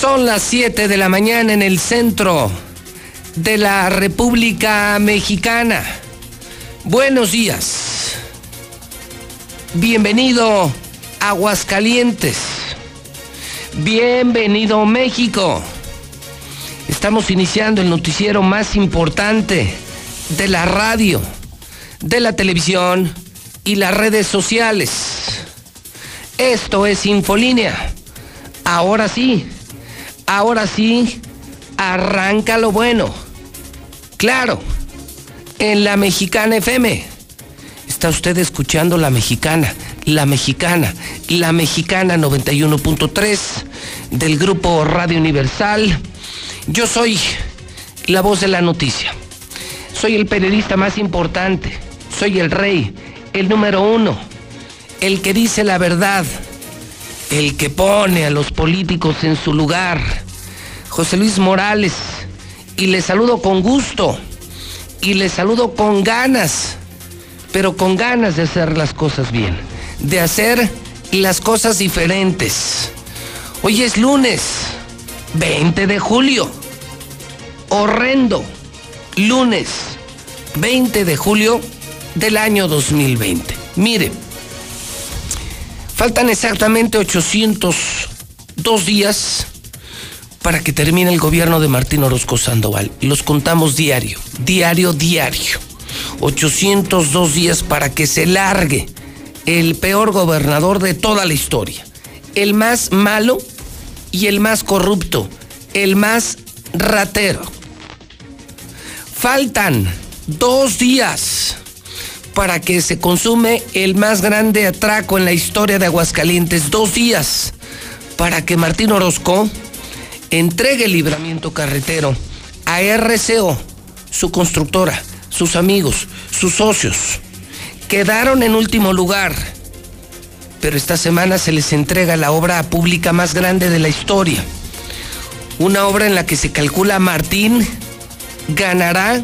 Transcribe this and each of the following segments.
Son las 7 de la mañana en el centro de la República Mexicana. Buenos días. Bienvenido Aguascalientes. Bienvenido México. Estamos iniciando el noticiero más importante de la radio, de la televisión y las redes sociales. Esto es Infolínea. Ahora sí, ahora sí, arranca lo bueno. Claro, en la Mexicana FM. Está usted escuchando la Mexicana, la Mexicana, la Mexicana 91.3 del grupo Radio Universal. Yo soy la voz de la noticia. Soy el periodista más importante. Soy el rey, el número uno, el que dice la verdad, el que pone a los políticos en su lugar. José Luis Morales. Y le saludo con gusto. Y le saludo con ganas. Pero con ganas de hacer las cosas bien. De hacer las cosas diferentes. Hoy es lunes, 20 de julio. Horrendo. Lunes, 20 de julio del año 2020. Mire, faltan exactamente 802 días para que termine el gobierno de Martín Orozco Sandoval. Los contamos diario, diario, diario. 802 días para que se largue el peor gobernador de toda la historia. El más malo y el más corrupto. El más ratero. Faltan dos días para que se consume el más grande atraco en la historia de Aguascalientes. Dos días para que Martín Orozco entregue el libramiento carretero a RCO, su constructora, sus amigos, sus socios. Quedaron en último lugar, pero esta semana se les entrega la obra pública más grande de la historia. Una obra en la que se calcula Martín ganará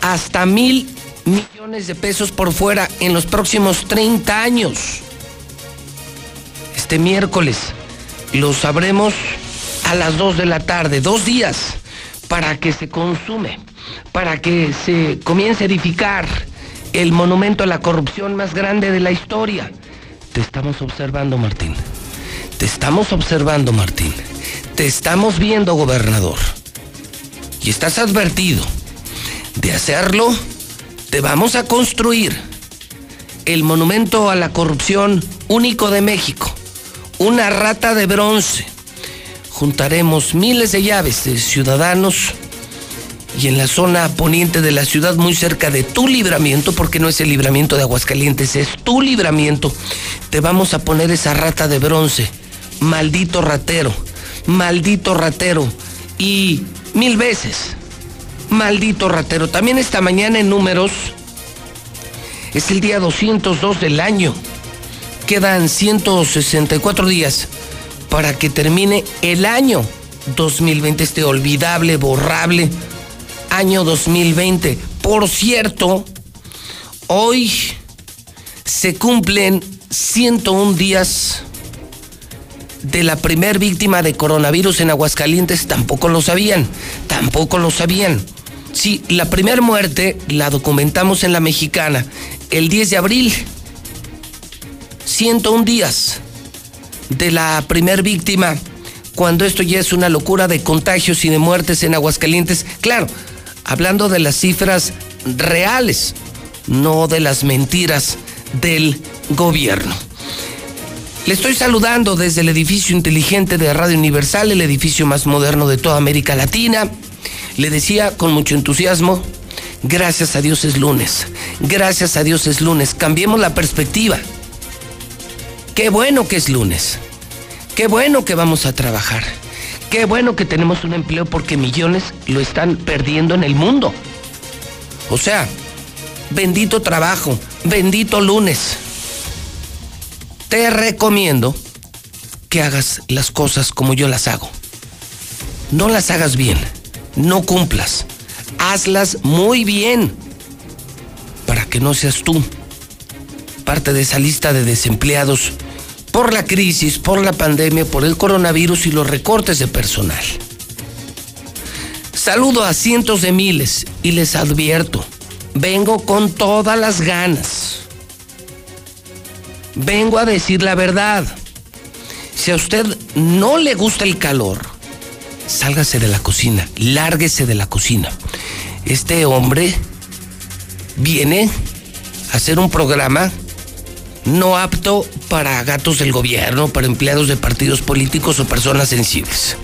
hasta mil millones de pesos por fuera en los próximos 30 años. Este miércoles lo sabremos a las 2 de la tarde, dos días para que se consume, para que se comience a edificar el monumento a la corrupción más grande de la historia. Te estamos observando, Martín. Te estamos observando, Martín. Te estamos viendo, gobernador. Y estás advertido. De hacerlo, te vamos a construir el monumento a la corrupción único de México. Una rata de bronce juntaremos miles de llaves de ciudadanos y en la zona poniente de la ciudad, muy cerca de tu libramiento, porque no es el libramiento de Aguascalientes, es tu libramiento, te vamos a poner esa rata de bronce. Maldito ratero, maldito ratero. Y mil veces, maldito ratero. También esta mañana en números, es el día 202 del año. Quedan 164 días para que termine el año 2020, este olvidable, borrable año 2020. Por cierto, hoy se cumplen 101 días de la primer víctima de coronavirus en Aguascalientes. Tampoco lo sabían, tampoco lo sabían. Sí, la primera muerte la documentamos en la mexicana el 10 de abril. 101 días de la primer víctima, cuando esto ya es una locura de contagios y de muertes en Aguascalientes. Claro, hablando de las cifras reales, no de las mentiras del gobierno. Le estoy saludando desde el edificio inteligente de Radio Universal, el edificio más moderno de toda América Latina. Le decía con mucho entusiasmo, gracias a Dios es lunes, gracias a Dios es lunes, cambiemos la perspectiva. Qué bueno que es lunes. Qué bueno que vamos a trabajar. Qué bueno que tenemos un empleo porque millones lo están perdiendo en el mundo. O sea, bendito trabajo, bendito lunes. Te recomiendo que hagas las cosas como yo las hago. No las hagas bien, no cumplas, hazlas muy bien para que no seas tú parte de esa lista de desempleados por la crisis, por la pandemia, por el coronavirus y los recortes de personal. Saludo a cientos de miles y les advierto, vengo con todas las ganas. Vengo a decir la verdad. Si a usted no le gusta el calor, sálgase de la cocina, lárguese de la cocina. Este hombre viene a hacer un programa no apto para gatos del gobierno, para empleados de partidos políticos o personas sensibles.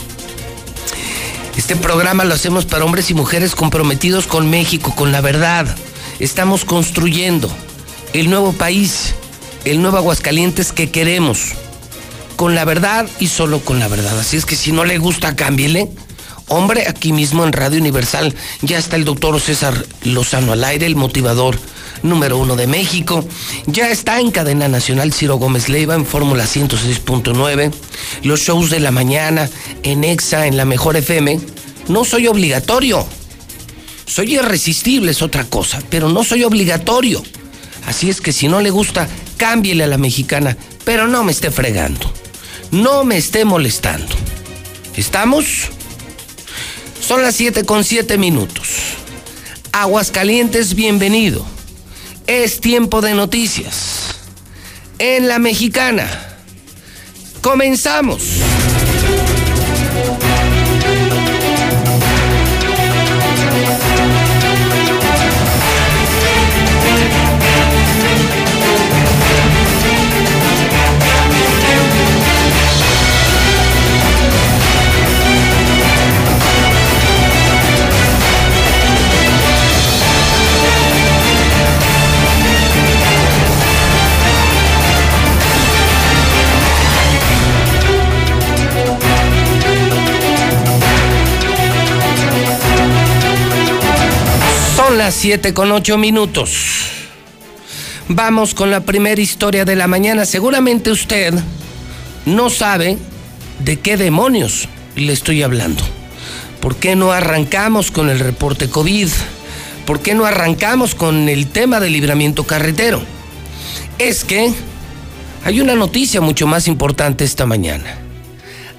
Este programa lo hacemos para hombres y mujeres comprometidos con México, con la verdad. Estamos construyendo el nuevo país, el nuevo Aguascalientes que queremos, con la verdad y solo con la verdad. Así es que si no le gusta, cámbiele. Hombre, aquí mismo en Radio Universal ya está el doctor César Lozano al aire, el motivador número uno de México. Ya está en cadena nacional Ciro Gómez Leiva en Fórmula 106.9. Los shows de la mañana en EXA, en la Mejor FM. No soy obligatorio. Soy irresistible, es otra cosa, pero no soy obligatorio. Así es que si no le gusta, cámbiele a la mexicana, pero no me esté fregando. No me esté molestando. ¿Estamos? Son las 7 con 7 minutos. Aguascalientes, bienvenido. Es tiempo de noticias. En la mexicana. Comenzamos. Las 7 con 8 minutos. Vamos con la primera historia de la mañana. Seguramente usted no sabe de qué demonios le estoy hablando. ¿Por qué no arrancamos con el reporte COVID? ¿Por qué no arrancamos con el tema del libramiento carretero? Es que hay una noticia mucho más importante esta mañana.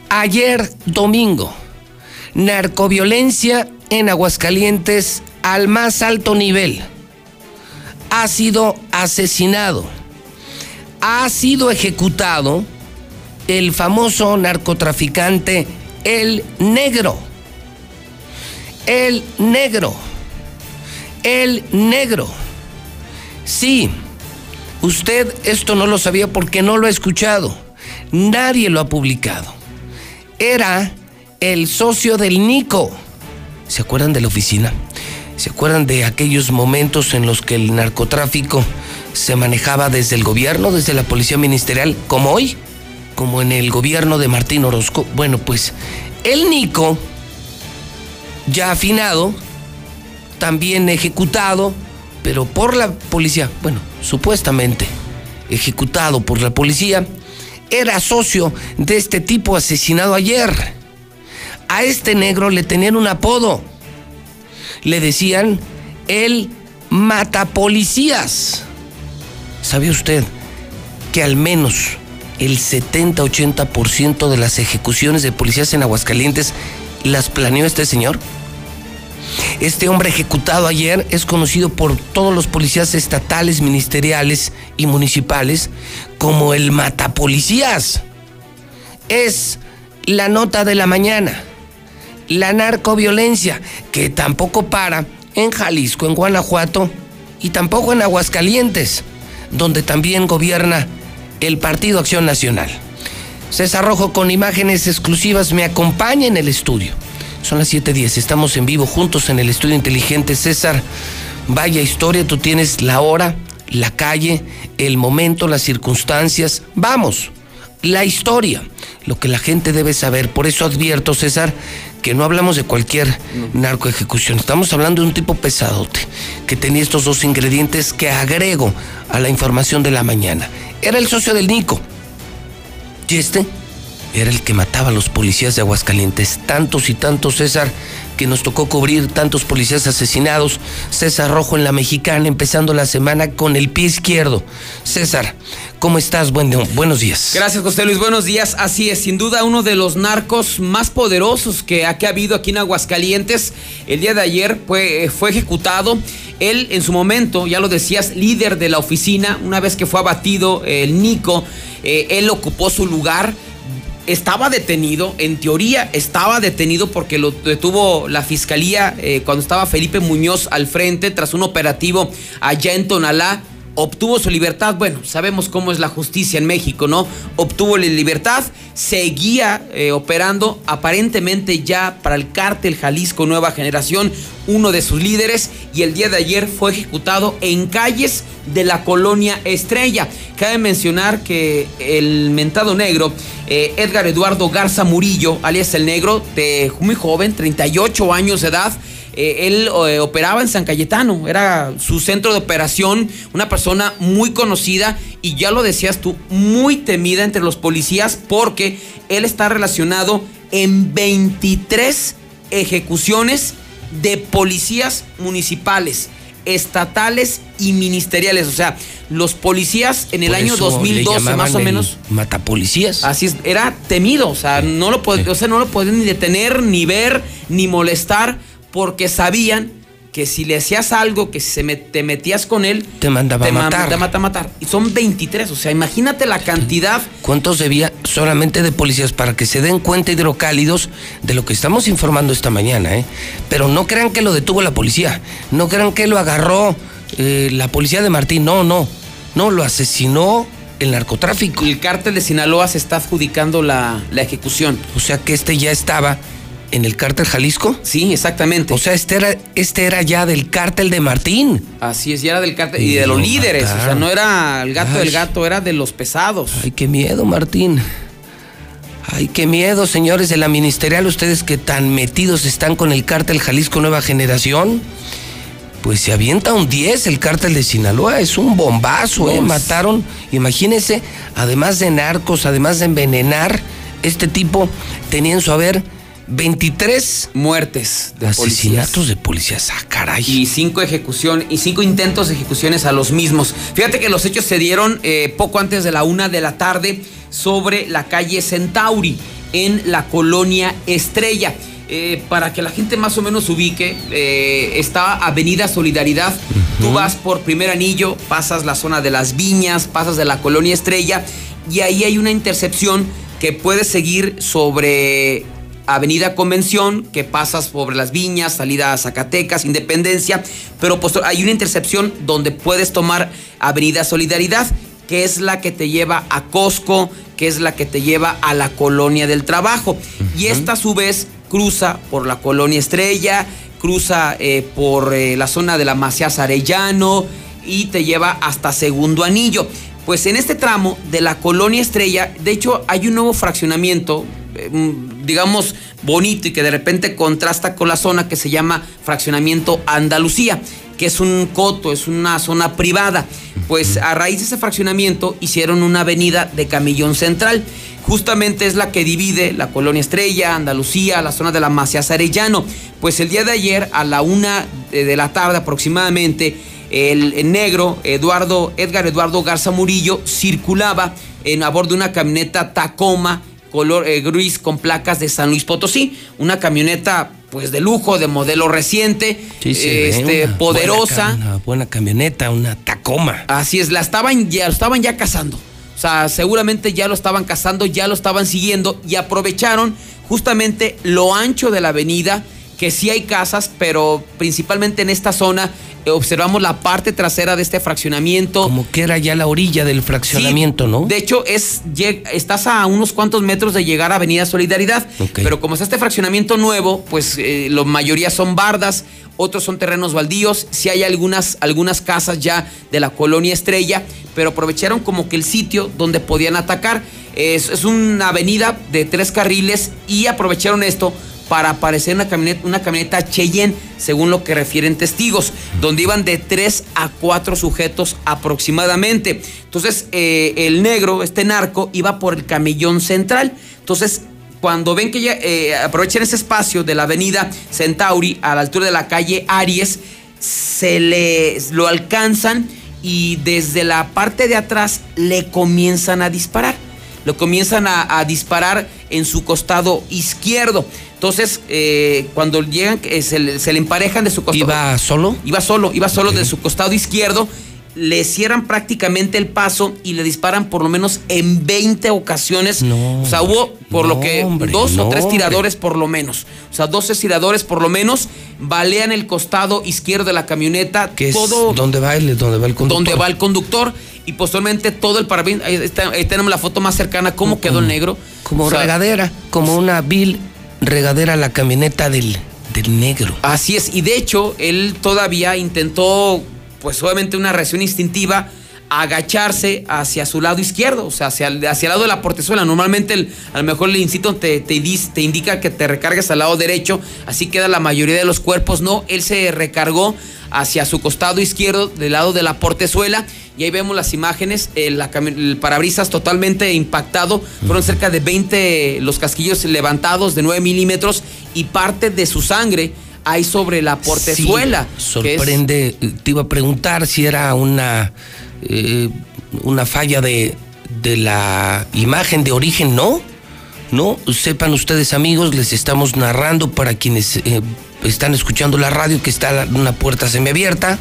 Ayer domingo, narcoviolencia en Aguascalientes al más alto nivel. Ha sido asesinado. Ha sido ejecutado el famoso narcotraficante El Negro. El Negro. El Negro. Sí, usted esto no lo sabía porque no lo ha escuchado. Nadie lo ha publicado. Era el socio del Nico. ¿Se acuerdan de la oficina? ¿Se acuerdan de aquellos momentos en los que el narcotráfico se manejaba desde el gobierno, desde la policía ministerial, como hoy? Como en el gobierno de Martín Orozco. Bueno, pues el Nico, ya afinado, también ejecutado, pero por la policía, bueno, supuestamente ejecutado por la policía, era socio de este tipo asesinado ayer. A este negro le tenían un apodo le decían el matapolicías. ¿Sabe usted que al menos el 70-80% de las ejecuciones de policías en Aguascalientes las planeó este señor? Este hombre ejecutado ayer es conocido por todos los policías estatales, ministeriales y municipales como el matapolicías. Es la nota de la mañana la narcoviolencia, que tampoco para en Jalisco, en Guanajuato y tampoco en Aguascalientes, donde también gobierna el Partido Acción Nacional. César Rojo con imágenes exclusivas me acompaña en el estudio. Son las 7:10, estamos en vivo juntos en el estudio inteligente. César, vaya historia, tú tienes la hora, la calle, el momento, las circunstancias. Vamos, la historia, lo que la gente debe saber. Por eso advierto, César, que no hablamos de cualquier narco ejecución. Estamos hablando de un tipo pesadote que tenía estos dos ingredientes que agrego a la información de la mañana. Era el socio del Nico. Y este era el que mataba a los policías de Aguascalientes. Tantos y tantos, César, que nos tocó cubrir tantos policías asesinados. César Rojo en la Mexicana, empezando la semana con el pie izquierdo. César, ¿cómo estás? buenos días. Gracias, José Luis. Buenos días. Así es, sin duda uno de los narcos más poderosos que ha, habido aquí en Aguascalientes. El día de ayer fue, fue ejecutado. Él, en su momento, ya lo decías, líder de la oficina, una vez que fue abatido el Nico, eh, él ocupó su lugar estaba detenido, en teoría estaba detenido porque lo detuvo la fiscalía eh, cuando estaba Felipe Muñoz al frente tras un operativo allá en Tonalá. Obtuvo su libertad, bueno, sabemos cómo es la justicia en México, ¿no? Obtuvo la libertad, seguía eh, operando aparentemente ya para el cártel Jalisco Nueva Generación, uno de sus líderes, y el día de ayer fue ejecutado en calles de la colonia Estrella. Cabe mencionar que el mentado negro eh, Edgar Eduardo Garza Murillo, alias el negro, de muy joven, 38 años de edad. Eh, él eh, operaba en San Cayetano, era su centro de operación, una persona muy conocida y ya lo decías tú, muy temida entre los policías porque él está relacionado en 23 ejecuciones de policías municipales estatales y ministeriales. O sea, los policías en el año 2012 más o menos. Matapolicías. Así es, era temido. O sea, no lo, o sea, no lo podían ni detener, ni ver, ni molestar, porque sabían que si le hacías algo, que si te metías con él, te mandaba a matar. Te mata a matar. Y son 23, o sea, imagínate la cantidad. ¿Cuántos debía solamente de policías para que se den cuenta hidrocálidos de lo que estamos informando esta mañana, eh? Pero no crean que lo detuvo la policía, no crean que lo agarró eh, la policía de Martín, no, no, no, lo asesinó el narcotráfico. El cártel de Sinaloa se está adjudicando la, la ejecución. O sea que este ya estaba en el cártel Jalisco? Sí, exactamente. O sea, este era, este era ya del cártel de Martín. Así es, ya era del cártel y, de los líderes. O sea, no era el gato del gato, era de los pesados. Ay, qué miedo, Martín. Ay, qué miedo, señores de la ministerial, ustedes que tan metidos están con el cártel Jalisco Nueva Generación. Pues se avienta un 10 el cártel de Sinaloa, es un bombazo, ¿eh? Mataron, imagínense, además de narcos, además de envenenar, este tipo tenía en su haber 23 muertes de asesinatos de policías, ah, caray. Y cinco ejecuciones y cinco intentos de ejecuciones a los mismos. Fíjate que los hechos se dieron eh, poco antes de la una de la tarde sobre la calle Centauri en la colonia Estrella. Eh, para que la gente más o menos ubique, eh, está Avenida Solidaridad. Tú vas por primer anillo, pasas la zona de las viñas, pasas de la colonia Estrella y ahí hay una intercepción que puedes seguir sobre Avenida Convención, que pasas sobre las viñas, salida a Zacatecas, Independencia, pero pues hay una intercepción donde puedes tomar Avenida Solidaridad, que es la que te lleva a Costco, que es la que te lleva a la colonia del trabajo. Y esta a su vez cruza por la colonia Estrella, cruza eh, por eh, la zona de la Macías Arellano y te lleva hasta Segundo Anillo. Pues en este tramo de la colonia Estrella, de hecho hay un nuevo fraccionamiento digamos, bonito y que de repente contrasta con la zona que se llama Fraccionamiento Andalucía, que es un coto, es una zona privada. Pues a raíz de ese fraccionamiento hicieron una avenida de Camillón Central. Justamente es la que divide la colonia Estrella, Andalucía, la zona de la Macías Arellano. Pues el día de ayer, a la una de la tarde aproximadamente, el, negro Eduardo, Edgar Eduardo Garza Murillo circulaba en, a bordo de una camioneta Tacoma color eh, gris con placas de San Luis Potosí, una camioneta pues de lujo, de modelo reciente, este, poderosa. una buena camioneta, una Tacoma. Así es, la estaban ya, lo estaban ya cazando. O sea, seguramente ya lo estaban cazando, ya lo estaban siguiendo y aprovecharon justamente lo ancho de la avenida, que sí hay casas, pero principalmente en esta zona observamos la parte trasera de este fraccionamiento. Como que era ya la orilla del fraccionamiento, ¿no? De hecho, es, estás a unos cuantos metros de llegar a Avenida Solidaridad. Pero como está este fraccionamiento nuevo, pues eh, la mayoría son bardas, otros son terrenos baldíos. Sí hay algunas, algunas casas ya de la colonia Estrella, pero aprovecharon como que el sitio donde podían atacar. Es, es una avenida de tres carriles y aprovecharon esto para aparecer una camioneta, una camioneta Cheyenne, según lo que refieren testigos, donde iban de tres a cuatro sujetos aproximadamente. Entonces, eh, el negro, este narco, iba por el camellón central. Entonces, cuando ven que ya eh, aprovechan ese espacio de la avenida Centauri a la altura de la calle Aries, se le lo alcanzan y desde la parte de atrás le comienzan a disparar. Lo comienzan a, disparar en su costado izquierdo. Entonces, eh, cuando llegan, eh, se, le emparejan de su costado. ¿Iba solo? Iba solo, iba solo de su costado izquierdo le cierran prácticamente el paso y le disparan por lo menos en 20 ocasiones. No, o sea, hubo por lo que dos o tres tiradores por lo menos. O sea, 12 tiradores por lo menos balean el costado izquierdo de la camioneta. Que todo, es donde va, el, donde va el conductor. Donde va el conductor y posteriormente todo el parabrisas. Ahí, tenemos la foto más cercana, cómo quedó el negro. Como regadera, como una vil regadera la camioneta del, del negro. Así es, y de hecho él todavía intentó pues obviamente una reacción instintiva, agacharse hacia su lado izquierdo, o sea, hacia, hacia el lado de la portezuela. Normalmente a lo mejor el instinto te, te, te, indica que te recargues al lado derecho, así queda la mayoría de los cuerpos, no, él se recargó hacia su costado izquierdo, del lado de la portezuela, y ahí vemos las imágenes, el, el parabrisas totalmente impactado, fueron cerca de 20 los casquillos levantados de 9 milímetros y parte de su sangre hay sobre la portezuela. sorprende, te iba a preguntar si era una, eh, una falla de, de la imagen de origen, ¿no? No, sepan ustedes amigos, les estamos narrando para quienes eh, están escuchando la radio que está una puerta semiabierta,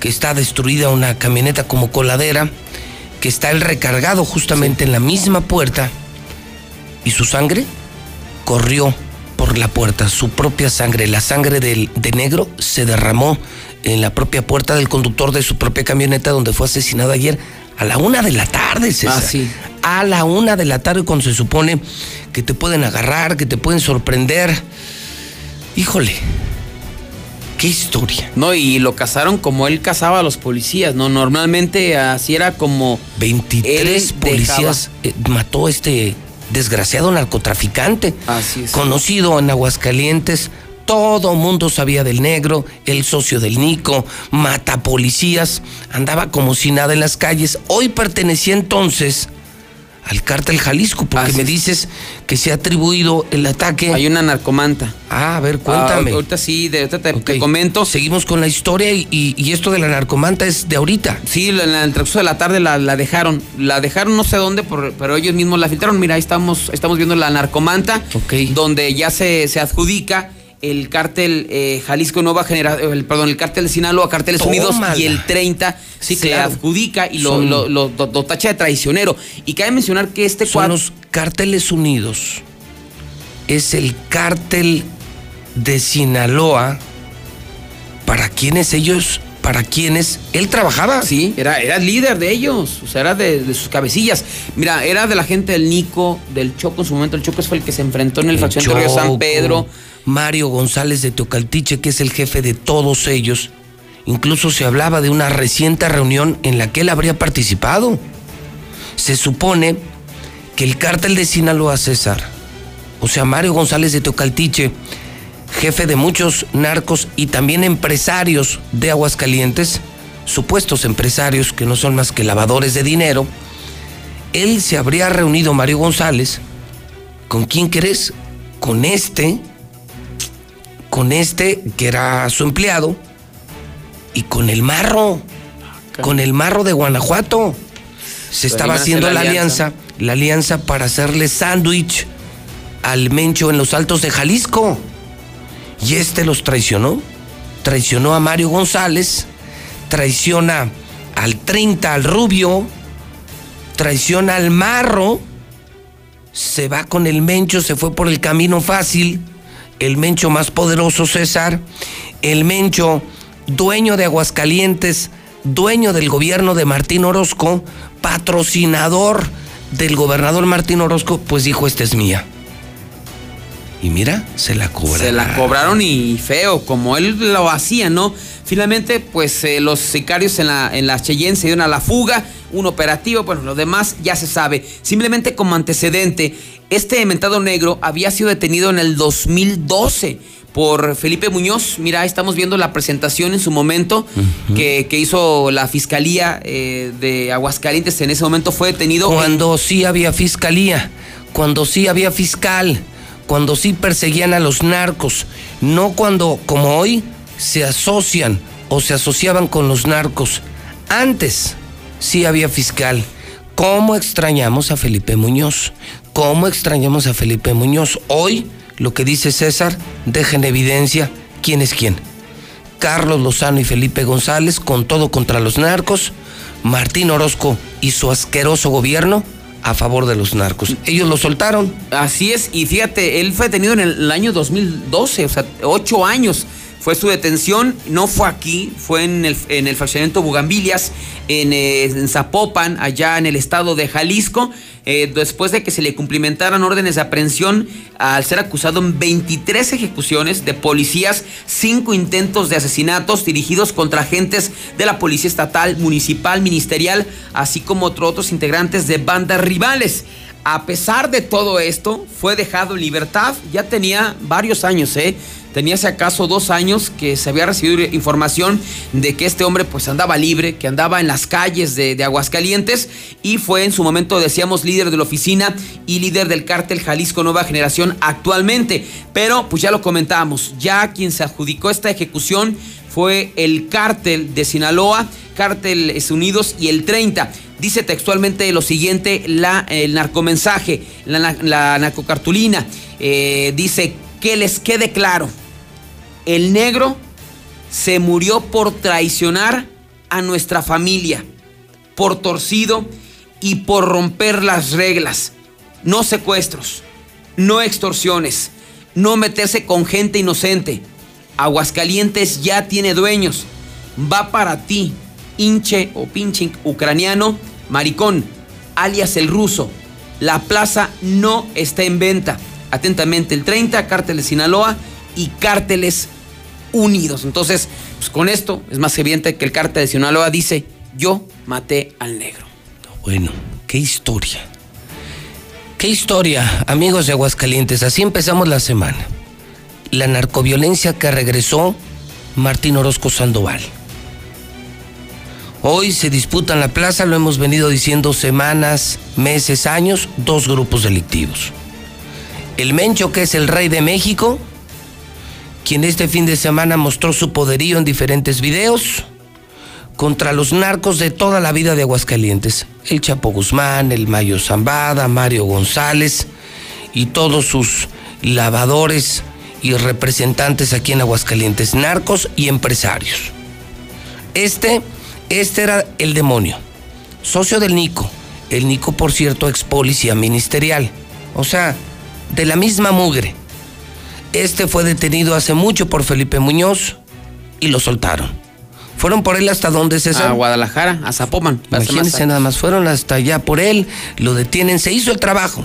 que está destruida una camioneta como coladera, que está el recargado justamente en la misma puerta y su sangre corrió por la puerta, su propia sangre, la sangre del, de negro se derramó en la propia puerta del conductor de su propia camioneta donde fue asesinado ayer a la una de la tarde, César. Ah, sí. A la una de la tarde cuando se supone que te pueden agarrar, que te pueden sorprender. Híjole, qué historia. No, y lo cazaron como él cazaba a los policías, ¿no? Normalmente así era como... 23 policías eh, mató este desgraciado narcotraficante, conocido en Aguascalientes. Todo mundo sabía del negro, el socio del Nico, mata policías, andaba como si nada en las calles. Hoy pertenecía entonces al cártel Jalisco, porque me dices que se ha atribuido el ataque. Hay una narcomanta. Ah, a ver, cuéntame. Ah, ahorita sí, de, te, comento. Seguimos con la historia y, esto de la narcomanta es de ahorita. Sí, en el transcurso de la tarde la, dejaron. La dejaron no sé dónde, pero ellos mismos la filtraron. Mira, ahí estamos, estamos viendo la narcomanta, donde ya se, se adjudica el cártel eh, Jalisco Nueva Generación, perdón, el cártel de Sinaloa, Cárteles Unidos y el 30 se adjudica y lo, lo, tacha de traicionero. Y cabe mencionar que este Son los Cárteles Unidos es el cártel de Sinaloa para quienes ellos para quienes él trabajaba. Sí, era, era líder de ellos, o sea, era de, sus cabecillas. Mira, era de la gente del Nico, del Choco en su momento. El Choco fue el que se enfrentó en el, facción de Río San Pedro. Mario González de Tocaltiche, que es el jefe de todos ellos. Incluso se hablaba de una reciente reunión en la que él habría participado. Se supone que el cártel de Sinaloa César, o sea, Mario González de Tocaltiche, jefe de muchos narcos y también empresarios de Aguascalientes, supuestos empresarios que no son más que lavadores de dinero, él se habría reunido, Mario González, ¿con quién crees? Con este, con este que era su empleado, y con el marro, con el marro de Guanajuato. Se estaba haciendo la alianza, la alianza para hacerle sándwich al Mencho en los Altos de Jalisco. Y este los traicionó. Traicionó a Mario González, traiciona al 30, al Rubio, traiciona al Marro, se va con el Mencho, se fue por el camino fácil, el Mencho más poderoso César, el Mencho dueño de Aguascalientes, dueño del gobierno de Martín Orozco, patrocinador del gobernador Martín Orozco, pues dijo, esta es mía. Y mira, se la cobraron. Se la cobraron y feo, como él lo hacía, ¿no? Finalmente, pues eh, los sicarios en la, en la Cheyenne se dieron a la fuga, un operativo, bueno, lo demás ya se sabe. Simplemente como antecedente, este mentado negro había sido detenido en el 2012 por Felipe Muñoz. Mira, estamos viendo la presentación en su momento que, hizo la Fiscalía eh, de Aguascalientes. En ese momento fue detenido. Cuando sí había fiscalía, cuando sí había fiscal, cuando sí perseguían a los narcos, no cuando, como hoy, se asocian o se asociaban con los narcos. Antes sí había fiscal. ¿Cómo extrañamos a Felipe Muñoz? ¿Cómo extrañamos a Felipe Muñoz? Hoy lo que dice César deja en evidencia quién es quién. Carlos Lozano y Felipe González con todo contra los narcos, Martín Orozco y su asqueroso gobierno a favor de los narcos. Ellos lo soltaron. Así es, y fíjate, él fue detenido en el año 2012, o sea, ocho años fue su detención, no fue aquí, fue en el, en el Bugambilias, en, eh, en, Zapopan, allá en el estado de Jalisco, eh, después de que se le cumplimentaran órdenes de aprehensión al ser acusado en 23 ejecuciones de policías, cinco intentos de asesinatos dirigidos contra agentes de la Policía Estatal, Municipal, Ministerial, así como otros integrantes de bandas rivales. A pesar de todo esto, fue dejado en libertad, ya tenía varios años, ¿eh? Tenía si acaso dos años que se había recibido información de que este hombre pues andaba libre, que andaba en las calles de, Aguascalientes y fue en su momento, decíamos, líder de la oficina y líder del cártel Jalisco Nueva Generación actualmente. Pero pues ya lo comentábamos, ya quien se adjudicó esta ejecución fue el cártel de Sinaloa, Cárteles Unidos y el 30. Dice textualmente lo siguiente, la, el narcomensaje, la, narcocartulina. Eh, dice que les quede claro, el negro se murió por traicionar a nuestra familia, por torcido y por romper las reglas. No secuestros, no extorsiones, no meterse con gente inocente. Aguascalientes ya tiene dueños. Va para ti, hinche o pinche ucraniano, maricón, alias el ruso. La plaza no está en venta. Atentamente el 30, cárteles Sinaloa y cárteles unidos. Entonces, pues con esto es más evidente que el cártel de Sinaloa dice, yo maté al negro. Bueno, qué historia. Qué historia, amigos de Aguascalientes. Así empezamos la semana. La narcoviolencia que regresó Martín Orozco Sandoval. Hoy se disputa en la plaza, lo hemos venido diciendo semanas, meses, años, dos grupos delictivos. El Mencho, que es el rey de México, quien este fin de semana mostró su poderío en diferentes videos contra los narcos de toda la vida de Aguascalientes. El Chapo Guzmán, el Mayo Zambada, Mario González y todos sus lavadores y representantes aquí en Aguascalientes, narcos y empresarios. Este, este era el demonio, socio del Nico. El Nico, por cierto, ex policía ministerial. O sea, de la misma mugre. Este fue detenido hace mucho por Felipe Muñoz y lo soltaron. Fueron por él hasta donde se A Guadalajara, a Zapopan. Imagínense nada más, fueron hasta allá por él, lo detienen, se hizo el trabajo.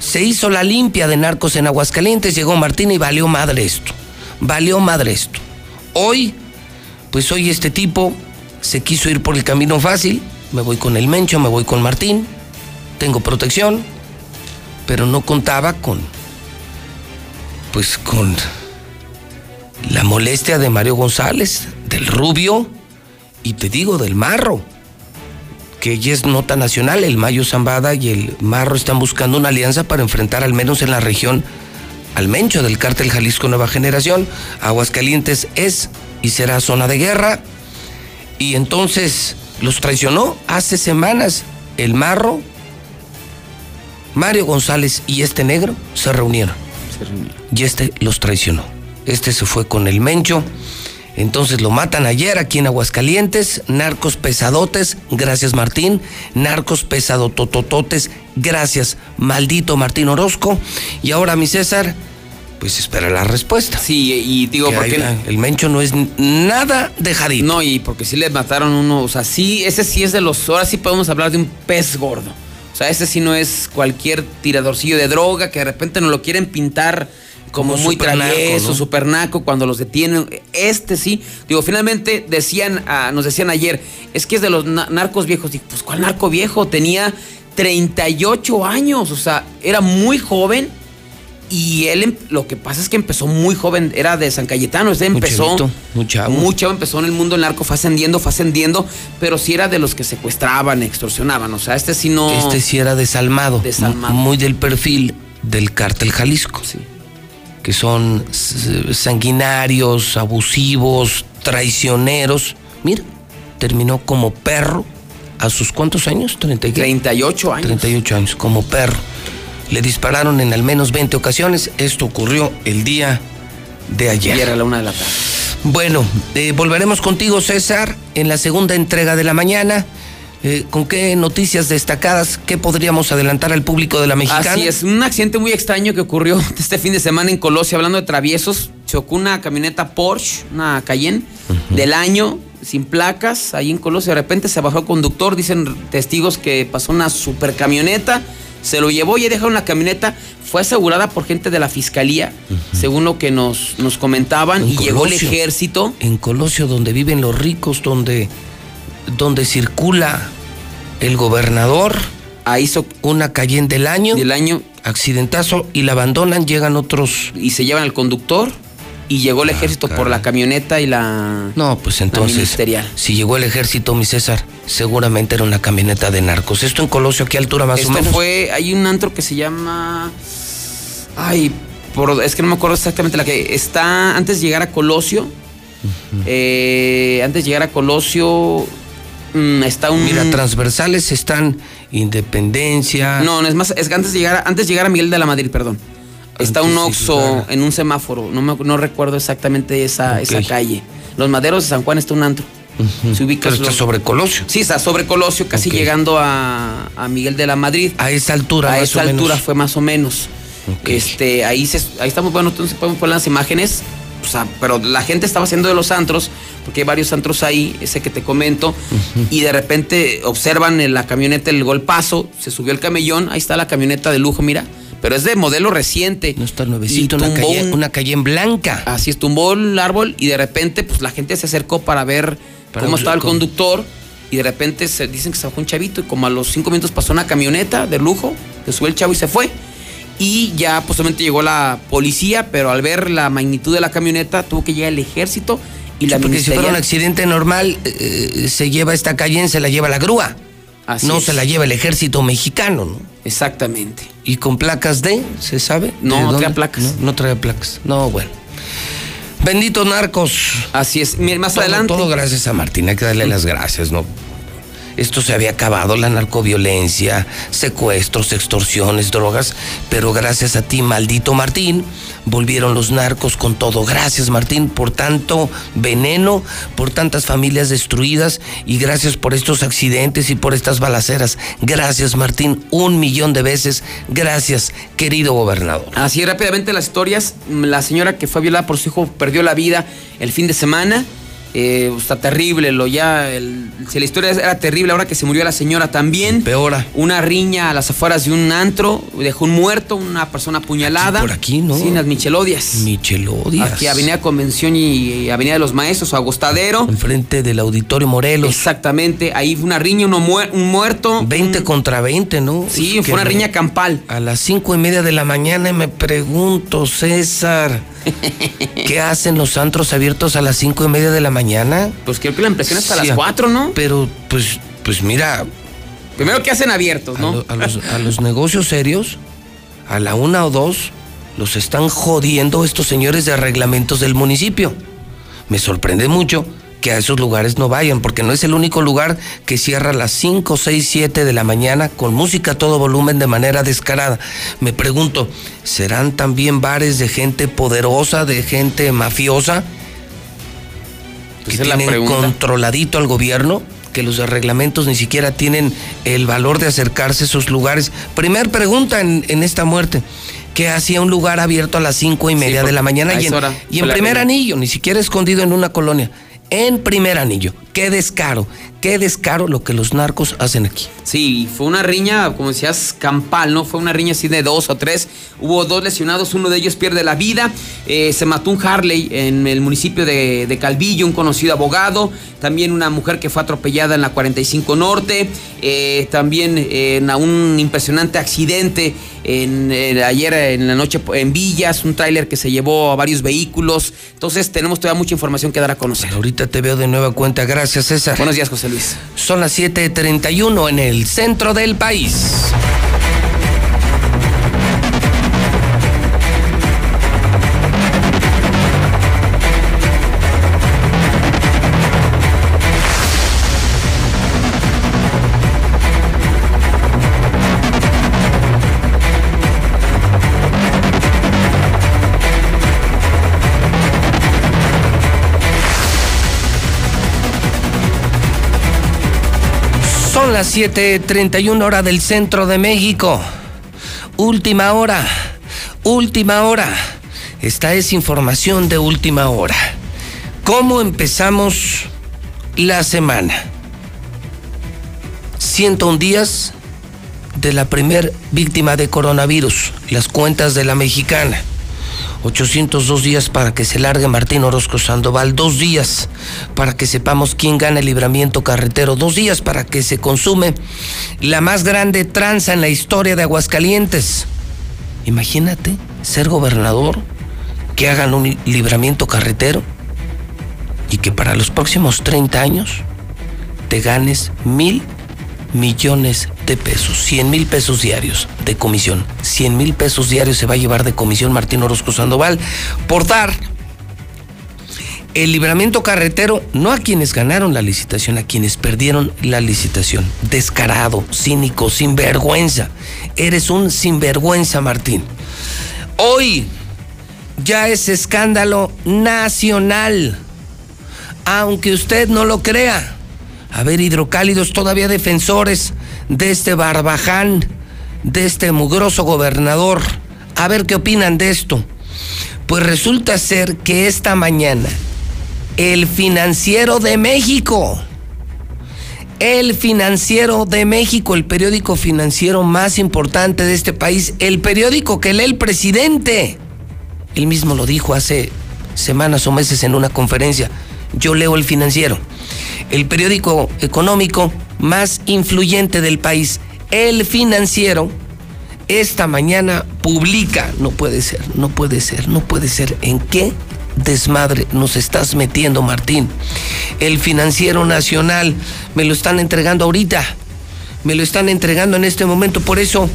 Se hizo la limpia de narcos en Aguascalientes, llegó Martín y valió madre esto. Valió madre esto. Hoy, pues hoy este tipo se quiso ir por el camino fácil. Me voy con el Mencho, me voy con Martín. Tengo protección, pero no contaba con pues con la molestia de Mario González, del Rubio y te digo del Marro, que ya es nota nacional, el Mayo Zambada y el Marro están buscando una alianza para enfrentar al menos en la región al Mencho del cártel Jalisco Nueva Generación. Aguascalientes es y será zona de guerra. Y entonces los traicionó hace semanas el Marro, Mario González y este negro se reunieron y este los traicionó. Este se fue con el Mencho. Entonces lo matan ayer aquí en Aguascalientes, narcos pesadotes, gracias Martín, narcos pesadototototes, gracias maldito Martín Orozco. Y ahora mi César, pues espera la respuesta. Sí, y digo, porque el Mencho no es nada dejadito. No, y porque sí le mataron uno, o sea, sí, ese sí es de los, ahora sí podemos hablar de un pez gordo. O sea, ese sí no es cualquier tiradorcillo de droga que de repente nos lo quieren pintar como, muy travieso, super naco cuando los detienen. Este sí, digo, finalmente decían, ah, nos decían ayer, es que es de los narcos viejos. Digo, pues ¿cuál narco viejo? Tenía 38 años, o sea, era muy joven. Y él, em, lo que pasa es que empezó muy joven, era de San Cayetano, este empezó. Muy chavo, empezó en el mundo del narco, fue ascendiendo, fue ascendiendo, pero sí era de los que secuestraban, extorsionaban. O sea, este sí no. Este sí era desalmado. Desalmado. Muy del perfil del cártel Jalisco. Sí que son sanguinarios, abusivos, traicioneros. Mira, terminó como perro a sus cuántos años? 38 años. 38 años, como perro. Le dispararon en al menos 20 ocasiones. Esto ocurrió el día de ayer. Ayer a la una de la tarde. Bueno, eh, volveremos contigo, César, en la segunda entrega de la mañana. Eh, ¿Con qué noticias destacadas, qué podríamos adelantar al público de la mexicana? Así es, un accidente muy extraño que ocurrió este fin de semana en Colosio, hablando de traviesos. Chocó una camioneta Porsche, una Cayenne, del año, sin placas, ahí en Colosio. De repente se bajó el conductor, dicen testigos que pasó una super camioneta, se lo llevó y dejaron la camioneta. Fue asegurada por gente de la fiscalía, según lo que nos, nos comentaban, y llegó el ejército. En Colosio, donde viven los ricos, donde donde circula el gobernador. Ahí hizo una Cayenne del año. Del año. Accidentazo y la abandonan, llegan otros. Y se llevan al conductor y llegó el ah, ejército por la camioneta y la. No, pues entonces. Si llegó el ejército, mi César, seguramente era una camioneta de narcos. ¿Esto en Colosio a qué altura más o menos? fue. Hay un antro que se llama. Ay, por, es que no me acuerdo exactamente la que. Está antes de llegar a Colosio. Eh, antes de llegar a Colosio Mm, está un. Mira, transversales están Independencia. No, no es más, es que antes de llegar, a, antes de llegar a Miguel de la Madrid, perdón. Está un Oxxo en un semáforo. No, no recuerdo exactamente esa, esa calle. Los Maderos de San Juan está un antro. Se ubica Pero está sobre Colosio. Sí, está sobre Colosio, casi llegando a, Miguel de la Madrid. A esa altura, A esa altura fue más o menos. Este, ahí, se, ahí estamos, bueno, entonces podemos poner las imágenes o sea, pero la gente estaba haciendo de los antros, porque hay varios antros ahí, ese que te comento, y de repente observan en la camioneta el golpazo, se subió el camellón, ahí está la camioneta de lujo, mira, pero es de modelo reciente. No está nuevecito, una calle, una calle en blanca. Así es, tumbó el árbol y de repente pues la gente se acercó para ver cómo estaba el conductor y de repente se dicen que se bajó un chavito y como a los cinco minutos pasó una camioneta de lujo, se subió el chavo y se fue y ya posiblemente llegó la policía, pero al ver la magnitud de la camioneta tuvo que llegar el ejército y la Porque si fuera un accidente normal, eh, se lleva esta calle, se la lleva la grúa. no se la lleva el ejército mexicano, ¿no? Exactamente. ¿Y con placas de, se sabe? No, no trae placas. No, trae placas. No, bueno. Benditos narcos. Así es. Más adelante. Todo gracias a Martín, hay que darle las gracias, ¿no? Esto se había acabado, la narcoviolencia, secuestros, extorsiones, drogas, pero gracias a ti, maldito Martín, volvieron los narcos con todo. Gracias Martín por tanto veneno, por tantas familias destruidas y gracias por estos accidentes y por estas balaceras. Gracias Martín, un millón de veces. Gracias, querido gobernador. Así rápidamente las historias, la señora que fue violada por su hijo perdió la vida el fin de semana. Eh, está terrible, lo ya, si la historia era terrible, ahora que se murió la señora también. Peora. Una riña a las afueras de un antro, dejó un muerto, una persona apuñalada. por aquí, ¿no? Sí, en las Michelodias. Michelodias. Aquí, Avenida Convención y, Avenida de los Maestros, Agostadero. Enfrente del Auditorio Morelos. Exactamente, ahí fue una riña, uno un muerto. 20 contra 20, ¿no? Sí, fue una riña campal. A las cinco y media de la mañana me pregunto, César. ¿Qué hacen los antros abiertos a las cinco y media de la mañana? Pues creo que la impresión es hasta las cuatro, ¿no? Pero, pues, pues mira. Primero que hacen abiertos, ¿no? A, los, a los negocios serios, a la una o dos, los están jodiendo estos señores de reglamentos del municipio. Me sorprende mucho que a esos lugares no vayan, porque no es el único lugar que cierra a las 5, 6, 7 de la mañana con música a todo volumen de manera descarada. Me pregunto, ¿serán también bares de gente poderosa, de gente mafiosa? que tienen controladito al gobierno, que los reglamentos ni siquiera tienen el valor de acercarse a esos lugares. Primer pregunta en, esta muerte que hacía un lugar abierto a las cinco y media de la mañana y en, y en primer anillo, ni siquiera escondido en una colonia en primer anillo. ¿Qué descaro, qué descaro lo que los narcos hacen aquí. Sí, fue una riña, como decías, campal, ¿no? Fue una riña así de dos o tres. Hubo dos lesionados, uno de ellos pierde la vida. Eh, se mató un Harley en el municipio de, Calvillo, un conocido abogado. También una mujer que fue atropellada en la 45 Norte. Eh, también en un impresionante accidente en, ayer en la noche en Villas, un tráiler que se llevó a varios vehículos. Entonces tenemos todavía mucha información que dar a conocer. Ahorita te veo de nueva cuenta. Gracias, César. Buenos días, José Son las 7:31 en el centro del país. Son las 7:31 hora del centro de México. Última hora, última hora. Esta es información de última hora. ¿Cómo empezamos la semana? 101 días de la primer víctima de coronavirus, las cuentas de la mexicana. 802 días para que se largue Martín Orozco Sandoval, dos días para que sepamos quién gana el libramiento carretero, dos días para que se consume la más grande tranza en la historia de Aguascalientes. Imagínate ser gobernador, que hagan un libramiento carretero y que para los próximos 30 años te ganes mil millones de pesos, 100 mil pesos diarios de comisión. 100 mil pesos diarios se va a llevar de comisión Martín Orozco Sandoval por dar el libramiento carretero no a quienes ganaron la licitación, a quienes perdieron la licitación. Descarado, cínico, sinvergüenza. Eres un sinvergüenza, Martín. Hoy ya es escándalo nacional, aunque usted no lo crea. A ver, hidrocálidos, todavía defensores de este barbaján, de este mugroso gobernador. A ver qué opinan de esto. Pues resulta ser que esta mañana el financiero de México, el financiero de México, el periódico financiero más importante de este país, el periódico que lee el presidente, él mismo lo dijo hace semanas o meses en una conferencia, yo leo el financiero el periódico económico más influyente del país, El Financiero, esta mañana publica, no puede ser, no puede ser, no puede ser, ¿en qué desmadre nos estás metiendo, Martín? El Financiero Nacional, me lo están entregando ahorita, me lo están entregando en este momento, por eso,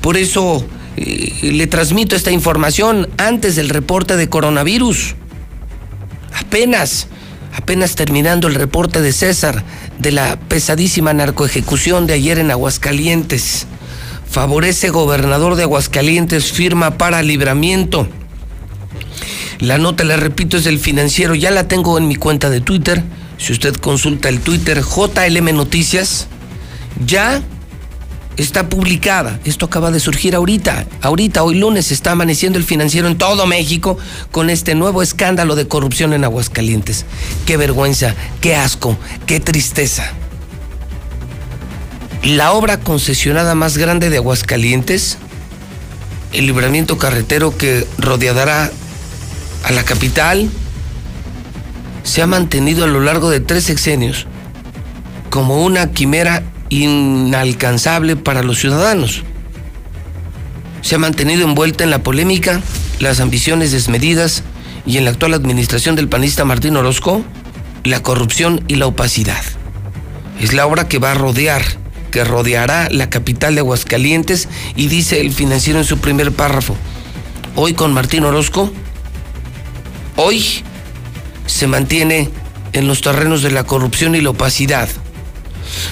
por eso eh, le transmito esta información antes del reporte de coronavirus. Apenas apenas terminando el reporte de César de la pesadísima narcoejecución de ayer en Aguascalientes. Favorece gobernador de Aguascalientes, firma para libramiento. La nota, le repito, es del financiero, ya la tengo en mi cuenta de Twitter. Si usted consulta el Twitter JLM Noticias, ya está publicada. Esto acaba de surgir ahorita. Ahorita, hoy lunes, está amaneciendo el financiero en todo México con este nuevo escándalo de corrupción en Aguascalientes. Qué vergüenza, qué asco, qué tristeza. La obra concesionada más grande de Aguascalientes, el libramiento carretero que rodeará a la capital, se ha mantenido a lo largo de tres sexenios como una quimera inalcanzable para los ciudadanos. Se ha mantenido envuelta en la polémica, las ambiciones desmedidas y en la actual administración del panista Martín Orozco, la corrupción y la opacidad. Es la obra que va a rodear, que rodeará la capital de Aguascalientes y dice el financiero en su primer párrafo. Hoy con Martín Orozco, hoy se mantiene en los terrenos de la corrupción y la opacidad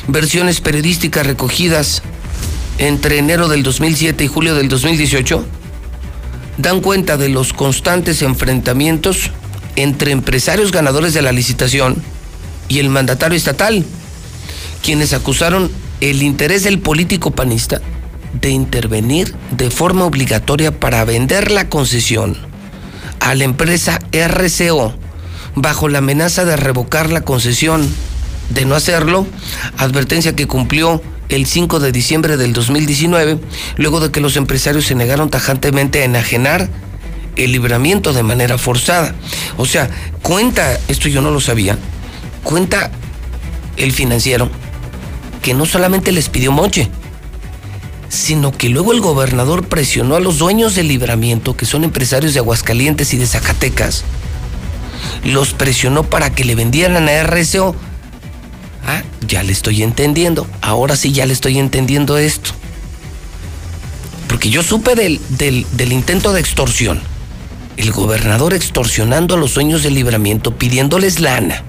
versiones periodísticas recogidas entre enero del 2007 y julio del 2018 dan cuenta de los constantes enfrentamientos entre empresarios ganadores de la licitación y el mandatario estatal, quienes acusaron el interés del político panista de intervenir de forma obligatoria para vender la concesión a la empresa RCO bajo la amenaza de revocar la concesión de no hacerlo, advertencia que cumplió el 5 de diciembre del 2019, luego de que los empresarios se negaron tajantemente a enajenar el libramiento de manera forzada. O sea, cuenta, esto yo no lo sabía, cuenta el financiero que no solamente les pidió moche, sino que luego el gobernador presionó a los dueños del libramiento, que son empresarios de Aguascalientes y de Zacatecas, los presionó para que le vendieran a RSO. Ah, ya le estoy entendiendo. Ahora sí ya le estoy entendiendo esto. Porque yo supe del, del, intento de extorsión. El gobernador extorsionando a los dueños del libramiento, pidiéndoles lana.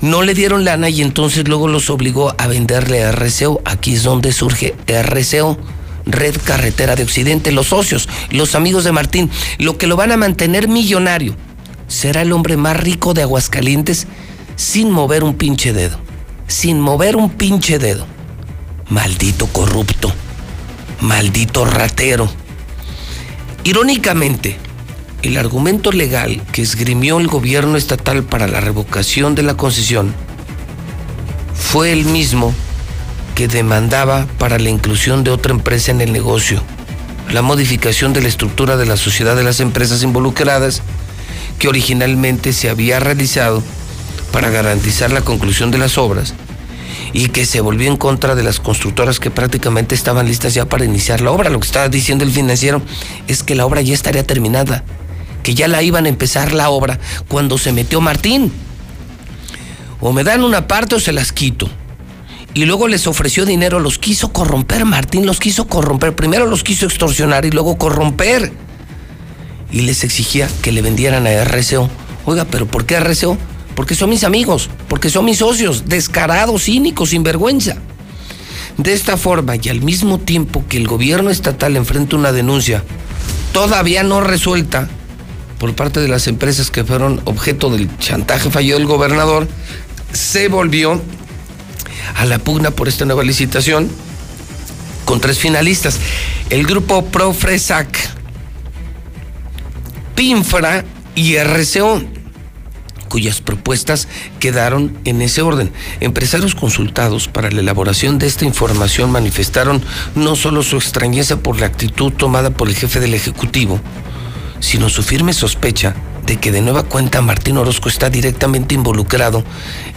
No le dieron lana y entonces luego los obligó a venderle a RCO. Aquí es donde surge RCO. Red Carretera de Occidente, los socios, los amigos de Martín, lo que lo van a mantener millonario. Será el hombre más rico de Aguascalientes sin mover un pinche dedo. Sin mover un pinche dedo. Maldito corrupto. Maldito ratero. Irónicamente, el argumento legal que esgrimió el gobierno estatal para la revocación de la concesión fue el mismo que demandaba para la inclusión de otra empresa en el negocio, la modificación de la estructura de la sociedad de las empresas involucradas que originalmente se había realizado para garantizar la conclusión de las obras y que se volvió en contra de las constructoras que prácticamente estaban listas ya para iniciar la obra. Lo que estaba diciendo el financiero es que la obra ya estaría terminada que ya la iban a empezar la obra cuando se metió Martín. O me dan una parte o se las quito. Y luego les ofreció dinero, los quiso corromper, Martín los quiso corromper. Primero los quiso extorsionar y luego corromper. Y les exigía que le vendieran a RCO. Oiga, pero ¿por qué RCO? Porque son mis amigos, porque son mis socios, descarados, cínicos, sinvergüenza. De esta forma, y al mismo tiempo que el gobierno estatal enfrenta una denuncia todavía no resuelta, por parte de las empresas que fueron objeto del chantaje fallido del gobernador, se volvió a la pugna por esta nueva licitación con tres finalistas. El grupo Profresac, Pinfra y RCO cuyas propuestas quedaron en ese orden. Empresarios consultados para la elaboración de esta información manifestaron no solo su extrañeza por la actitud tomada por el jefe del Ejecutivo, sino su firme sospecha de que de nueva cuenta Martín Orozco está directamente involucrado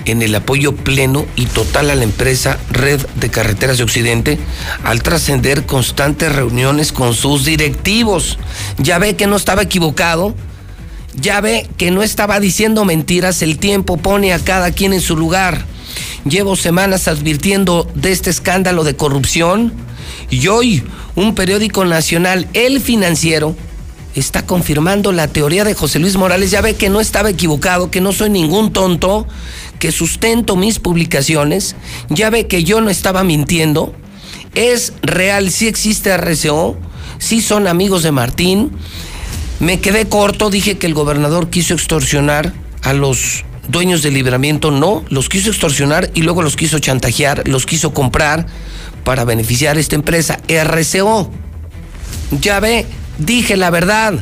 en el apoyo pleno y total a la empresa Red de Carreteras de Occidente al trascender constantes reuniones con sus directivos. Ya ve que no estaba equivocado, ya ve que no estaba diciendo mentiras, el tiempo pone a cada quien en su lugar. Llevo semanas advirtiendo de este escándalo de corrupción y hoy un periódico nacional, El Financiero, está confirmando la teoría de José Luis Morales. Ya ve que no estaba equivocado, que no soy ningún tonto, que sustento mis publicaciones. Ya ve que yo no estaba mintiendo. Es real, sí existe RCO, sí son amigos de Martín. Me quedé corto, dije que el gobernador quiso extorsionar a los dueños del libramiento. No, los quiso extorsionar y luego los quiso chantajear, los quiso comprar para beneficiar a esta empresa, RCO. Ya ve, Dije la verdad,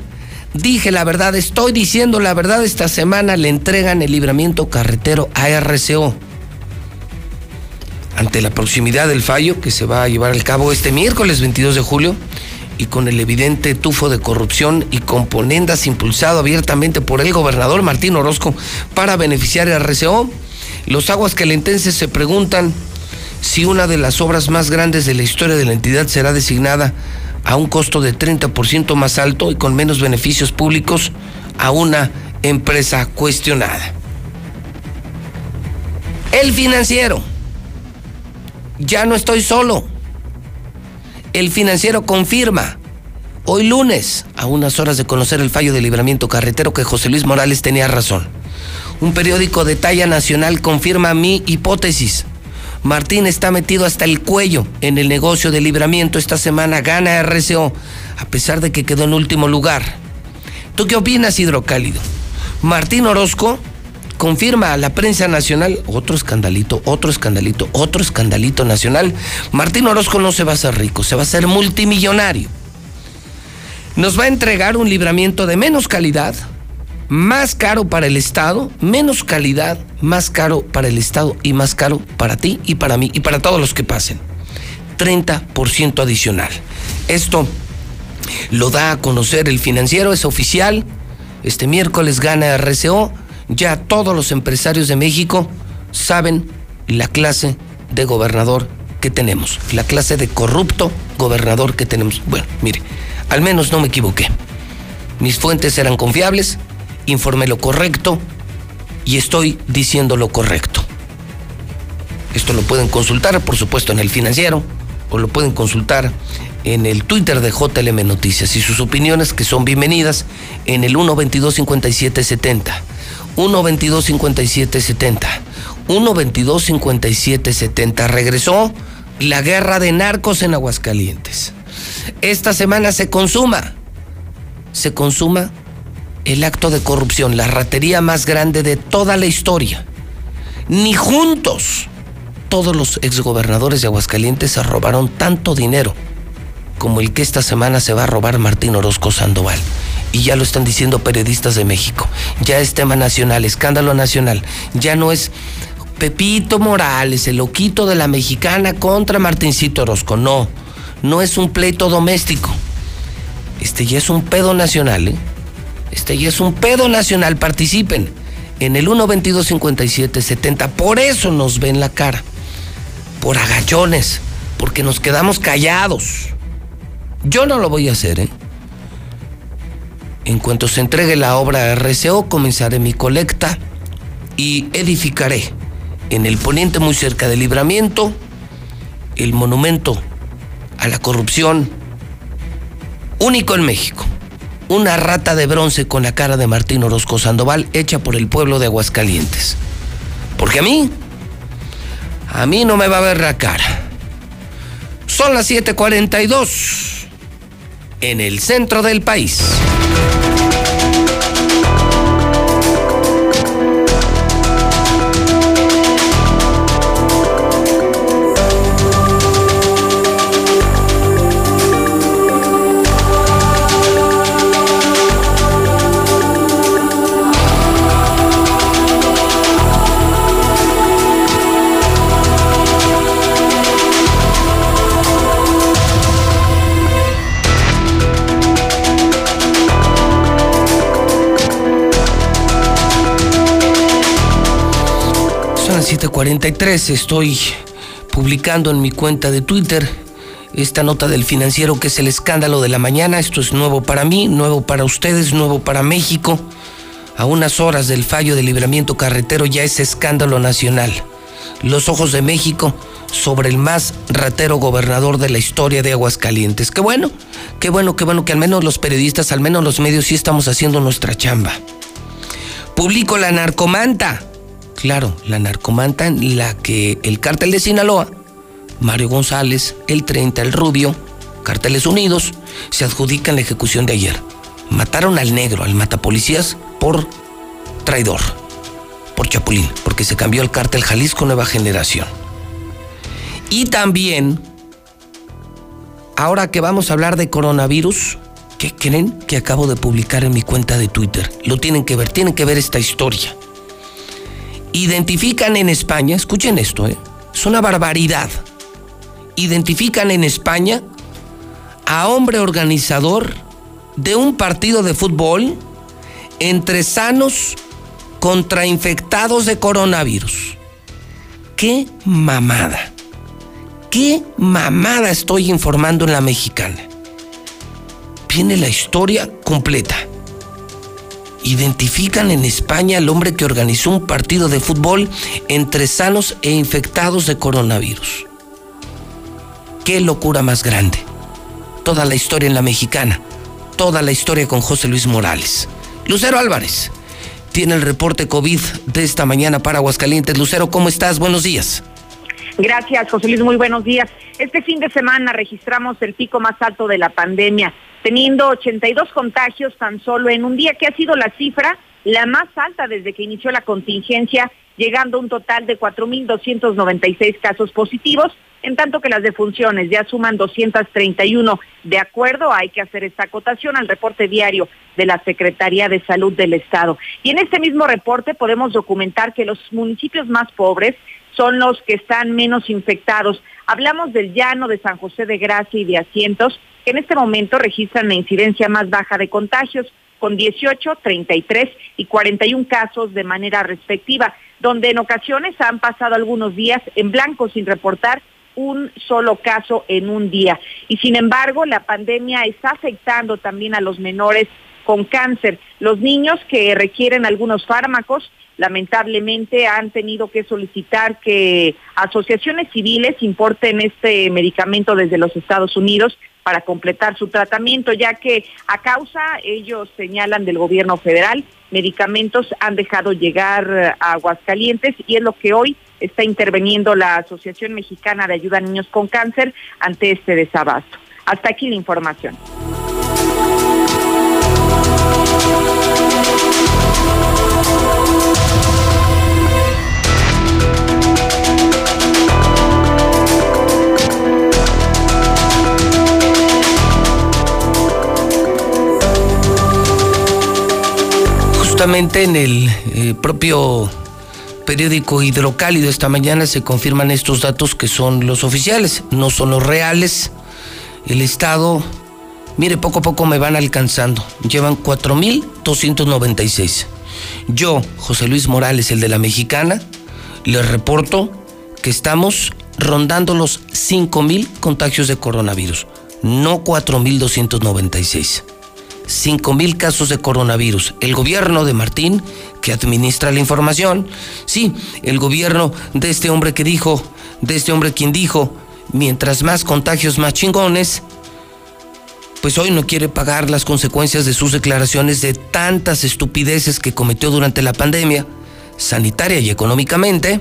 dije la verdad, estoy diciendo la verdad. Esta semana le entregan el libramiento carretero a RCO. Ante la proximidad del fallo que se va a llevar al cabo este miércoles 22 de julio y con el evidente tufo de corrupción y componendas impulsado abiertamente por el gobernador Martín Orozco para beneficiar a RCO, los aguas calentenses se preguntan si una de las obras más grandes de la historia de la entidad será designada a un costo de 30% más alto y con menos beneficios públicos a una empresa cuestionada. El financiero. Ya no estoy solo. El financiero confirma hoy lunes, a unas horas de conocer el fallo de libramiento carretero, que José Luis Morales tenía razón. Un periódico de talla nacional confirma mi hipótesis. Martín está metido hasta el cuello en el negocio de libramiento. Esta semana gana RCO, a pesar de que quedó en último lugar. ¿Tú qué opinas, Hidrocálido? Martín Orozco confirma a la prensa nacional otro escandalito, otro escandalito, otro escandalito nacional. Martín Orozco no se va a hacer rico, se va a hacer multimillonario. Nos va a entregar un libramiento de menos calidad, más caro para el Estado, menos calidad, más caro para el Estado y más caro para ti y para mí y para todos los que pasen. 30% adicional. Esto lo da a conocer el financiero, es oficial. Este miércoles gana RCO. Ya todos los empresarios de México saben la clase de gobernador que tenemos, la clase de corrupto gobernador que tenemos. Bueno, mire, al menos no me equivoqué. Mis fuentes eran confiables, informé lo correcto y estoy diciendo lo correcto. Esto lo pueden consultar, por supuesto, en el financiero o lo pueden consultar en el Twitter de JLM Noticias y sus opiniones que son bienvenidas en el 122 5770 122 5770 122 5770 regresó la guerra de narcos en Aguascalientes. Esta semana se consuma se consuma el acto de corrupción, la ratería más grande de toda la historia. Ni juntos todos los exgobernadores de Aguascalientes se robaron tanto dinero como el que esta semana se va a robar Martín Orozco Sandoval. Y ya lo están diciendo periodistas de México. Ya es tema nacional, escándalo nacional. Ya no es Pepito Morales, el loquito de la mexicana contra Martincito Orozco. No, no es un pleito doméstico. Este ya es un pedo nacional, ¿eh? Este ya es un pedo nacional. Participen en el 122-5770. Por eso nos ven la cara. Por agachones. Porque nos quedamos callados. Yo no lo voy a hacer, ¿eh? En cuanto se entregue la obra RCO, comenzaré mi colecta y edificaré en el poniente muy cerca del libramiento el monumento a la corrupción único en México una rata de bronce con la cara de Martín Orozco Sandoval hecha por el pueblo de Aguascalientes. Porque a mí, a mí no me va a ver la cara. Son las 7:42 en el centro del país. 7:43. Estoy publicando en mi cuenta de Twitter esta nota del financiero que es el escándalo de la mañana. Esto es nuevo para mí, nuevo para ustedes, nuevo para México. A unas horas del fallo de libramiento carretero ya es escándalo nacional. Los ojos de México sobre el más ratero gobernador de la historia de Aguascalientes. Qué bueno, qué bueno, qué bueno que al menos los periodistas, al menos los medios sí estamos haciendo nuestra chamba. Publico la narcomanta Claro, la narcomanta en la que el cártel de Sinaloa, Mario González, el 30, el Rubio, Cárteles Unidos, se adjudican la ejecución de ayer. Mataron al negro, al matapolicías, por traidor, por chapulín, porque se cambió el cártel Jalisco Nueva Generación. Y también, ahora que vamos a hablar de coronavirus, ¿qué creen que acabo de publicar en mi cuenta de Twitter? Lo tienen que ver, tienen que ver esta historia identifican en España, escuchen esto, ¿eh? es una barbaridad, identifican en España a hombre organizador de un partido de fútbol entre sanos contra infectados de coronavirus. ¡Qué mamada! ¡Qué mamada estoy informando en la mexicana! Viene la historia completa identifican en España al hombre que organizó un partido de fútbol entre sanos e infectados de coronavirus. Qué locura más grande. Toda la historia en la mexicana, toda la historia con José Luis Morales. Lucero Álvarez tiene el reporte COVID de esta mañana para Aguascalientes. Lucero, ¿cómo estás? Buenos días. Gracias, José Luis. Muy buenos días. Este fin de semana registramos el pico más alto de la pandemia teniendo 82 contagios tan solo en un día, que ha sido la cifra la más alta desde que inició la contingencia llegando a un total de 4.296 casos positivos, en tanto que las defunciones ya suman 231. De acuerdo, hay que hacer esta acotación al reporte diario de la Secretaría de Salud del Estado. Y en este mismo reporte podemos documentar que los municipios más pobres son los que están menos infectados. Hablamos del llano de San José de Gracia y de Asientos, que en este momento registran la incidencia más baja de contagios, con 18, 33 y 41 casos de manera respectiva, donde en ocasiones han pasado algunos días en blanco sin reportar un solo caso en un día. Y sin embargo, la pandemia está afectando también a los menores con cáncer. Los niños que requieren algunos fármacos lamentablemente han tenido que solicitar que asociaciones civiles importen este medicamento desde los Estados Unidos para completar su tratamiento, ya que a causa, ellos señalan del gobierno federal, medicamentos han dejado llegar a Aguascalientes y es lo que hoy está interviniendo la Asociación Mexicana de Ayuda a Niños con Cáncer ante este desabasto. Hasta aquí la información. En el eh, propio periódico Hidrocálido esta mañana se confirman estos datos que son los oficiales, no son los reales. El Estado, mire, poco a poco me van alcanzando. Llevan 4.296. Yo, José Luis Morales, el de la Mexicana, les reporto que estamos rondando los 5.000 contagios de coronavirus, no 4.296. 5 mil casos de coronavirus. El gobierno de Martín, que administra la información, sí, el gobierno de este hombre que dijo, de este hombre quien dijo, mientras más contagios, más chingones, pues hoy no quiere pagar las consecuencias de sus declaraciones de tantas estupideces que cometió durante la pandemia, sanitaria y económicamente,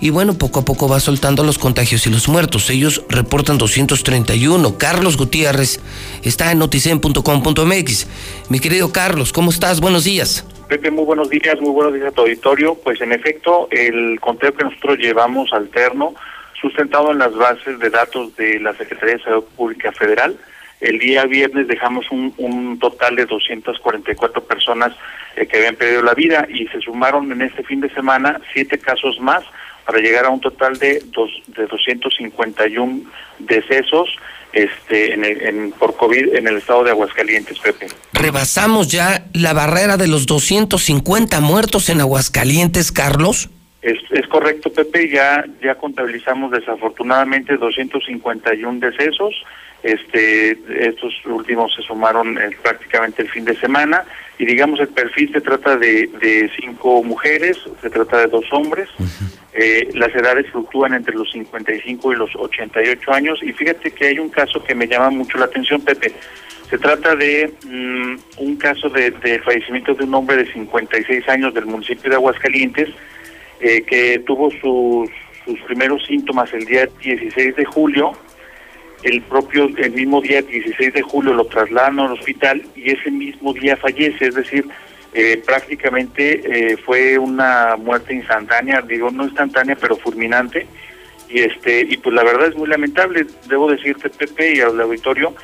y bueno, poco a poco va soltando los contagios y los muertos. Ellos reportan 231. Carlos Gutiérrez está en noticen.com.mx. Mi querido Carlos, ¿cómo estás? Buenos días. Pepe, muy buenos días, muy buenos días a tu auditorio. Pues en efecto, el conteo que nosotros llevamos alterno, sustentado en las bases de datos de la Secretaría de Salud Pública Federal, el día viernes dejamos un, un total de 244 personas eh, que habían perdido la vida y se sumaron en este fin de semana siete casos más para llegar a un total de, dos, de 251 decesos este, en, por COVID en el estado de Aguascalientes, Pepe. ¿Rebasamos ya la barrera de los 250 muertos en Aguascalientes, Carlos? Es, es correcto, Pepe, ya, ya contabilizamos desafortunadamente 251 decesos este, estos últimos se sumaron eh, prácticamente el fin de semana y digamos el perfil se trata de, de cinco mujeres, se trata de dos hombres. Eh, las edades fluctúan entre los 55 y los 88 años y fíjate que hay un caso que me llama mucho la atención, Pepe. Se trata de mm, un caso de, fallecimiento de un hombre de 56 años del municipio de Aguascalientes eh, que tuvo sus, sus primeros síntomas el día 16 de julio el propio, el mismo día 16 de julio lo trasladan al hospital y ese mismo día fallece, es decir, eh, prácticamente eh, fue una muerte instantánea, digo no instantánea pero fulminante. Y este y pues la verdad es muy lamentable, debo decirte Pepe y al auditorio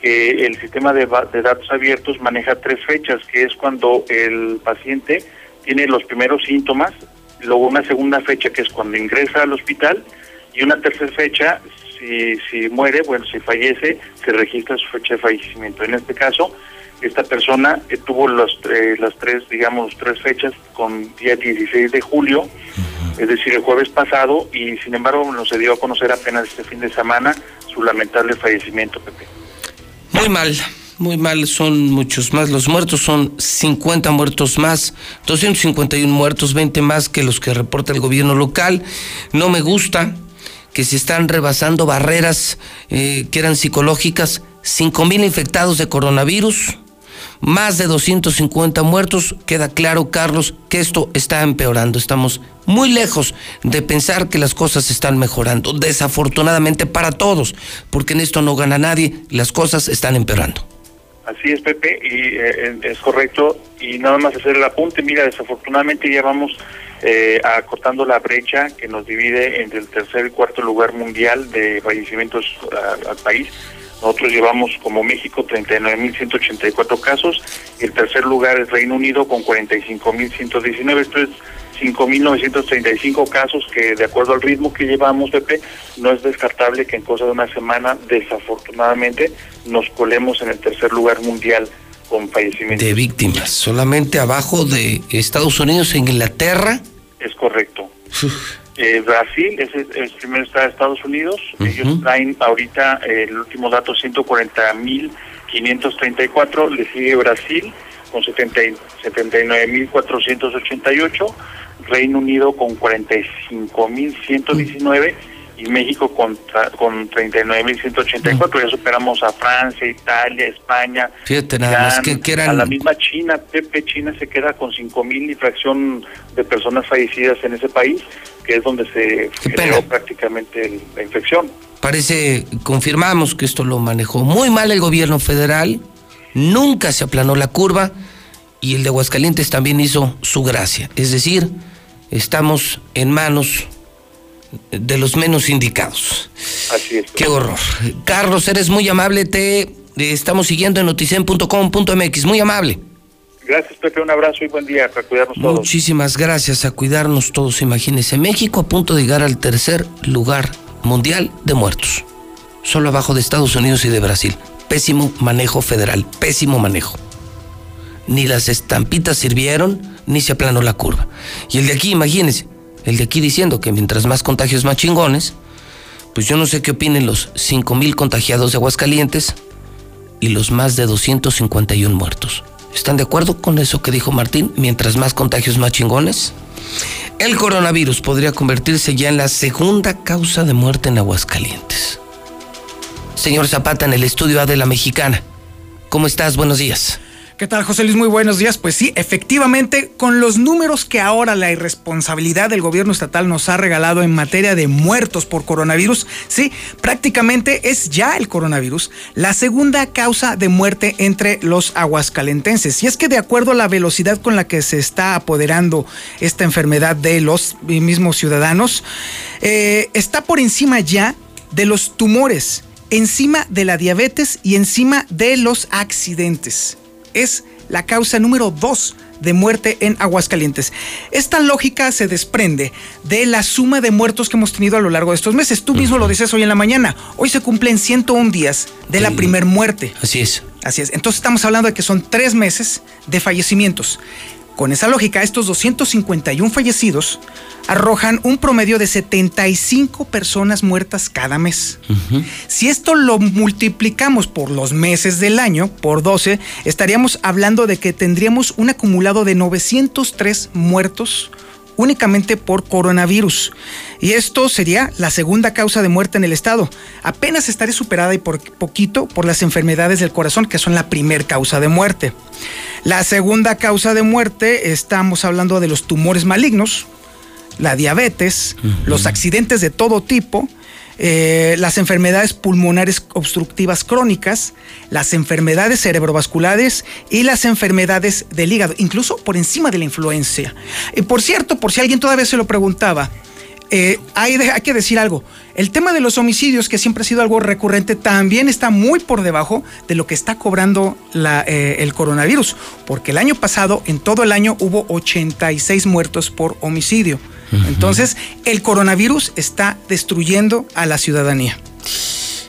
que el sistema de, de datos abiertos maneja tres fechas, que es cuando el paciente tiene los primeros síntomas, luego una segunda fecha que es cuando ingresa al hospital y una tercera fecha si, si muere, bueno, si fallece, se registra su fecha de fallecimiento. En este caso, esta persona eh, tuvo los, eh, las tres, digamos, tres fechas con día 16 de julio, es decir, el jueves pasado, y sin embargo nos se dio a conocer apenas este fin de semana su lamentable fallecimiento, Pepe. Muy mal. Muy mal, son muchos más. Los muertos son 50 muertos más, 251 muertos, 20 más que los que reporta el gobierno local. No me gusta, que se están rebasando barreras eh, que eran psicológicas, 5 mil infectados de coronavirus, más de 250 muertos. Queda claro, Carlos, que esto está empeorando. Estamos muy lejos de pensar que las cosas están mejorando. Desafortunadamente para todos, porque en esto no gana nadie, las cosas están empeorando. Así es, Pepe, y eh, es correcto. Y nada más hacer el apunte, mira, desafortunadamente llevamos eh, acortando la brecha que nos divide entre el tercer y cuarto lugar mundial de fallecimientos al país. Nosotros llevamos como México 39.184 casos y el tercer lugar es Reino Unido con 45.119. Esto es 5.935 casos que de acuerdo al ritmo que llevamos, Pepe, no es descartable que en cosa de una semana, desafortunadamente, nos colemos en el tercer lugar mundial con fallecimientos. De víctimas, solamente abajo de Estados Unidos e Inglaterra. Es correcto. Eh, Brasil es el, primer estado de Estados Unidos. Ellos traen ahorita eh, el último dato 140.534. Le sigue Brasil con 79.488. Reino Unido con 45.119 y México con, con 39.184. Ya superamos a Francia, Italia, España. Fíjate nada que, eran... A la misma China, Pepe, China se queda con 5.000 y fracción de personas fallecidas en ese país, que es donde se generó prácticamente la infección. Parece, confirmamos que esto lo manejó muy mal el gobierno federal, nunca se aplanó la curva y el de Aguascalientes también hizo su gracia. Es decir, estamos en manos de los menos indicados. Así es. Qué horror. Carlos, eres muy amable, te estamos siguiendo en noticen.com.mx, muy amable. Gracias, Pepe, un abrazo y buen día, para cuidarnos todos. Muchísimas gracias, a cuidarnos todos. Imagínense, México a punto de llegar al tercer lugar mundial de muertos, solo abajo de Estados Unidos y de Brasil. Pésimo manejo federal, pésimo manejo. Ni las estampitas sirvieron, ni se aplanó la curva. Y el de aquí, imagínense, el de aquí diciendo que mientras más contagios más chingones, pues yo no sé qué opinen los 5 mil contagiados de Aguascalientes y los más de 251 muertos. ¿Están de acuerdo con eso que dijo Martín? Mientras más contagios más chingones. El coronavirus podría convertirse ya en la segunda causa de muerte en Aguascalientes. Señor Zapata, en el estudio A de la Mexicana. ¿Cómo estás? Buenos días. ¿Qué tal, José Luis? Muy buenos días. Pues sí, efectivamente, con los números que ahora la irresponsabilidad del gobierno estatal nos ha regalado en materia de muertos por coronavirus, sí, prácticamente es ya el coronavirus la segunda causa de muerte entre los aguascalentenses. Y es que de acuerdo a la velocidad con la que se está apoderando esta enfermedad de los mismos ciudadanos, eh, está por encima ya de los tumores, encima de la diabetes y encima de los accidentes es la causa número dos de muerte en Aguascalientes. Esta lógica se desprende de la suma de muertos que hemos tenido a lo largo de estos meses. Tú mismo lo dices hoy en la mañana. Hoy se cumplen 101 días de la primer muerte. Así es. Así es. Entonces estamos hablando de que son tres meses de fallecimientos. Con esa lógica, estos 251 fallecidos arrojan un promedio de 75 personas muertas cada mes. Si esto lo multiplicamos por los meses del año, por 12, estaríamos hablando de que tendríamos un acumulado de 903 muertos únicamente por coronavirus. Y esto sería la segunda causa de muerte en el estado. Apenas estaría superada y por poquito por las enfermedades del corazón, que son la primer causa de muerte. La segunda causa de muerte, estamos hablando de los tumores malignos, la diabetes, los accidentes de todo tipo, eh, las enfermedades pulmonares obstructivas crónicas, las enfermedades cerebrovasculares y las enfermedades del hígado, incluso por encima de la influencia. Y por cierto, por si alguien todavía se lo preguntaba, eh, hay, que decir algo. El tema de los homicidios, que siempre ha sido algo recurrente, también está muy por debajo de lo que está cobrando eh, el coronavirus, porque el año pasado, en todo el año, hubo 86 muertos por homicidio. Entonces, el coronavirus está destruyendo a la ciudadanía.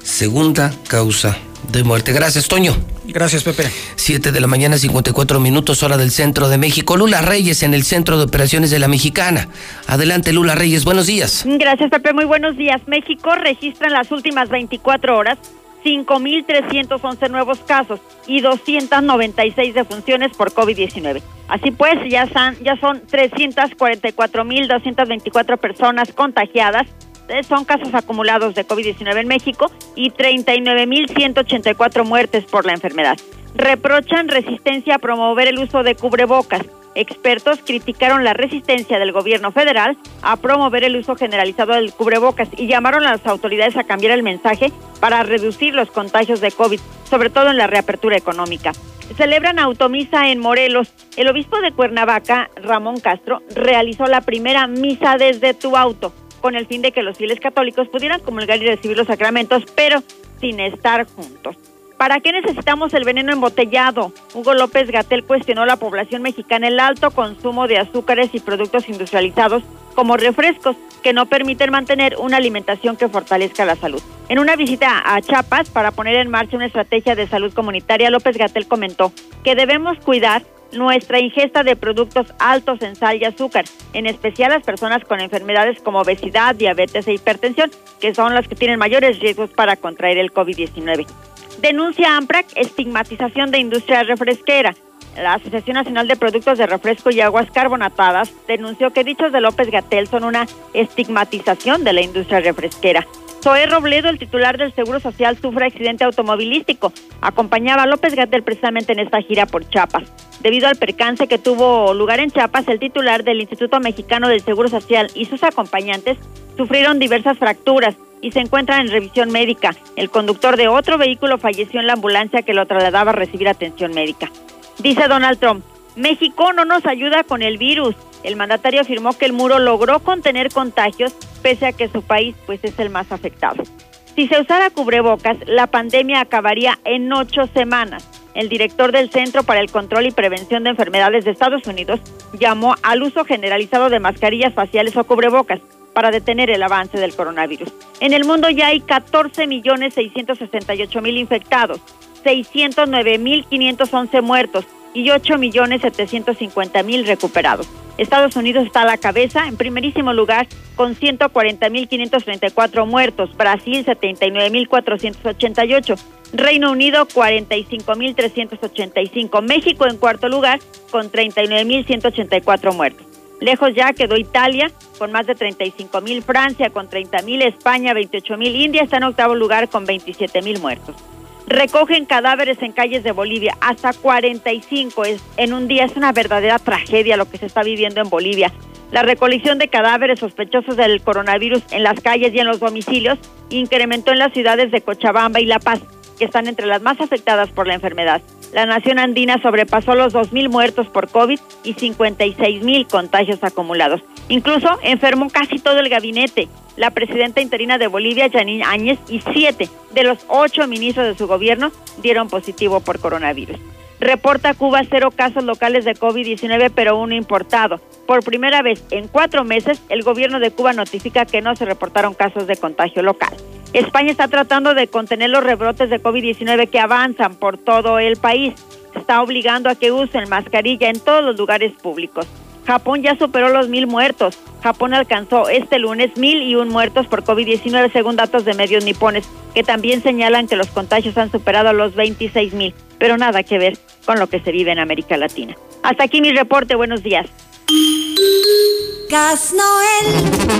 Segunda causa de muerte. Gracias, Toño. Gracias, Pepe. Siete de la mañana, 54 minutos, hora del centro de México. Lula Reyes en el centro de operaciones de la Mexicana. Adelante, Lula Reyes, buenos días. Gracias, Pepe. Muy buenos días. México registra en las últimas 24 horas 5.311 nuevos casos y 296 defunciones por COVID-19. Así pues, ya son, ya son 344.224 personas contagiadas. Eh, son casos acumulados de COVID-19 en México y 39.184 muertes por la enfermedad. Reprochan resistencia a promover el uso de cubrebocas Expertos criticaron la resistencia del gobierno federal a promover el uso generalizado del cubrebocas y llamaron a las autoridades a cambiar el mensaje para reducir los contagios de COVID, sobre todo en la reapertura económica. Celebran automisa en Morelos. El obispo de Cuernavaca, Ramón Castro, realizó la primera misa desde tu auto, con el fin de que los fieles católicos pudieran comulgar y recibir los sacramentos, pero sin estar juntos. ¿Para qué necesitamos el veneno embotellado? Hugo López Gatel cuestionó a la población mexicana el alto consumo de azúcares y productos industrializados como refrescos que no permiten mantener una alimentación que fortalezca la salud. En una visita a Chiapas para poner en marcha una estrategia de salud comunitaria, López Gatel comentó que debemos cuidar nuestra ingesta de productos altos en sal y azúcar, en especial las personas con enfermedades como obesidad, diabetes e hipertensión, que son las que tienen mayores riesgos para contraer el COVID-19. Denuncia AMPRAC estigmatización de industria refresquera. La Asociación Nacional de Productos de Refresco y Aguas Carbonatadas denunció que dichos de López Gatel son una estigmatización de la industria refresquera. Zoé Robledo, el titular del Seguro Social, sufre accidente automovilístico. Acompañaba a López Gatel precisamente en esta gira por Chiapas. Debido al percance que tuvo lugar en Chiapas, el titular del Instituto Mexicano del Seguro Social y sus acompañantes sufrieron diversas fracturas y se encuentran en revisión médica. El conductor de otro vehículo falleció en la ambulancia que lo trasladaba a recibir atención médica. Dice Donald Trump, México no nos ayuda con el virus. El mandatario afirmó que el muro logró contener contagios pese a que su país pues es el más afectado. Si se usara cubrebocas, la pandemia acabaría en ocho semanas. El director del Centro para el Control y Prevención de Enfermedades de Estados Unidos llamó al uso generalizado de mascarillas faciales o cubrebocas para detener el avance del coronavirus. En el mundo ya hay 14 millones 668 mil infectados, 609 mil 511 muertos y 8 millones 750 mil recuperados. Estados Unidos está a la cabeza, en primerísimo lugar, con 140 mil 534 muertos, Brasil 79 mil 488, Reino Unido 45 mil 385, México en cuarto lugar con 39 mil 184 muertos. Lejos ya quedó Italia con más de 35 mil, Francia con 30 mil, España 28 mil, India está en octavo lugar con 27 mil muertos. Recogen cadáveres en calles de Bolivia, hasta 45 en un día. Es una verdadera tragedia lo que se está viviendo en Bolivia. La recolección de cadáveres sospechosos del coronavirus en las calles y en los domicilios incrementó en las ciudades de Cochabamba y La Paz, que están entre las más afectadas por la enfermedad. La nación andina sobrepasó los 2.000 muertos por COVID y 56.000 contagios acumulados. Incluso enfermó casi todo el gabinete. La presidenta interina de Bolivia, Janine Áñez, y siete de los ocho ministros de su gobierno dieron positivo por coronavirus. Reporta Cuba cero casos locales de COVID-19, pero uno importado. Por primera vez en cuatro meses, el gobierno de Cuba notifica que no se reportaron casos de contagio local. España está tratando de contener los rebrotes de COVID-19 que avanzan por todo el país. Está obligando a que usen mascarilla en todos los lugares públicos. Japón ya superó los mil muertos. Japón alcanzó este lunes mil y un muertos por COVID-19 según datos de medios nipones, que también señalan que los contagios han superado los 26 mil, pero nada que ver con lo que se vive en América Latina. Hasta aquí mi reporte. Buenos días. Gas Noel.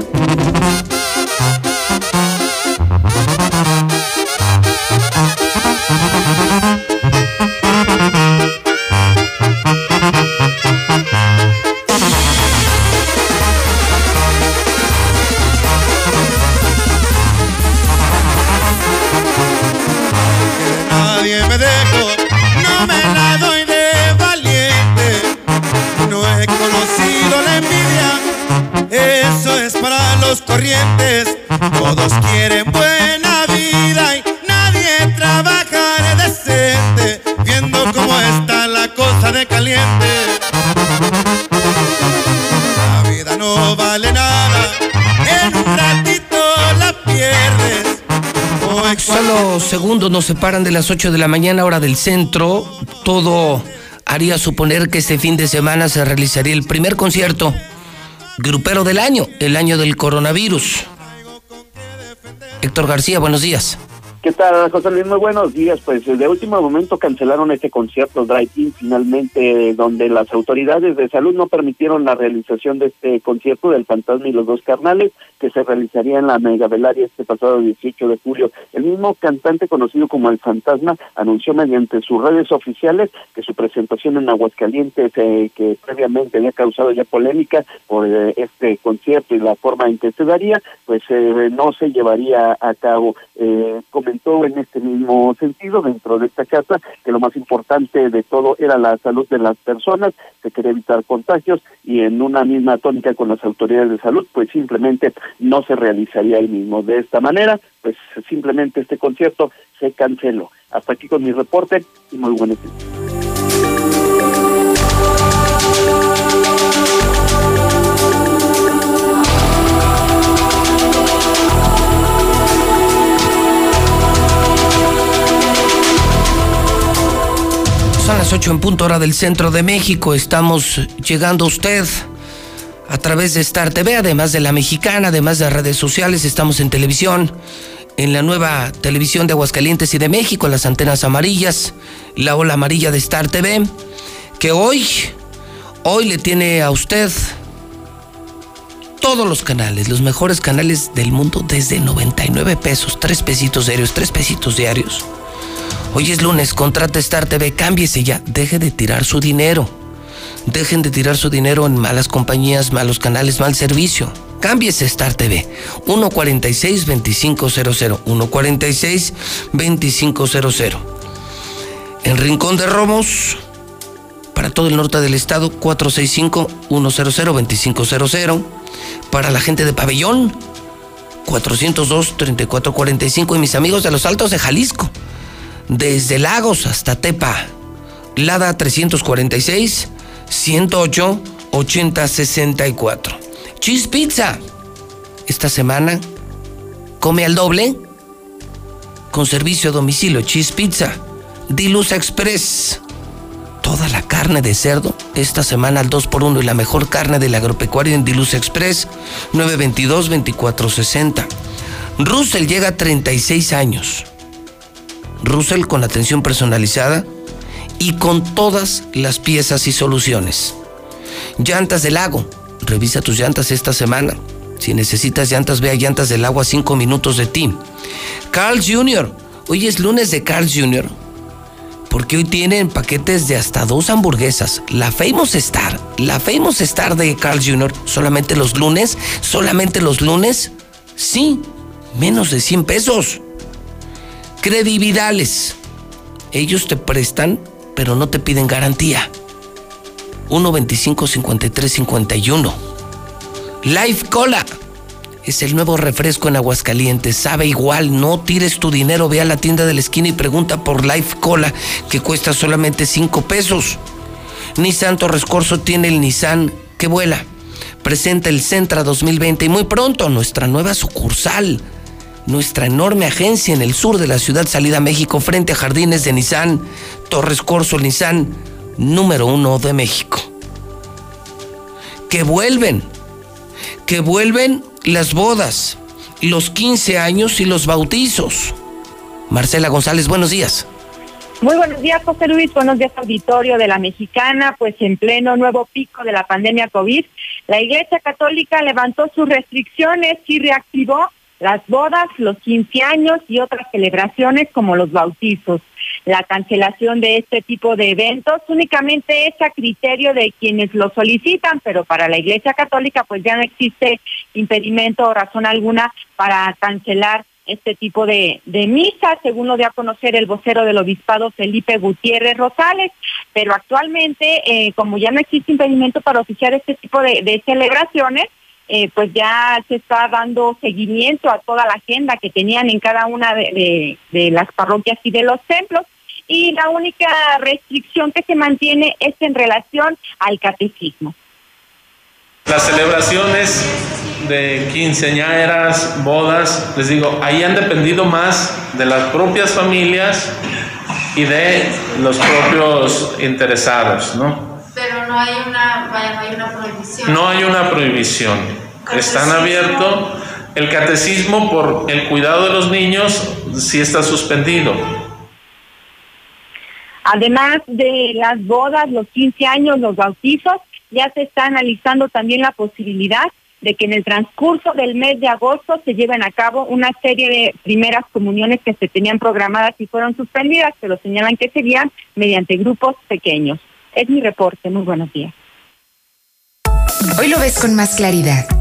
Corrientes, todos quieren buena vida y nadie trabaja decente, viendo cómo está la cosa de caliente. La vida no vale nada, en un ratito la pierdes. Solo segundos nos separan de las 8 de la mañana, hora del centro. Todo haría suponer que este fin de semana se realizaría el primer concierto grupero del año, el año del coronavirus. Héctor García, buenos días. ¿Qué tal, José Luis? Muy buenos días. Pues de último momento cancelaron este concierto drive-in finalmente, donde las autoridades de salud no permitieron la realización de este concierto del Fantasma y los dos carnales, que se realizaría en la Megavelaria este pasado 18 de julio. El mismo cantante conocido como El Fantasma anunció mediante sus redes oficiales que su presentación en Aguascalientes, eh, que previamente había causado ya polémica por eh, este concierto y la forma en que se daría, pues eh, no se llevaría a cabo. Eh, comentó en este mismo sentido dentro de esta casa que lo más importante de todo era la salud de las personas, se quería evitar contagios y en una misma tónica con las autoridades de salud, pues simplemente no se realizaría el mismo. De esta manera, pues simplemente este concierto se canceló. Hasta aquí con mi reporte y muy buenos días. Las 8 en punto hora del centro de México. Estamos llegando a usted a través de Star TV, además de la mexicana, además de redes sociales. Estamos en televisión, en la nueva televisión de Aguascalientes y de México, las antenas amarillas, la ola amarilla de Star TV, que hoy, hoy le tiene a usted todos los canales, los mejores canales del mundo desde 99 pesos, 3 pesitos diarios, 3 pesitos diarios. Hoy es lunes, contrate Star TV, cámbiese ya, deje de tirar su dinero. Dejen de tirar su dinero en malas compañías, malos canales, mal servicio. Cámbiese Star TV. 146-2500. 146-2500. En Rincón de Romos, para todo el norte del estado, 465-100-2500. Para la gente de Pabellón, 402-3445. Y mis amigos de los Altos de Jalisco, desde Lagos hasta Tepa. Lada 346 108 80 64. Cheese Pizza. Esta semana come al doble con servicio a domicilio Cheese Pizza. Dilusa Express. Toda la carne de cerdo esta semana al 2x1 y la mejor carne del agropecuario en Dilusa Express 922-2460. Russell llega a 36 años. Russell con atención personalizada y con todas las piezas y soluciones. Llantas del lago. Revisa tus llantas esta semana. Si necesitas llantas, ve a Llantas del Lago a 5 minutos de ti. Carl Jr. Hoy es lunes de Carl Jr. Porque hoy tienen paquetes de hasta dos hamburguesas. La Famous Star. La Famous Star de Carl Jr. Solamente los lunes. Solamente los lunes. Sí. Menos de 100 pesos credibilidades. Ellos te prestan, pero no te piden garantía. 125-53-51. Life Cola. Es el nuevo refresco en Aguascalientes. Sabe igual, no tires tu dinero. Ve a la tienda de la esquina y pregunta por Life Cola, que cuesta solamente 5 pesos. Nissan Torres Corso tiene el Nissan que vuela. Presenta el Centra 2020 y muy pronto nuestra nueva sucursal nuestra enorme agencia en el sur de la ciudad Salida México frente a Jardines de Nissan, Torres Corso Nissan, número uno de México. Que vuelven, que vuelven las bodas, los 15 años y los bautizos. Marcela González, buenos días. Muy buenos días, José Luis. Buenos días, auditorio de la Mexicana. Pues en pleno nuevo pico de la pandemia COVID, la Iglesia Católica levantó sus restricciones y reactivó las bodas, los 15 años y otras celebraciones como los bautizos. La cancelación de este tipo de eventos únicamente es a criterio de quienes lo solicitan, pero para la Iglesia Católica pues ya no existe impedimento o razón alguna para cancelar este tipo de, de misa, según lo dio a conocer el vocero del obispado Felipe Gutiérrez Rosales, pero actualmente, eh, como ya no existe impedimento para oficiar este tipo de, de celebraciones, eh, pues ya se está dando seguimiento a toda la agenda que tenían en cada una de, de, las parroquias y de los templos. Y la única restricción que se mantiene es en relación al catecismo. Las celebraciones de quinceañeras, bodas, les digo, ahí han dependido más de las propias familias y de los propios interesados, ¿no? Pero no hay una, vaya, no hay una prohibición. No hay una prohibición. Están abiertos. El catecismo, por el cuidado de los niños, sí está suspendido. Además de las bodas, los 15 años, los bautizos, ya se está analizando también la posibilidad de que en el transcurso del mes de agosto se lleven a cabo una serie de primeras comuniones que se tenían programadas y fueron suspendidas, pero señalan que serían mediante grupos pequeños. Es mi reporte. Muy buenos días. Hoy lo ves con más claridad.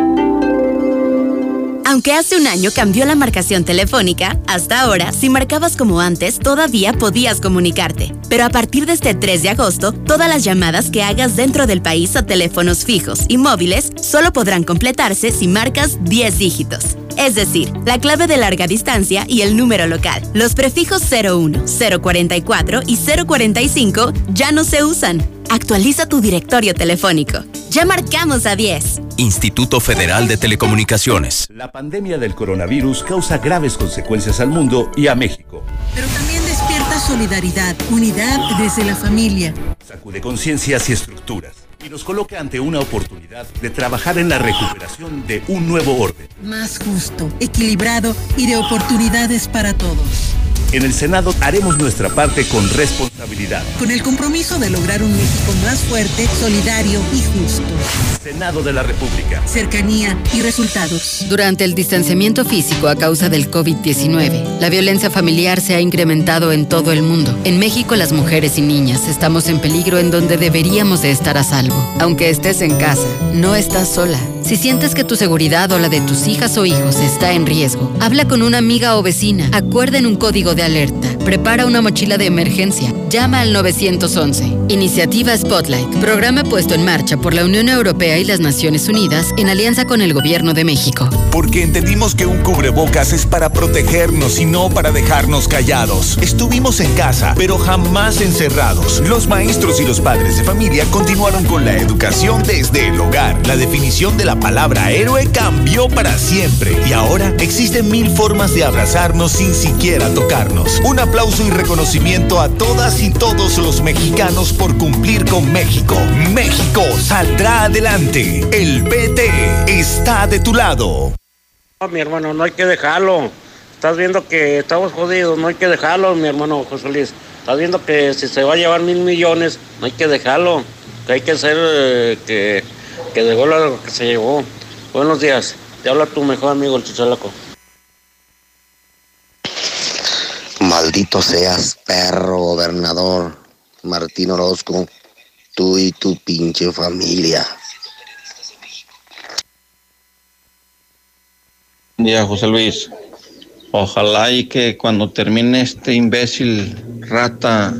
Aunque hace un año cambió la marcación telefónica, hasta ahora, si marcabas como antes, todavía podías comunicarte. Pero a partir de este 3 de agosto, todas las llamadas que hagas dentro del país a teléfonos fijos y móviles solo podrán completarse si marcas 10 dígitos. Es decir, la clave de larga distancia y el número local. Los prefijos 01, 044 y 045 ya no se usan. Actualiza tu directorio telefónico. Ya marcamos a 10. Instituto Federal de Telecomunicaciones. La pandemia del coronavirus causa graves consecuencias al mundo y a México. Pero también despierta solidaridad, unidad desde la familia. Sacude conciencias y estructuras y nos coloca ante una oportunidad de trabajar en la recuperación de un nuevo orden. Más justo, equilibrado y de oportunidades para todos. En el Senado haremos nuestra parte con responsabilidad. Con el compromiso de lograr un México más fuerte, solidario y justo. Senado de la República. Cercanía y resultados. Durante el distanciamiento físico a causa del COVID-19, la violencia familiar se ha incrementado en todo el mundo. En México las mujeres y niñas estamos en peligro en donde deberíamos de estar a salvo. Aunque estés en casa, no estás sola. Si sientes que tu seguridad o la de tus hijas o hijos está en riesgo, habla con una amiga o vecina. Acuerden un código de alerta. Prepara una mochila de emergencia. Llama al 911. Iniciativa Spotlight. Programa puesto en marcha por la Unión Europea y las Naciones Unidas en alianza con el Gobierno de México. Porque entendimos que un cubrebocas es para protegernos y no para dejarnos callados. Estuvimos en casa, pero jamás encerrados. Los maestros y los padres de familia continuaron con la educación desde el hogar. La definición de la palabra héroe cambió para siempre y ahora existen mil formas de abrazarnos sin siquiera Un aplauso y reconocimiento a todas y todos los mexicanos por cumplir con México. México saldrá adelante. El PT está de tu lado. mi hermano, no hay que dejarlo. Estás viendo que estamos jodidos, no hay que dejarlo, mi hermano José Luis. Estás viendo que si se va a llevar mil millones, no hay que dejarlo. Que hay que hacer eh, que que dejó lo que se llevó. Buenos días, te habla tu mejor amigo el chichalaco. Maldito seas, perro gobernador Martín Orozco, tú y tu pinche familia. Día José Luis. Ojalá y que cuando termine este imbécil rata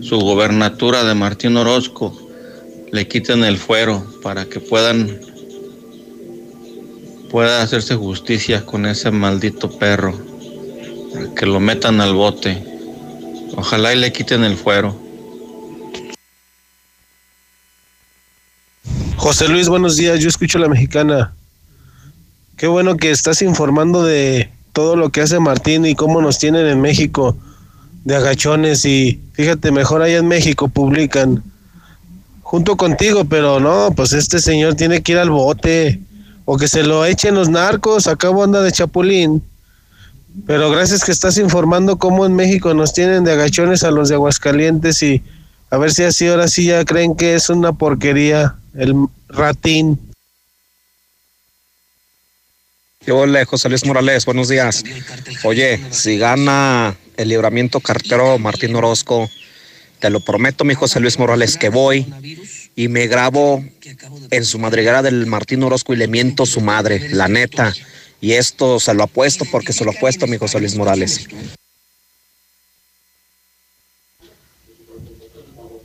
su gobernatura de Martín Orozco, le quiten el fuero para que puedan pueda hacerse justicia con ese maldito perro, que lo metan al bote. Ojalá y le quiten el fuero. José Luis, buenos días. Yo escucho a la mexicana. Qué bueno que estás informando de todo lo que hace Martín y cómo nos tienen en México de agachones y fíjate, mejor allá en México publican junto contigo, pero no, pues este señor tiene que ir al bote o que se lo echen los narcos, acabo anda de chapulín. Pero gracias que estás informando cómo en México nos tienen de agachones a los de Aguascalientes y a ver si así ahora sí ya creen que es una porquería el ratín. ¿Qué hola, José Luis Morales? Buenos días. Oye, si gana el libramiento cartero Martín Orozco, te lo prometo, mi José Luis Morales, que voy y me grabo en su madriguera del Martín Orozco y le miento su madre, la neta. Y esto se lo apuesto porque se lo apuesto, mi José Luis Morales.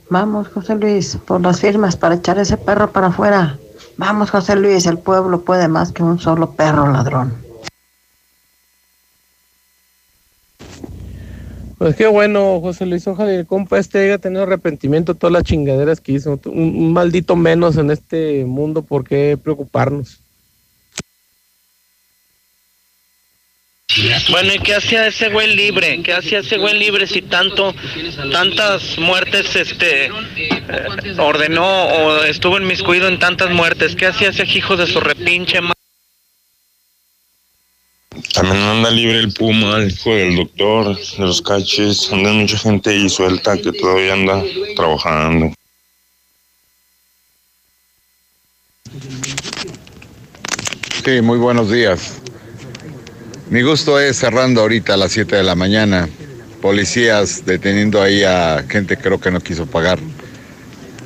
Vamos, José Luis, por las firmas para echar ese perro para afuera. Vamos, José Luis, el pueblo puede más que un solo perro ladrón. Pues qué bueno, José Luis, ojalá el compa este haya tenido arrepentimiento de todas las chingaderas que hizo. Un, maldito menos en este mundo, ¿por qué preocuparnos? Bueno, ¿y qué hacía ese güey libre? ¿Qué hacía ese güey libre si tanto, tantas muertes, este, eh, ordenó o estuvo inmiscuido en tantas muertes? ¿Qué hacía ese hijo de su repinche? También anda libre el Puma, el hijo del doctor, de los caches. Anda mucha gente ahí suelta que todavía anda trabajando. Sí, muy buenos días. Mi gusto es cerrando ahorita a las 7 de la mañana. Policías deteniendo ahí a gente creo que no quiso pagar.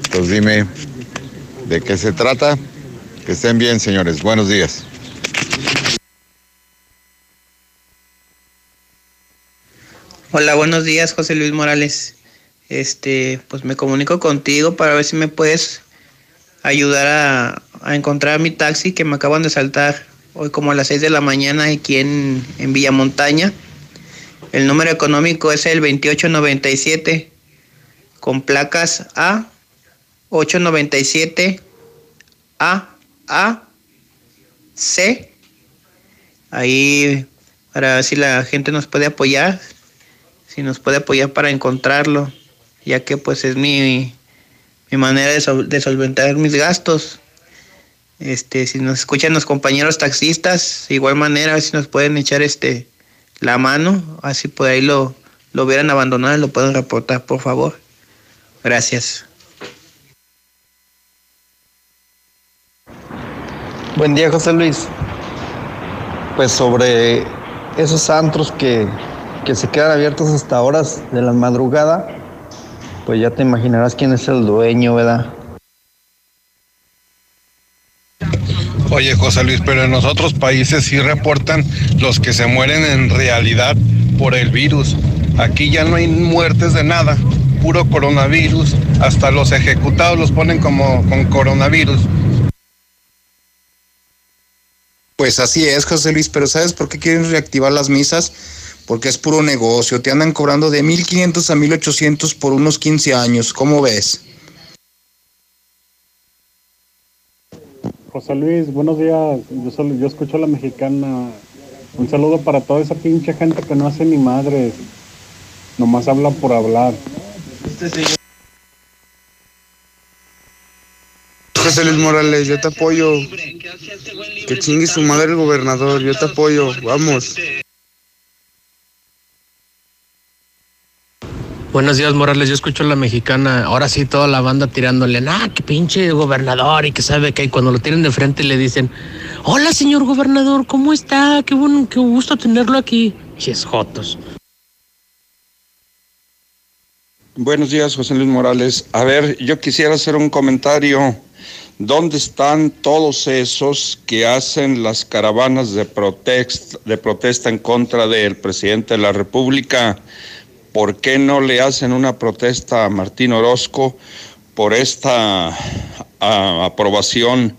Entonces dime, ¿de qué se trata? Que estén bien, señores. Buenos días. Hola, buenos días, José Luis Morales. Este, pues me comunico contigo para ver si me puedes ayudar a, a encontrar mi taxi que me acaban de saltar hoy como a las 6 de la mañana aquí en, en Villa Montaña. El número económico es el 2897 con placas A 897 A A C. Ahí para ver si la gente nos puede apoyar, si nos puede apoyar para encontrarlo, ya que pues es mi, mi manera de, sol- de solventar mis gastos. Este, si nos escuchan los compañeros taxistas, de igual manera, a ver si nos pueden echar este la mano, así por ahí lo, lo hubieran abandonado y lo pueden reportar, por favor. Gracias. Buen día, José Luis. Pues sobre esos antros que, que se quedan abiertos hasta horas de la madrugada, pues ya te imaginarás quién es el dueño, ¿verdad? Oye, José Luis, pero en los otros países sí reportan los que se mueren en realidad por el virus. Aquí ya no hay muertes de nada, puro coronavirus. Hasta los ejecutados los ponen como con coronavirus. Pues así es, José Luis, pero ¿sabes por qué quieren reactivar las misas? Porque es puro negocio. Te andan cobrando de 1.500 a 1.800 por unos 15 años. ¿Cómo ves? José Luis, buenos días. Yo, solo, yo escucho a la mexicana. Un saludo para toda esa pinche gente que no hace ni madres. Nomás habla por hablar. José Luis Morales, yo te apoyo. Que chingue su madre el gobernador, yo te apoyo. Vamos. Buenos días, Morales. Yo escucho a la mexicana. Ahora sí, toda la banda tirándole, ah, qué pinche gobernador y que sabe que cuando lo tienen de frente le dicen, hola, señor gobernador, ¿cómo está? Qué bueno, qué gusto tenerlo aquí. Jotos. Buenos días, José Luis Morales. A ver, yo quisiera hacer un comentario. ¿Dónde están todos esos que hacen las caravanas de protesta en contra del presidente de la República? ¿Por qué no le hacen una protesta a Martín Orozco por esta aprobación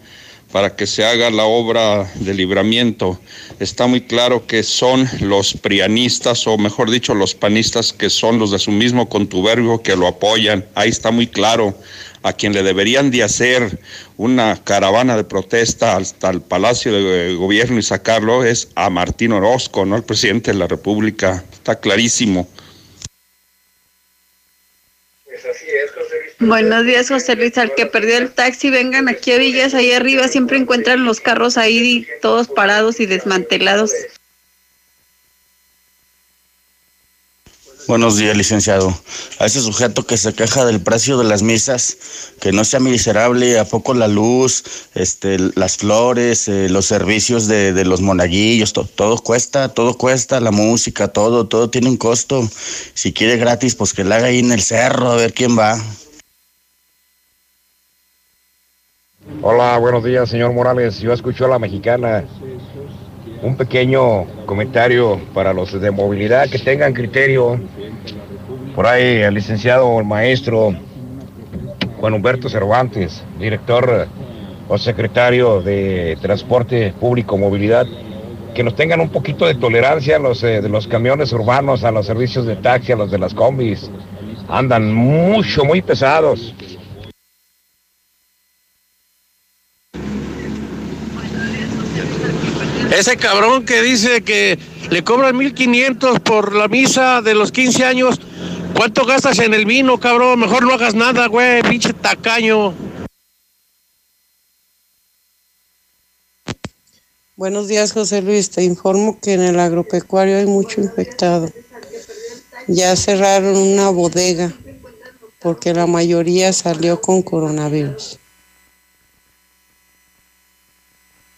para que se haga la obra de libramiento? Está muy claro que son los prianistas, o mejor dicho, los panistas, que son los de su mismo contubernio que lo apoyan. Ahí está muy claro. A quien le deberían de hacer una caravana de protesta hasta el Palacio de Gobierno y sacarlo es a Martín Orozco, no al presidente de la República. Está clarísimo. Buenos días, José Luis. Al que perdió el taxi, vengan aquí a Villas, ahí arriba. Siempre encuentran los carros ahí todos parados y desmantelados. Buenos días, licenciado. A ese sujeto que se queja del precio de las misas, que no sea miserable, ¿a poco la luz, este, las flores, eh, los servicios de, de los monaguillos, to- todo cuesta, todo cuesta, la música, todo, todo tiene un costo. Si quiere gratis, pues que la haga ahí en el cerro, a ver quién va. Hola, buenos días, señor Morales. Yo escucho a la mexicana. Un pequeño comentario para los de movilidad que tengan criterio. Por ahí el licenciado, el maestro Juan Humberto Cervantes, director o secretario de Transporte Público Movilidad, que nos tengan un poquito de tolerancia los eh, de los camiones urbanos, a los servicios de taxi, a los de las combis. Andan mucho, muy pesados. Ese cabrón que dice que le cobran 1500 por la misa de los 15 años, ¿cuánto gastas en el vino, cabrón? Mejor no hagas nada, güey, pinche tacaño. Buenos días, José Luis. Te informo que en el agropecuario hay mucho infectado. Ya cerraron una bodega porque la mayoría salió con coronavirus.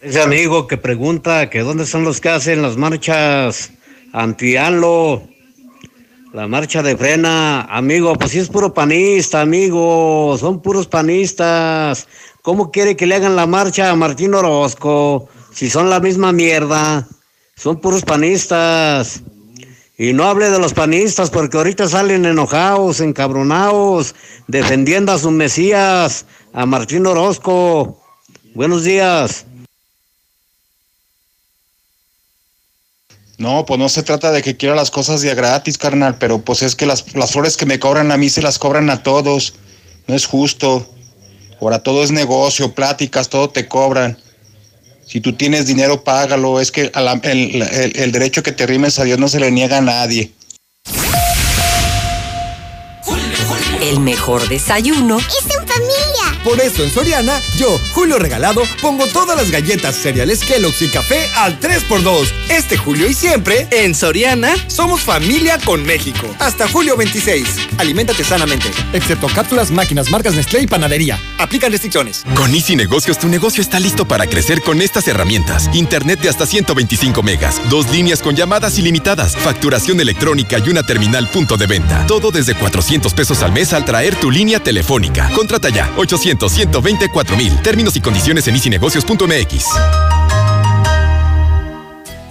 Ese amigo que pregunta que dónde son los que hacen las marchas anti-ANLO, la marcha de frena, amigo, pues sí es puro panista, amigo, son puros panistas. ¿Cómo quiere que le hagan la marcha a Martín Orozco si son la misma mierda? Son puros panistas. Y no hable de los panistas porque ahorita salen enojados, encabronados, defendiendo a su Mesías, a Martín Orozco. Buenos días. No, pues no se trata de que quiera las cosas de a gratis, carnal, pero pues es que las, las flores que me cobran a mí se las cobran a todos. No es justo. Ahora todo es negocio, pláticas, todo te cobran. Si tú tienes dinero, págalo. Es que a la- el, el- el derecho que te rimes a Dios no se le niega a nadie. El mejor desayuno. Es. Por eso en Soriana, yo, Julio Regalado, pongo todas las galletas, cereales Kellogg's y café al 3x2. Este julio y siempre, en Soriana, somos familia con México. Hasta julio 26. Aliméntate sanamente. Excepto cápsulas, máquinas, marcas Nestlé y panadería. Aplican restricciones. Con Easy Negocios, tu negocio está listo para crecer con estas herramientas. Internet de hasta 125 megas, dos líneas con llamadas ilimitadas, facturación electrónica y una terminal punto de venta. Todo desde 400 pesos al mes al traer tu línea telefónica. Contrata ya 800 124 mil. Términos y condiciones en easynegocios.mx.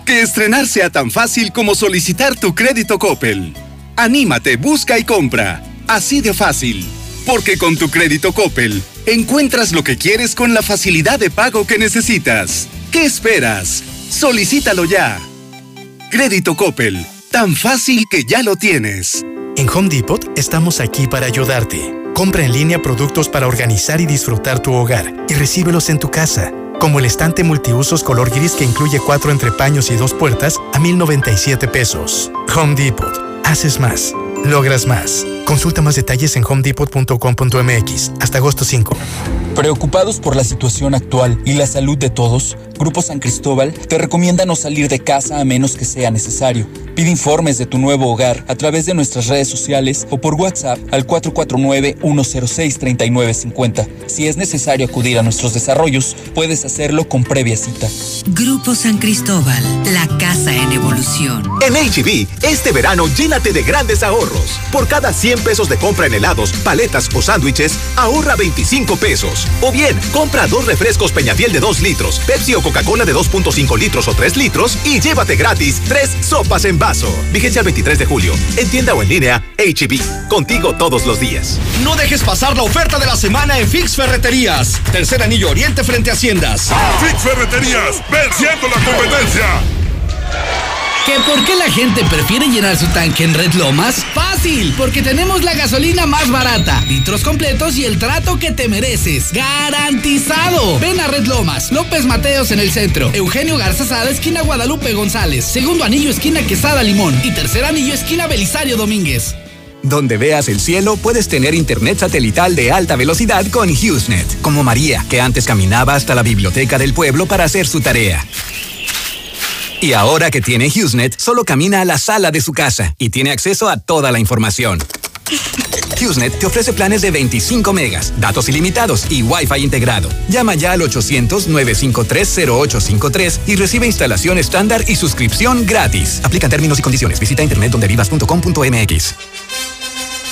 Que estrenar sea tan fácil como solicitar tu crédito Coppel. Anímate, busca y compra. Así de fácil. Porque con tu crédito Coppel encuentras lo que quieres con la facilidad de pago que necesitas. ¿Qué esperas? Solicítalo ya. Crédito Coppel. Tan fácil que ya lo tienes. En Home Depot estamos aquí para ayudarte. Compra en línea productos para organizar y disfrutar tu hogar y recíbelos en tu casa, como el estante multiusos color gris que incluye cuatro entrepaños y dos puertas a 1,097 pesos. Home Depot. Haces más. Logras más. Consulta más detalles en homedepot.com.mx hasta agosto 5. Preocupados por la situación actual y la salud de todos, Grupo San Cristóbal te recomienda no salir de casa a menos que sea necesario. Pide informes de tu nuevo hogar a través de nuestras redes sociales o por WhatsApp al 449-106-3950. Si es necesario acudir a nuestros desarrollos, puedes hacerlo con previa cita. Grupo San Cristóbal, la casa en evolución. En HB, este verano llénate de grandes ahorros. Por cada 100 pesos de compra en helados, paletas o sándwiches, ahorra 25 pesos. O bien, compra dos refrescos Peñafiel de 2 litros, Pepsi o Coca-Cola de 2.5 litros o 3 litros y llévate gratis 3 sopas en vaso. Vigencia el 23 de julio. En tienda o en línea, HB. Contigo todos los días. No dejes pasar la oferta de la semana en Fix Ferreterías. Tercer anillo oriente frente a Haciendas. Fix Ferreterías, venciendo la competencia. ¿Que por qué la gente prefiere llenar su tanque en Red Lomas? Fácil, porque tenemos la gasolina más barata, litros completos y el trato que te mereces. ¡Garantizado! Ven a Red Lomas, López Mateos en el centro, Eugenio Garza Sada, esquina Guadalupe González, segundo anillo, esquina Quesada Limón y tercer anillo, esquina Belisario Domínguez. Donde veas el cielo, puedes tener internet satelital de alta velocidad con HughesNet, como María, que antes caminaba hasta la biblioteca del pueblo para hacer su tarea. Y ahora que tiene HughesNet, solo camina a la sala de su casa y tiene acceso a toda la información. HughesNet te ofrece planes de 25 megas, datos ilimitados y Wi-Fi integrado. Llama ya al 800-953-0853 y recibe instalación estándar y suscripción gratis. Aplican términos y condiciones. Visita internetdondevivas.com.mx.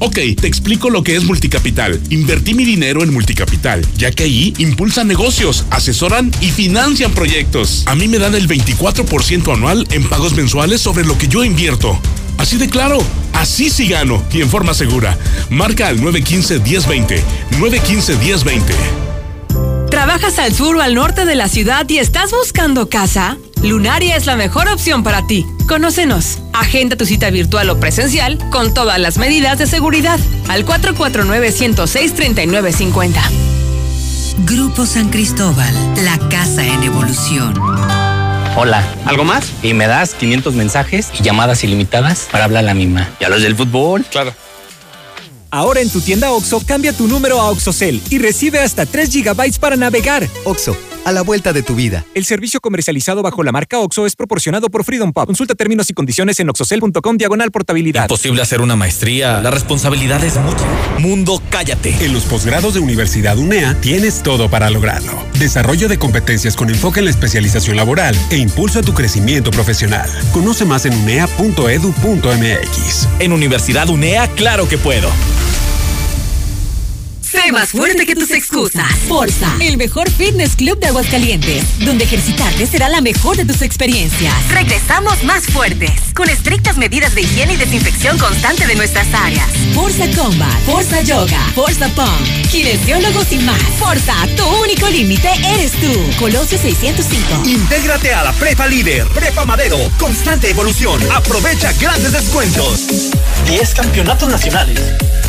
Ok, te explico lo que es Multicapital. Invertí mi dinero en Multicapital, ya que ahí impulsan negocios, asesoran y financian proyectos. A mí me dan el 24% anual en pagos mensuales sobre lo que yo invierto. Así de claro, así sí gano y en forma segura. Marca al 915-1020. 915-1020. ¿Trabajas al sur o al norte de la ciudad y estás buscando casa? Lunaria es la mejor opción para ti. Conócenos. Agenda tu cita virtual o presencial con todas las medidas de seguridad al 449-106-3950. Grupo San Cristóbal, la casa en evolución. Hola, ¿algo más? Y me das 500 mensajes y llamadas ilimitadas para hablar a la misma. ¿Y a los del fútbol? Claro. Ahora en tu tienda OXO, cambia tu número a OXOCEL y recibe hasta 3 GB para navegar. OXO, a la vuelta de tu vida. El servicio comercializado bajo la marca OXO es proporcionado por Freedom Pop. Consulta términos y condiciones en oxocel.com diagonal portabilidad. Posible hacer una maestría. La responsabilidad es mucha. Mundo, cállate. En los posgrados de Universidad UNEA tienes todo para lograrlo. Desarrollo de competencias con enfoque en la especialización laboral e impulso a tu crecimiento profesional. Conoce más en unea.edu.mx. En Universidad UNEA, claro que puedo. Sé más fuerte que tus excusas. Forza, el mejor fitness club de Aguascalientes, donde ejercitarte será la mejor de tus experiencias. Regresamos más fuertes, con estrictas medidas de higiene y desinfección constante de nuestras áreas. Forza Combat, Forza Yoga, Forza Punk, kinesiólogos y más. Forza, tu único límite eres tú. Colosio 605. Intégrate a la Prepa Líder, Prepa Madero, constante evolución. Aprovecha grandes descuentos. 10 campeonatos nacionales.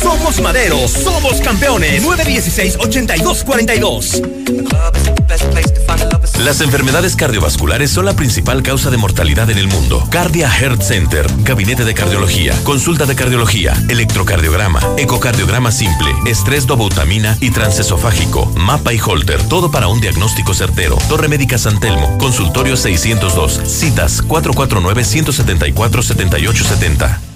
Somos Madero, somos campeones. 916-8242. Las enfermedades cardiovasculares son la principal causa de mortalidad en el mundo. Cardia Heart Center, Gabinete de Cardiología, Consulta de Cardiología, Electrocardiograma, Ecocardiograma Simple, Estrés dobutamina y transesofágico, Mapa y Holter, todo para un diagnóstico certero. Torre Médica San Telmo, Consultorio 602, citas 449-174-7870.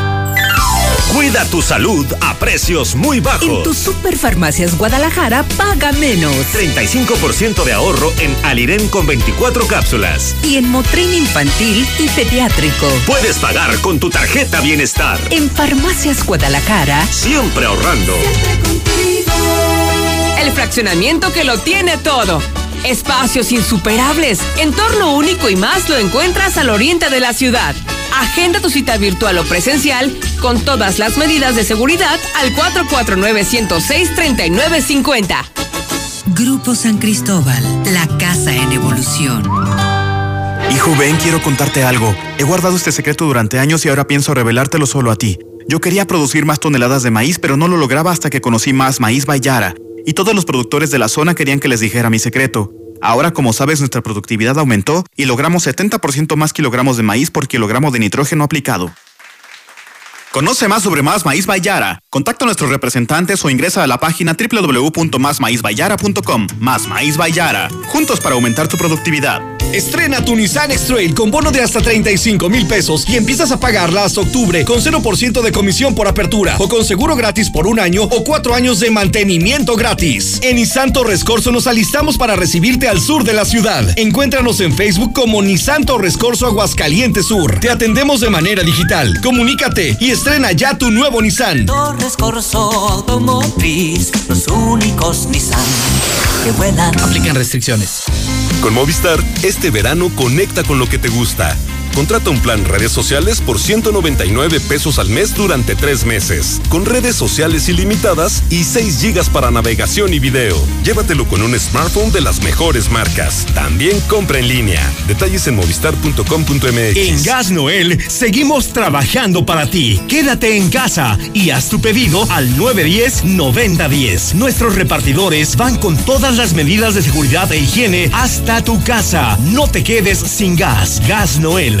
Cuida tu salud a precios muy bajos. En tus superfarmacias Guadalajara paga menos. 35% de ahorro en Aliren con 24 cápsulas. Y en Motrin infantil y pediátrico. Puedes pagar con tu tarjeta Bienestar. En Farmacias Guadalajara. Siempre ahorrando. El fraccionamiento que lo tiene todo. Espacios insuperables, entorno único y más lo encuentras al oriente de la ciudad. Agenda tu cita virtual o presencial con todas las medidas de seguridad al 449-106-3950. Grupo San Cristóbal, la casa en evolución. Hijo, ven, quiero contarte algo. He guardado este secreto durante años y ahora pienso revelártelo solo a ti. Yo quería producir más toneladas de maíz, pero no lo lograba hasta que conocí más Maíz Bayara. Y todos los productores de la zona querían que les dijera mi secreto. Ahora, como sabes, nuestra productividad aumentó y logramos 70% más kilogramos de maíz por kilogramo de nitrógeno aplicado. Conoce más sobre Más Maíz Bayara. Contacta a nuestros representantes o ingresa a la página www.másmaízbayara.com. Más Maíz Bayara. Juntos para aumentar tu productividad. Estrena tu Nissan X-Trail con bono de hasta 35 mil pesos y empiezas a pagarla hasta octubre con 0% de comisión por apertura o con seguro gratis por un año o cuatro años de mantenimiento gratis. En Nissan Torres nos alistamos para recibirte al sur de la ciudad. Encuéntranos en Facebook como Nissan Torres Aguascalientes Sur. Te atendemos de manera digital. Comunícate y estrena ya tu nuevo Nissan. Torres Corso Automotriz, los únicos Nissan que vuelan. Aplican restricciones. Con Movistar, este verano conecta con lo que te gusta. Contrata un plan redes sociales por 199 pesos al mes durante tres meses, con redes sociales ilimitadas y 6 gigas para navegación y video. Llévatelo con un smartphone de las mejores marcas. También compra en línea. Detalles en movistar.com.mx. En Gas Noel seguimos trabajando para ti. Quédate en casa y haz tu pedido al 910-9010. Nuestros repartidores van con todas las medidas de seguridad e higiene hasta tu casa. No te quedes sin gas. Gas Noel.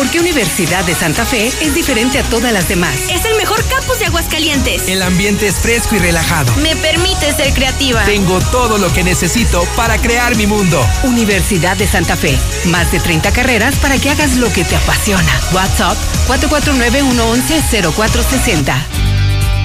¿Por qué Universidad de Santa Fe es diferente a todas las demás? Es el mejor campus de Aguascalientes. El ambiente es fresco y relajado. Me permite ser creativa. Tengo todo lo que necesito para crear mi mundo. Universidad de Santa Fe. Más de 30 carreras para que hagas lo que te apasiona. WhatsApp 449-111-0460.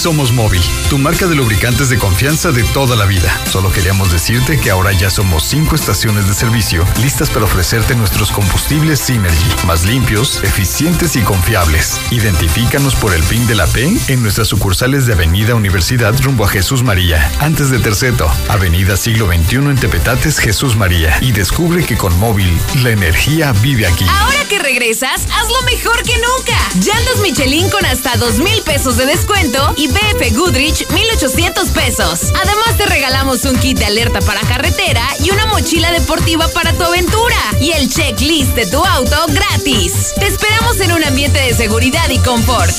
Somos Móvil, tu marca de lubricantes de confianza de toda la vida. Solo queríamos decirte que ahora ya somos cinco estaciones de servicio listas para ofrecerte nuestros combustibles Synergy, más limpios, eficientes y confiables. Identifícanos por el PIN de la P en nuestras sucursales de Avenida Universidad rumbo a Jesús María, antes de Terceto, Avenida Siglo XXI en Tepetates Jesús María y descubre que con Móvil la energía vive aquí. Ahora que regresas, hazlo mejor que nunca. Llantas Michelin con hasta dos mil pesos de descuento y BF Goodrich 1800 pesos. Además te regalamos un kit de alerta para carretera y una mochila deportiva para tu aventura y el checklist de tu auto gratis. Te esperamos en un ambiente de seguridad y confort.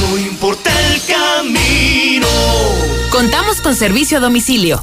No importa el camino. Contamos con servicio a domicilio.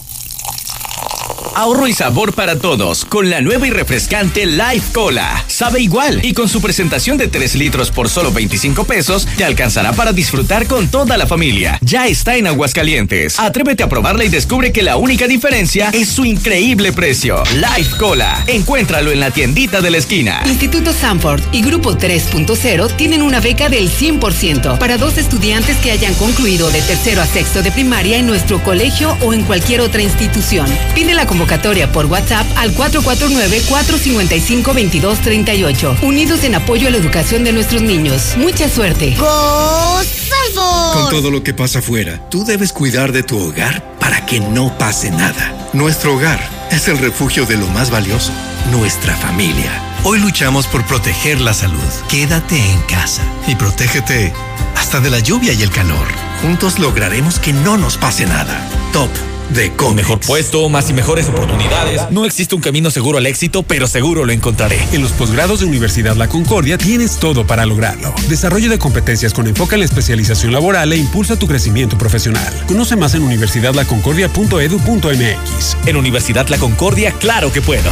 Ahorro y sabor para todos con la nueva y refrescante Life Cola. Sabe igual y con su presentación de 3 litros por solo 25 pesos te alcanzará para disfrutar con toda la familia. Ya está en Aguascalientes. Atrévete a probarla y descubre que la única diferencia es su increíble precio. Life Cola. Encuéntralo en la tiendita de la esquina. Instituto Sanford y Grupo 3.0 tienen una beca del 100% para dos estudiantes que hayan concluido de tercero a sexto de primaria en nuestro colegio o en cualquier otra institución. Pide la convocatoria por WhatsApp al 449-455-2238. Unidos en apoyo a la educación de nuestros niños. Mucha suerte. Con todo lo que pasa afuera, tú debes cuidar de tu hogar para que no pase nada. Nuestro hogar es el refugio de lo más valioso, nuestra familia. Hoy luchamos por proteger la salud. Quédate en casa y protégete hasta de la lluvia y el calor. Juntos lograremos que no nos pase nada. Top de Con mejor puesto, más y mejores oportunidades. No existe un camino seguro al éxito, pero seguro lo encontraré. En los posgrados de Universidad La Concordia tienes todo para lograrlo. Desarrollo de competencias con enfoque en la especialización laboral e impulsa tu crecimiento profesional. Conoce más en universidadlaconcordia.edu.mx. En Universidad La Concordia, claro que puedo.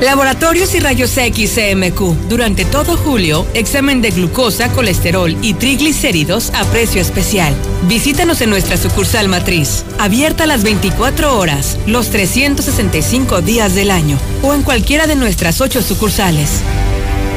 Laboratorios y Rayos X CMQ. Durante todo julio, examen de glucosa, colesterol y triglicéridos a precio especial. Visítanos en nuestra sucursal matriz, abierta las 24 horas, los 365 días del año, o en cualquiera de nuestras ocho sucursales.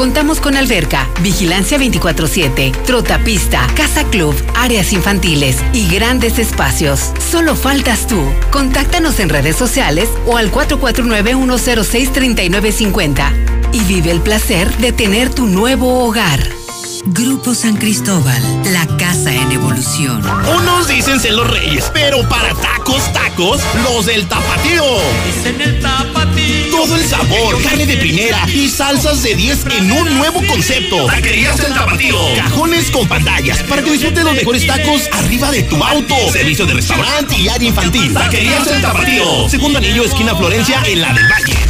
contamos con alberca, vigilancia 24-7, trotapista, casa club, áreas infantiles y grandes espacios. Solo faltas tú. Contáctanos en redes sociales o al 449-106-3950 y vive el placer de tener tu nuevo hogar. Grupo San Cristóbal, la casa en evolución. Unos dicen ser los reyes, pero para tacos, tacos, los del tapatío. Dicen el tapatío. Todo el sabor, carne de primera y salsas de 10 en un nuevo concepto. Taquerías el tapatío. Cajones con pantallas para que disfrutes los mejores tacos arriba de tu auto. Servicio de restaurante y área infantil. Taquerías el tapatío. Segundo anillo, esquina Florencia, en la del Valle.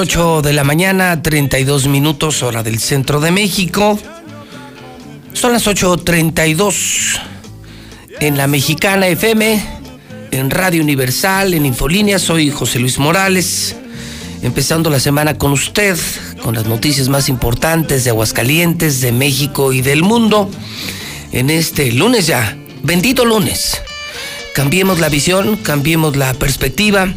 8 de la mañana, 32 minutos, hora del centro de México. Son las 8.32 en la Mexicana FM, en Radio Universal, en Infolínea. Soy José Luis Morales, empezando la semana con usted, con las noticias más importantes de Aguascalientes, de México y del mundo. En este lunes ya, bendito lunes. Cambiemos la visión, cambiemos la perspectiva.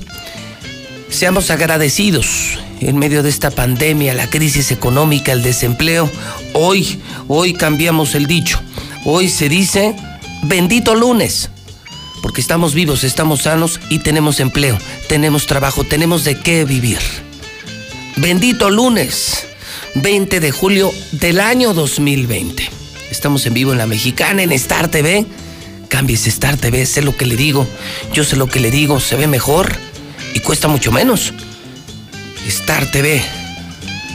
Seamos agradecidos en medio de esta pandemia, la crisis económica, el desempleo. Hoy, hoy cambiamos el dicho. Hoy se dice, bendito lunes, porque estamos vivos, estamos sanos y tenemos empleo, tenemos trabajo, tenemos de qué vivir. Bendito lunes, 20 de julio del año 2020. Estamos en vivo en la mexicana, en Star TV. Cámbiese Star TV, sé lo que le digo. Yo sé lo que le digo, se ve mejor y cuesta mucho menos. Star TV,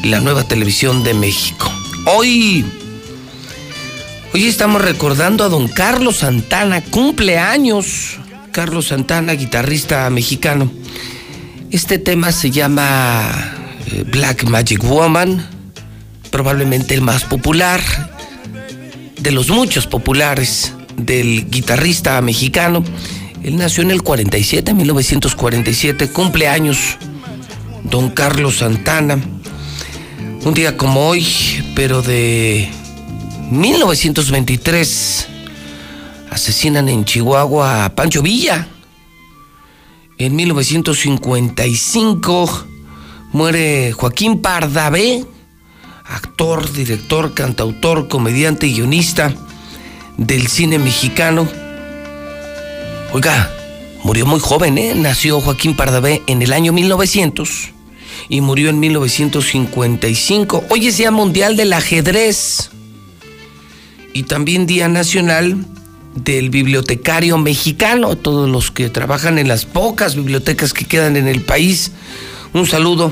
la nueva televisión de México. Hoy, hoy estamos recordando a don Carlos Santana, cumpleaños. Carlos Santana, guitarrista mexicano. Este tema se llama eh, Black Magic Woman, probablemente el más popular de los muchos populares del guitarrista mexicano. Él nació en el 47, 1947, cumpleaños don Carlos Santana. Un día como hoy, pero de 1923, asesinan en Chihuahua a Pancho Villa. En 1955 muere Joaquín Pardavé, actor, director, cantautor, comediante y guionista del cine mexicano. Oiga, murió muy joven, ¿eh? Nació Joaquín Pardavé en el año 1900 y murió en 1955. Hoy es Día Mundial del Ajedrez y también Día Nacional del Bibliotecario Mexicano. Todos los que trabajan en las pocas bibliotecas que quedan en el país, un saludo,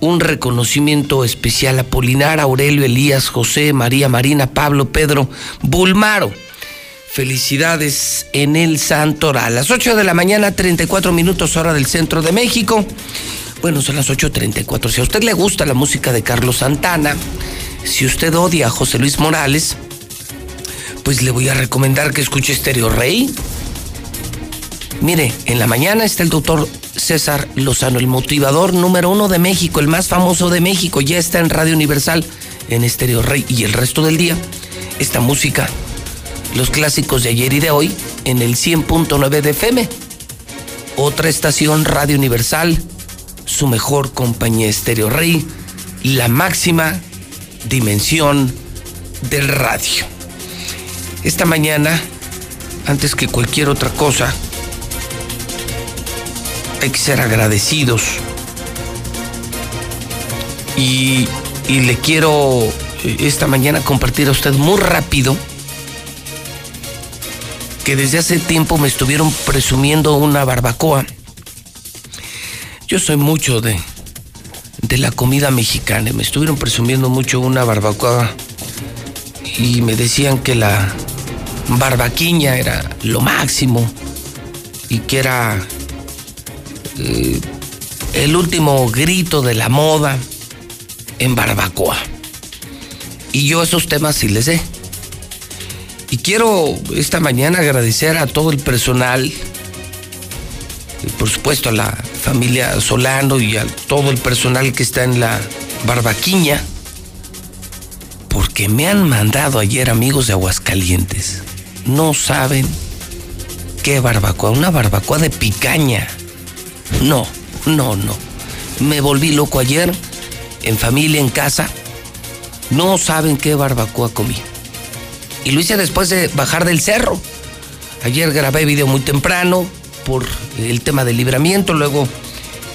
un reconocimiento especial a Polinar, Aurelio, Elías, José, María, Marina, Pablo, Pedro, Bulmaro. Felicidades en el Santoral. A las 8 de la mañana, 34 minutos hora del centro de México. Bueno, son las 8.34. Si a usted le gusta la música de Carlos Santana, si usted odia a José Luis Morales, pues le voy a recomendar que escuche Stereo Rey. Mire, en la mañana está el doctor César Lozano, el motivador número uno de México, el más famoso de México. Ya está en Radio Universal, en Stereo Rey. Y el resto del día, esta música, los clásicos de ayer y de hoy, en el 100.9 de FM. Otra estación, Radio Universal, su mejor compañía Stereo Rey, la máxima dimensión del radio. Esta mañana, antes que cualquier otra cosa, hay que ser agradecidos. Y, y le quiero eh, esta mañana compartir a usted muy rápido que desde hace tiempo me estuvieron presumiendo una barbacoa. Yo soy mucho de, de la comida mexicana. Me estuvieron presumiendo mucho una barbacoa y me decían que la barbaquiña era lo máximo y que era eh, el último grito de la moda en barbacoa. Y yo esos temas sí les sé. Y quiero esta mañana agradecer a todo el personal, y por supuesto a la familia Solano y a todo el personal que está en la barbaquiña, porque me han mandado ayer amigos de Aguascalientes. No saben qué barbacoa, una barbacoa de picaña. No, no, no. Me volví loco ayer, en familia, en casa. No saben qué barbacoa comí. Y lo hice después de bajar del cerro. Ayer grabé video muy temprano por el tema del libramiento, luego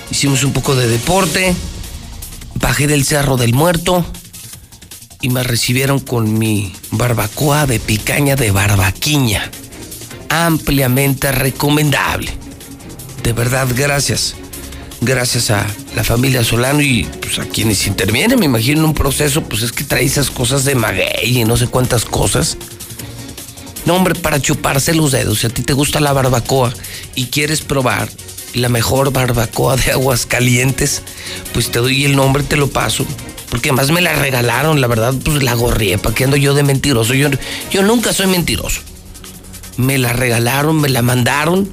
hicimos un poco de deporte, bajé del cerro del muerto y me recibieron con mi barbacoa de picaña de barbaquiña. Ampliamente recomendable. De verdad, gracias. Gracias a la familia Solano y pues, a quienes intervienen, me imagino un proceso, pues es que trae esas cosas de maguey y no sé cuántas cosas. No, hombre, para chuparse los dedos. Si a ti te gusta la barbacoa y quieres probar la mejor barbacoa de aguas calientes, pues te doy el nombre, te lo paso. Porque además me la regalaron, la verdad, pues la gorrié. ¿Para qué ando yo de mentiroso? Yo, yo nunca soy mentiroso. Me la regalaron, me la mandaron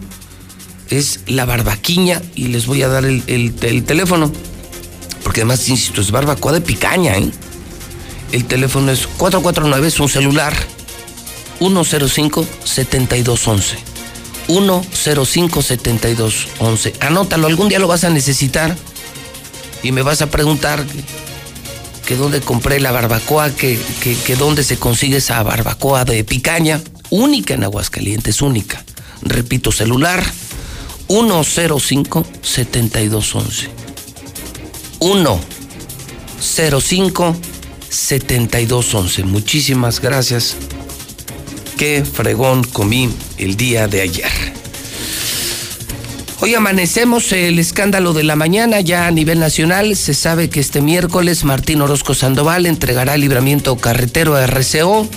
es la barbaquiña y les voy a dar el, el, teléfono. Porque además, insisto, es barbacoa de picaña, ¿eh? El teléfono es 449, es un celular. 105-7211. 105-7211. Anótalo, algún día lo vas a necesitar. Y me vas a preguntar que, dónde compré la barbacoa, que, que, que dónde se consigue esa barbacoa de picaña. Única en Aguascalientes, única. Repito, celular 105 7211. 105 7211. Muchísimas gracias. Qué fregón comí el día de ayer. Hoy amanecemos el escándalo de la mañana ya a nivel nacional. Se sabe que este miércoles Martín Orozco Sandoval entregará el libramiento carretero a RCO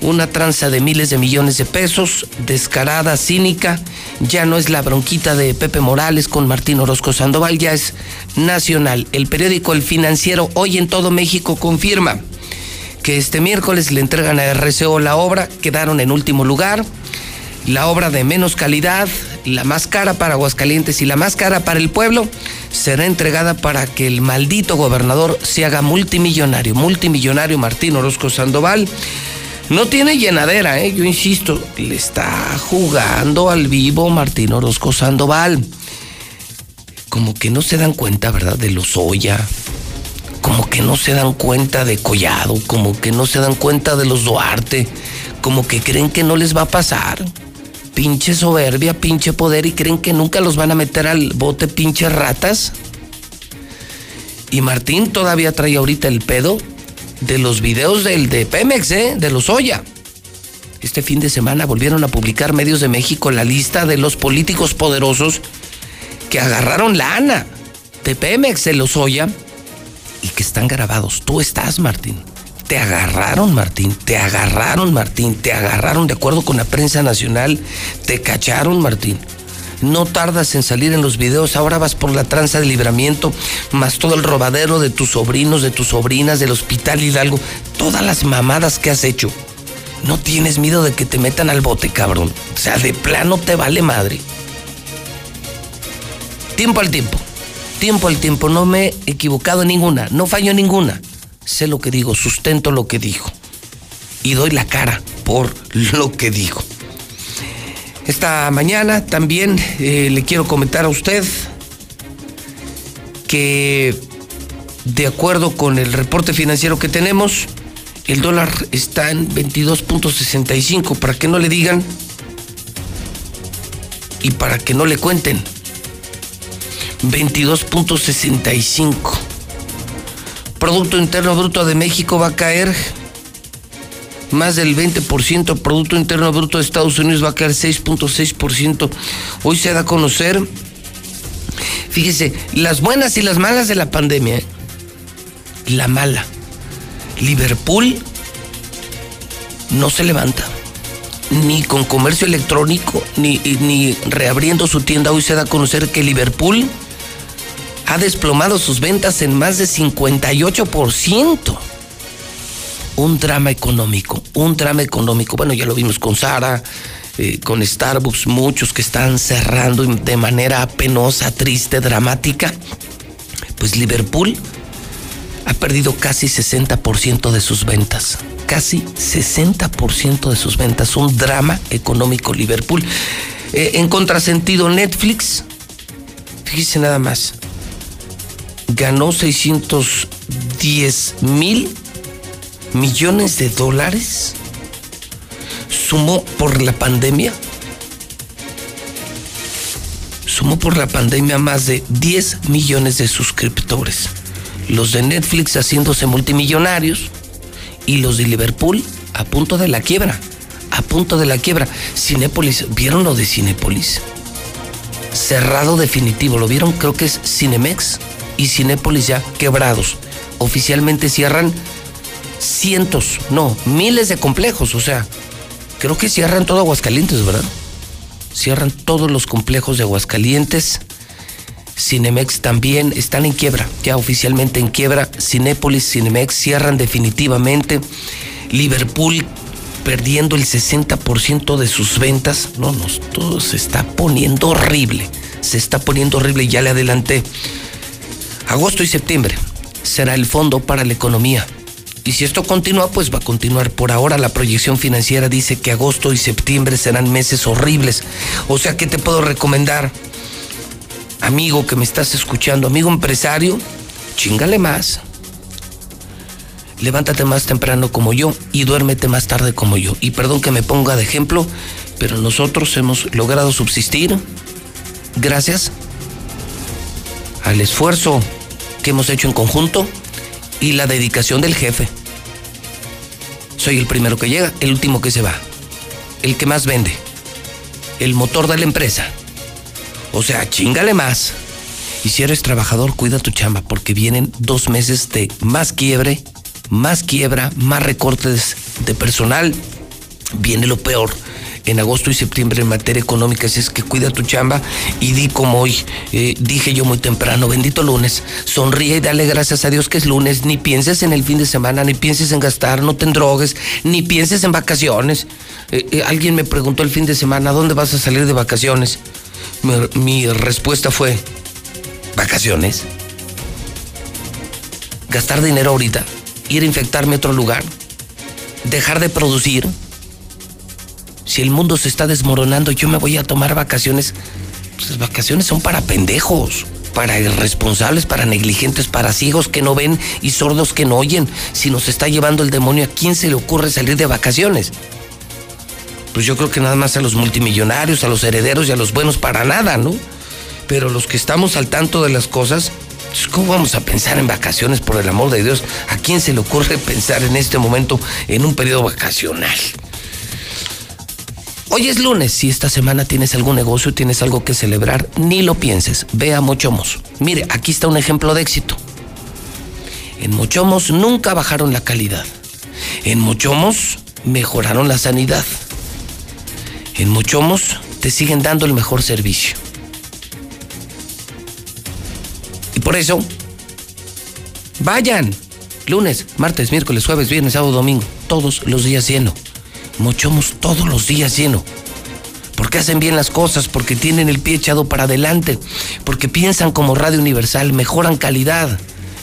una tranza de miles de millones de pesos, descarada, cínica, ya no es la bronquita de Pepe Morales con Martín Orozco Sandoval, ya es nacional. El periódico El Financiero hoy en todo México confirma que este miércoles le entregan a RCO la obra, quedaron en último lugar, la obra de menos calidad, la más cara para Aguascalientes y la más cara para el pueblo, será entregada para que el maldito gobernador se haga multimillonario, multimillonario Martín Orozco Sandoval no tiene llenadera, ¿eh? yo insisto, le está jugando al vivo Martín Orozco Sandoval. Como que no se dan cuenta, ¿verdad? De los Oya. Como que no se dan cuenta de Collado. Como que no se dan cuenta de los Duarte. Como que creen que no les va a pasar. Pinche soberbia, pinche poder y creen que nunca los van a meter al bote pinche ratas. Y Martín todavía trae ahorita el pedo de los videos del de Pemex, ¿eh? de los Oya. Este fin de semana volvieron a publicar medios de México la lista de los políticos poderosos que agarraron la ANA de Pemex, de los Oya, y que están grabados. Tú estás, Martín. Te agarraron, Martín, te agarraron, Martín, te agarraron de acuerdo con la prensa nacional, te cacharon, Martín. No tardas en salir en los videos, ahora vas por la tranza de libramiento, más todo el robadero de tus sobrinos, de tus sobrinas, del hospital Hidalgo, todas las mamadas que has hecho. No tienes miedo de que te metan al bote, cabrón. O sea, de plano te vale madre. Tiempo al tiempo. Tiempo al tiempo. No me he equivocado en ninguna. No fallo en ninguna. Sé lo que digo, sustento lo que digo. Y doy la cara por lo que digo. Esta mañana también eh, le quiero comentar a usted que de acuerdo con el reporte financiero que tenemos, el dólar está en 22.65, para que no le digan y para que no le cuenten. 22.65. Producto Interno Bruto de México va a caer más del 20%. Producto Interno Bruto de Estados Unidos va a caer 6.6%. Hoy se da a conocer, fíjese, las buenas y las malas de la pandemia. ¿eh? La mala Liverpool no se levanta. Ni con comercio electrónico, ni, ni reabriendo su tienda. Hoy se da a conocer que Liverpool ha desplomado sus ventas en más de 58%. Un drama económico, un drama económico. Bueno, ya lo vimos con Sara, eh, con Starbucks, muchos que están cerrando de manera penosa, triste, dramática. Pues Liverpool ha perdido casi 60% de sus ventas. Casi 60% de sus ventas. Un drama económico Liverpool. Eh, en contrasentido, Netflix, fíjese nada más, ganó 610 mil millones de dólares. Sumó por la pandemia. Sumó por la pandemia más de 10 millones de suscriptores los de Netflix haciéndose multimillonarios y los de Liverpool a punto de la quiebra, a punto de la quiebra. Cinépolis, ¿vieron lo de Cinépolis? Cerrado definitivo, ¿lo vieron? Creo que es Cinemex y Cinépolis ya quebrados. Oficialmente cierran cientos, no, miles de complejos, o sea, creo que cierran todo Aguascalientes, ¿verdad? Cierran todos los complejos de Aguascalientes Cinemex también están en quiebra, ya oficialmente en quiebra. Cinépolis, Cinemex cierran definitivamente. Liverpool perdiendo el 60% de sus ventas. No, no, todo se está poniendo horrible. Se está poniendo horrible, ya le adelanté. Agosto y septiembre será el fondo para la economía. Y si esto continúa, pues va a continuar. Por ahora la proyección financiera dice que agosto y septiembre serán meses horribles. O sea, ¿qué te puedo recomendar? amigo que me estás escuchando, amigo empresario, chingale más. Levántate más temprano como yo y duérmete más tarde como yo. Y perdón que me ponga de ejemplo, pero nosotros hemos logrado subsistir gracias al esfuerzo que hemos hecho en conjunto y la dedicación del jefe. Soy el primero que llega, el último que se va, el que más vende, el motor de la empresa o sea, chingale más. Y si eres trabajador, cuida tu chamba, porque vienen dos meses de más quiebre, más quiebra, más recortes de personal. Viene lo peor en agosto y septiembre en materia económica, así es que cuida tu chamba y di como hoy, eh, dije yo muy temprano, bendito lunes, sonríe y dale gracias a Dios que es lunes, ni pienses en el fin de semana, ni pienses en gastar, no te drogues, ni pienses en vacaciones. Eh, eh, alguien me preguntó el fin de semana, ¿dónde vas a salir de vacaciones? mi, respuesta fue, vacaciones. Gastar dinero ahorita, ir a infectarme a otro lugar, dejar de producir. Si el mundo se está desmoronando, yo me voy a tomar vacaciones. Pues las vacaciones son para pendejos, para irresponsables, para negligentes, para ciegos que no ven y sordos que no oyen. Si nos está llevando el demonio, ¿a quién se le ocurre salir de vacaciones? pues yo creo que nada más a los multimillonarios, a los herederos y a los buenos para nada, ¿no? Pero los que estamos al tanto de las cosas, pues, ¿cómo vamos a pensar en vacaciones, por el amor de Dios? ¿A quién se le ocurre pensar en este momento en un periodo vacacional? Hoy es lunes, si esta semana tienes algún negocio, tienes algo que celebrar, ni lo pienses, ve a Mochomos. Mire, aquí está un ejemplo de éxito. En Mochomos nunca bajaron la calidad En Mochomos mejoraron la sanidad. En Mochomos te siguen dando el mejor servicio. Y por eso, vayan. Lunes, martes, miércoles, jueves, viernes, sábado, domingo. Todos los días lleno. Mochomos todos los días lleno. Porque hacen bien las cosas, porque tienen el pie echado para adelante, porque piensan como Radio Universal, mejoran calidad,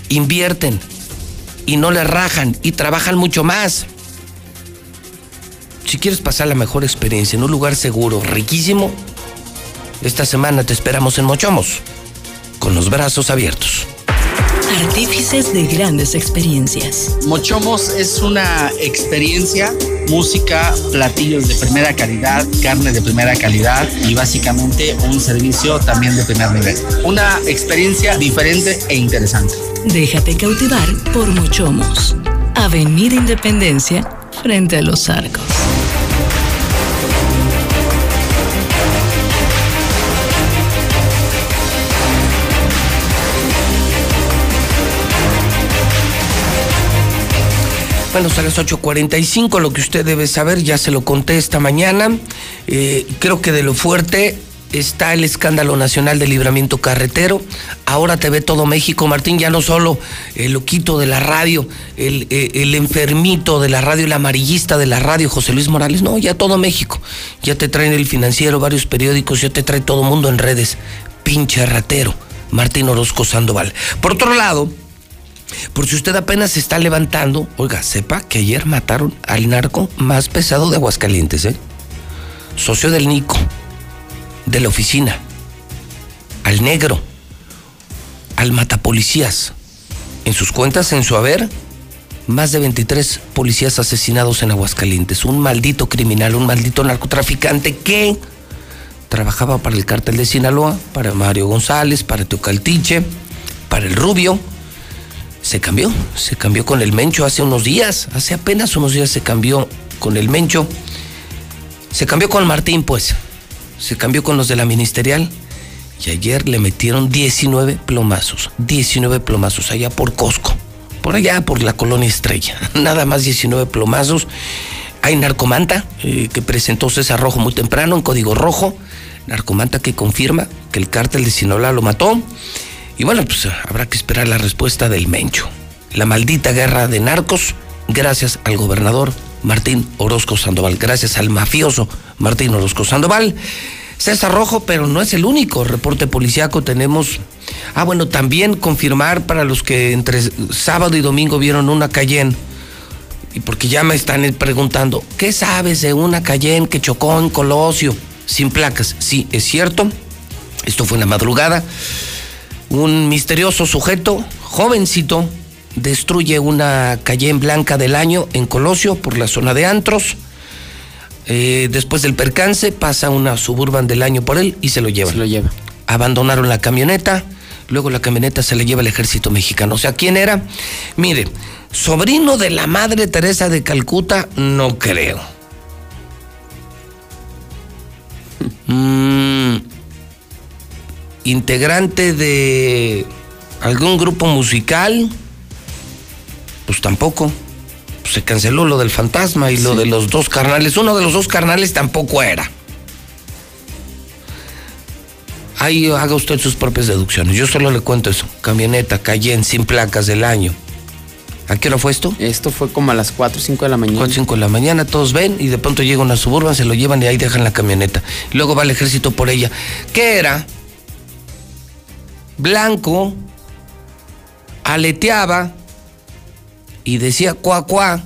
invierten y no le rajan y trabajan mucho más. Si quieres pasar la mejor experiencia en un lugar seguro, riquísimo, esta semana te esperamos en Mochomos, con los brazos abiertos. Artífices de grandes experiencias. Mochomos es una experiencia, música, platillos de primera calidad, carne de primera calidad y básicamente un servicio también de primer nivel. Una experiencia diferente e interesante. Déjate cautivar por Mochomos. Avenida Independencia, frente a los arcos. Bueno, son las 8.45, lo que usted debe saber, ya se lo conté esta mañana. Eh, creo que de lo fuerte está el escándalo nacional del libramiento carretero. Ahora te ve todo México, Martín, ya no solo el loquito de la radio, el, eh, el enfermito de la radio, el amarillista de la radio, José Luis Morales, no, ya todo México. Ya te traen el financiero, varios periódicos, ya te trae todo mundo en redes. Pinche ratero, Martín Orozco Sandoval. Por otro lado, por si usted apenas se está levantando, oiga, sepa que ayer mataron al narco más pesado de Aguascalientes, ¿eh? Socio del Nico, de la oficina, al negro, al matapolicías. En sus cuentas, en su haber, más de 23 policías asesinados en Aguascalientes. Un maldito criminal, un maldito narcotraficante que trabajaba para el cártel de Sinaloa, para Mario González, para Teocaltiche, para el Rubio se cambió, se cambió con el Mencho hace unos días, hace apenas unos días se cambió con el Mencho, se cambió con Martín pues, se cambió con los de la ministerial. Y ayer le metieron 19 plomazos, 19 plomazos allá por Costco, por allá por la colonia Estrella, nada más 19 plomazos. Hay narcomanta eh, que presentó César Rojo muy temprano en código rojo, narcomanta que confirma que el cártel de Sinaloa lo mató. Y bueno, pues habrá que esperar la respuesta del Mencho. La maldita guerra de narcos, gracias al gobernador Martín Orozco Sandoval, gracias al mafioso Martín Orozco Sandoval. César Rojo, pero no es el único reporte policiaco. Tenemos. Ah, bueno, también confirmar para los que entre sábado y domingo vieron una Cayenne. Y porque ya me están preguntando, ¿qué sabes de una Cayenne que chocó en Colosio sin placas? Sí, es cierto. Esto fue en la madrugada un misterioso sujeto, jovencito, destruye una calle en blanca del año en Colosio por la zona de Antros. Eh, después del percance pasa una suburban del año por él y se lo lleva. Se lo lleva. Abandonaron la camioneta, luego la camioneta se le lleva al ejército mexicano. O sea, ¿quién era? Mire, sobrino de la madre Teresa de Calcuta, no creo. Mm, integrante de algún grupo musical, pues tampoco. Pues se canceló lo del fantasma y lo de los dos carnales. Uno de los dos carnales tampoco era. Ahí haga usted sus propias deducciones. Yo solo le cuento eso. Camioneta, Cayenne, sin placas del año. ¿A qué hora fue esto? Esto fue como a las 4 o 5 de la mañana. 4 o 5 de la mañana, todos ven y de pronto llega una suburban, se lo llevan y ahí dejan la camioneta. Luego va el ejército por ella. ¿Qué era? Blanco, aleteaba y decía cuá cuá.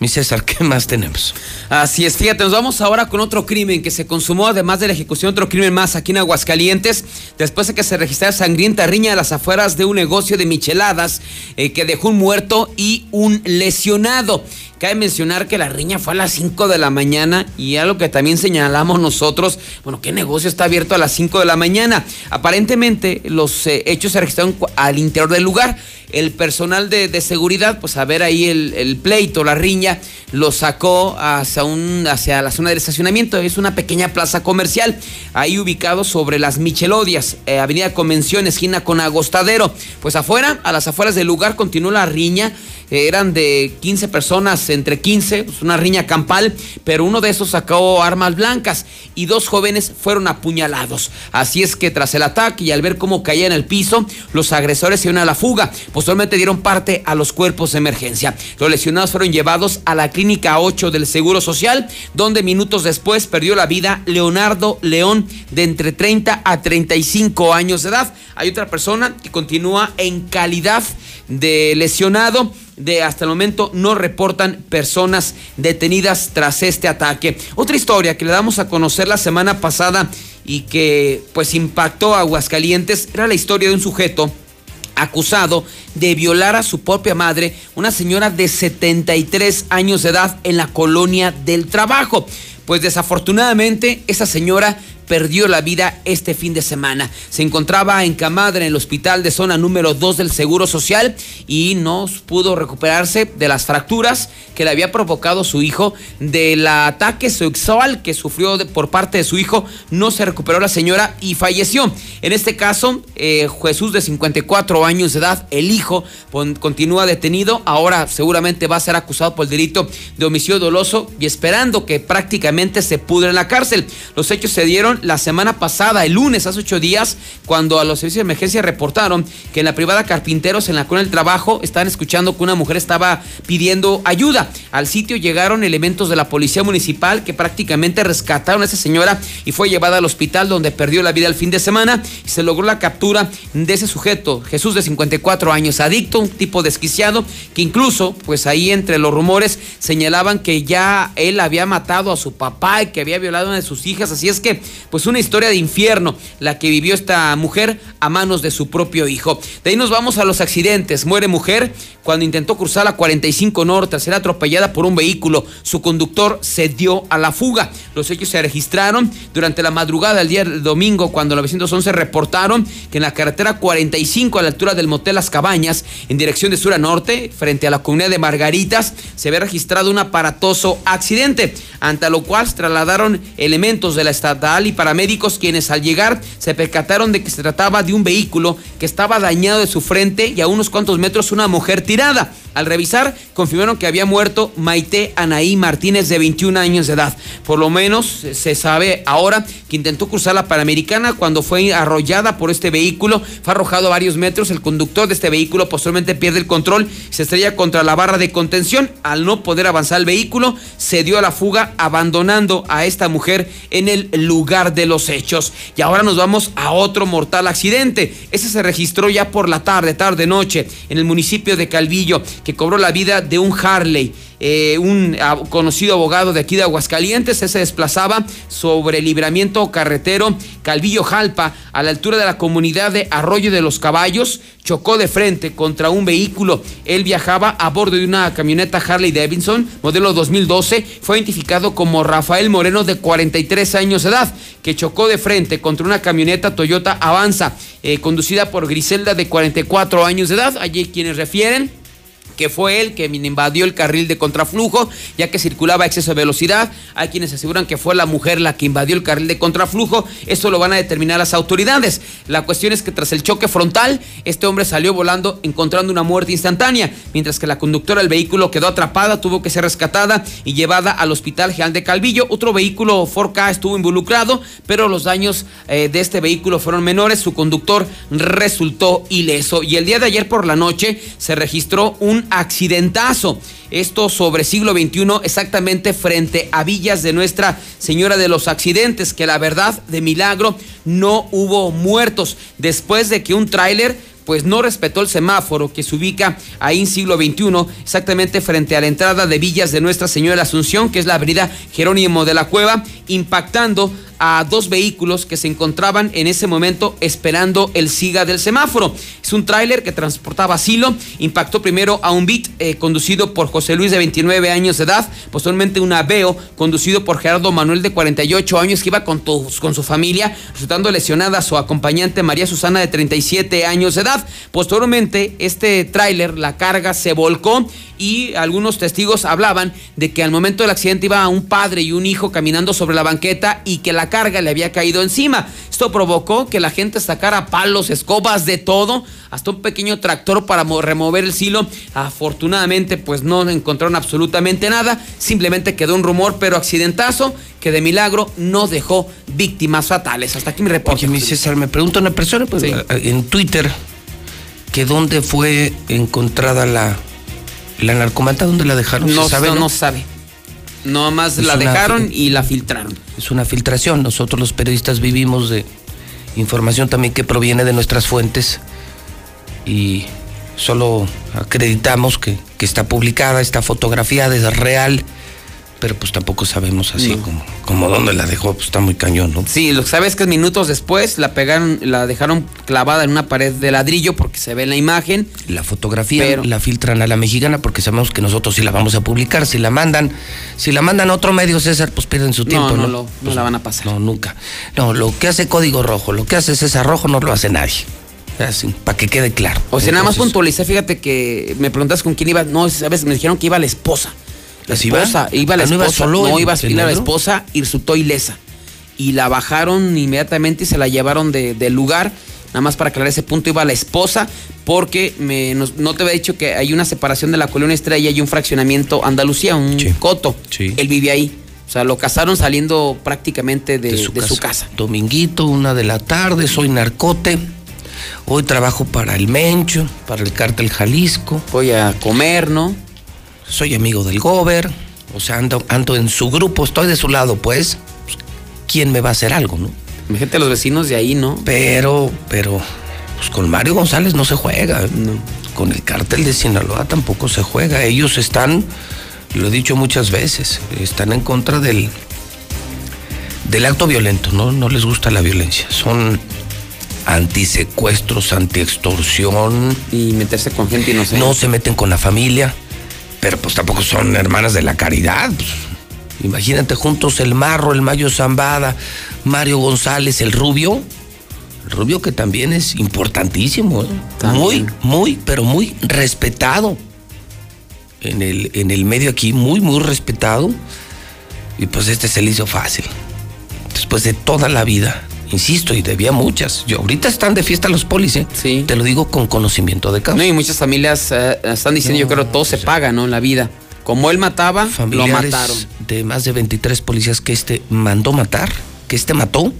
Mi César, ¿qué más tenemos? Así es, fíjate, nos vamos ahora con otro crimen que se consumó, además de la ejecución, otro crimen más aquí en Aguascalientes, después de que se registrara sangrienta riña a las afueras de un negocio de micheladas eh, que dejó un muerto y un lesionado. Cabe mencionar que la riña fue a las 5 de la mañana y algo que también señalamos nosotros, bueno, ¿qué negocio está abierto a las 5 de la mañana? Aparentemente los eh, hechos se registraron al interior del lugar. El personal de, seguridad, pues a ver ahí el, pleito, la riña, lo sacó hacia, un, hacia la zona del estacionamiento. Es una pequeña plaza comercial, ahí ubicado sobre las Michelodias, eh, Avenida Convención, esquina con Agostadero. Pues afuera, a las afueras del lugar, continuó la riña eran de 15 personas, entre 15, pues una riña campal, pero uno de esos sacó armas blancas y dos jóvenes fueron apuñalados. Así es que tras el ataque y al ver cómo caía en el piso, los agresores se iban a la fuga. Posteriormente dieron parte a los cuerpos de emergencia. Los lesionados fueron llevados a la clínica 8 del Seguro Social, donde minutos después perdió la vida Leonardo León, de entre 30 a 35 años de edad. Hay otra persona que continúa en calidad de lesionado. De hasta el momento no reportan personas detenidas tras este ataque. Otra historia que le damos a conocer la semana pasada y que pues impactó a Aguascalientes era la historia de un sujeto acusado de violar a su propia madre, una señora de 73 años de edad en la colonia del trabajo. Pues desafortunadamente esa señora perdió la vida este fin de semana. Se encontraba encamada en el hospital de zona número 2 del Seguro Social y no pudo recuperarse de las fracturas que le había provocado su hijo del ataque sexual que sufrió por parte de su hijo. No se recuperó la señora y falleció. En este caso, eh, Jesús de 54 años de edad, el hijo, continúa detenido. Ahora seguramente va a ser acusado por el delito de homicidio doloso y esperando que prácticamente se pudre en la cárcel. Los hechos se dieron la semana pasada, el lunes, hace ocho días, cuando a los servicios de emergencia reportaron que en la privada Carpinteros, en la cuna del trabajo, estaban escuchando que una mujer estaba pidiendo ayuda. Al sitio llegaron elementos de la policía municipal que prácticamente rescataron a esa señora y fue llevada al hospital donde perdió la vida el fin de semana y se logró la captura de ese sujeto, Jesús de 54 años, adicto, un tipo desquiciado, que incluso, pues ahí entre los rumores señalaban que ya él había matado a su papá y que había violado a una de sus hijas, así es que, pues una historia de infierno la que vivió esta mujer a manos de su propio hijo. De ahí nos vamos a los accidentes. Muere mujer cuando intentó cruzar la 45 Norte, ser atropellada por un vehículo. Su conductor se dio a la fuga. Los hechos se registraron durante la madrugada del día del domingo cuando 911 reportaron que en la carretera 45 a la altura del motel Las Cabañas, en dirección de sur a norte, frente a la comunidad de Margaritas, se había registrado un aparatoso accidente, ante lo cual trasladaron elementos de la estatal y paramédicos quienes al llegar se percataron de que se trataba de un vehículo que estaba dañado de su frente y a unos cuantos metros una mujer tirada. Al revisar, confirmaron que había muerto Maite Anaí Martínez de 21 años de edad. Por lo menos se sabe ahora que intentó cruzar la Panamericana cuando fue arrollada por este vehículo, fue arrojado a varios metros. El conductor de este vehículo posteriormente pierde el control se estrella contra la barra de contención. Al no poder avanzar el vehículo, se dio a la fuga, abandonando a esta mujer en el lugar de los hechos. Y ahora nos vamos a otro mortal accidente. Ese se registró ya por la tarde, tarde, noche, en el municipio de Calvillo, que cobró la vida de un Harley. Eh, un conocido abogado de aquí de Aguascalientes, se desplazaba sobre el libramiento carretero Calvillo Jalpa, a la altura de la comunidad de Arroyo de los Caballos, chocó de frente contra un vehículo. Él viajaba a bordo de una camioneta Harley Davidson, modelo 2012, fue identificado como Rafael Moreno de 43 años de edad, que chocó de frente contra una camioneta Toyota Avanza, eh, conducida por Griselda de 44 años de edad. Allí quienes refieren que fue él que invadió el carril de contraflujo, ya que circulaba a exceso de velocidad. Hay quienes aseguran que fue la mujer la que invadió el carril de contraflujo. Eso lo van a determinar las autoridades. La cuestión es que tras el choque frontal, este hombre salió volando encontrando una muerte instantánea, mientras que la conductora del vehículo quedó atrapada, tuvo que ser rescatada y llevada al Hospital General de Calvillo. Otro vehículo 4K estuvo involucrado, pero los daños eh, de este vehículo fueron menores. Su conductor resultó ileso. Y el día de ayer por la noche se registró un accidentazo. Esto sobre siglo XXI, exactamente frente a Villas de Nuestra Señora de los Accidentes, que la verdad, de milagro, no hubo muertos. Después de que un tráiler pues no respetó el semáforo que se ubica ahí en siglo XXI, exactamente frente a la entrada de Villas de Nuestra Señora de la Asunción, que es la avenida Jerónimo de la Cueva, impactando a dos vehículos que se encontraban en ese momento esperando el siga del semáforo. Es un tráiler que transportaba asilo, impactó primero a un Beat eh, conducido por José Luis de 29 años de edad, posteriormente un Aveo conducido por Gerardo Manuel de 48 años que iba con, con su familia, resultando lesionada su acompañante María Susana de 37 años de edad. Posteriormente este tráiler, la carga se volcó y algunos testigos hablaban de que al momento del accidente iba un padre y un hijo caminando sobre la banqueta y que la carga le había caído encima. Esto provocó que la gente sacara palos, escobas, de todo, hasta un pequeño tractor para remover el silo. Afortunadamente, pues no encontraron absolutamente nada, simplemente quedó un rumor, pero accidentazo que de milagro no dejó víctimas fatales. Hasta aquí mi reporte. Oye, mi César, me pregunta una persona pues, en Twitter que dónde fue encontrada la, la narcomanta, dónde la dejaron. No, ¿Se sabe, no, no? no sabe. No más Es la dejaron y la filtraron. Es una filtración. Nosotros los periodistas vivimos de información también que proviene de nuestras fuentes y solo acreditamos que, que está publicada, está fotografiada, es real, pero pues tampoco sabemos así No. como, como dónde la dejó, pues está muy cañón, ¿no? Sí, lo que sabes es que minutos después la pegaron, la dejaron clavada en una pared de ladrillo porque se ve en la imagen. La fotografía Pero- la filtran a la mexicana porque sabemos que nosotros sí la vamos a publicar. Si la mandan, si la mandan a otro medio, César, pues pierden su tiempo, no, ¿no? no, lo- no la van a pasar. No, nunca. No, lo que hace Código Rojo, lo que hace César Rojo no lo hace nadie. Así, para que quede claro. O sea, nada más puntualicé, fíjate que me preguntas con quién iba. No, sabes, me dijeron que iba la esposa. La ¿Así va? esposa, iba la Ah, ¿no iba esposa. solo no iba iba la esposa y resultó ilesa. Y la bajaron inmediatamente y se la llevaron de- del lugar. Nada más para aclarar ese punto, iba la esposa, porque me, no te había dicho que hay una separación de la colonia Estrella y un fraccionamiento Andalucía, un coto. Él vive ahí. O sea, lo casaron saliendo prácticamente de, de su, casa. Dominguito, una de la tarde, soy narcote. Hoy trabajo para el Mencho, para el Cártel Jalisco. Voy a comer, ¿no? Soy amigo del Gober. O sea, ando, ando en su grupo, estoy de su lado, pues. pues, ¿Quién me va a hacer algo, no? Imagínate los vecinos de ahí, ¿no? Pero, pero, pues con Mario González no se juega. Con el cártel de Sinaloa tampoco se juega. Ellos están, lo he dicho muchas veces, están en contra del, del acto violento, ¿no? No les gusta la violencia. Son antisecuestros, antiextorsión. Y meterse con gente inocente. No se meten con la familia, pero pues tampoco son hermanas de la caridad. pues. Imagínate juntos el Marro, el Mayo Zambada, Mario González, el Rubio. El Rubio que también es importantísimo. ¿eh? Muy, muy, pero muy respetado. En el, en el medio aquí, muy, muy respetado. Y pues este se le hizo fácil. Después de toda la vida. Insisto, y debía muchas. Yo ahorita están de fiesta los polis, ¿eh? Sí. Te lo digo con conocimiento de causa. No, y muchas familias eh, están diciendo, yo creo, todo se paga, ¿no? En la vida. Como él mataba, lo mataron. de más de 23 policías que este mandó matar, que este mató,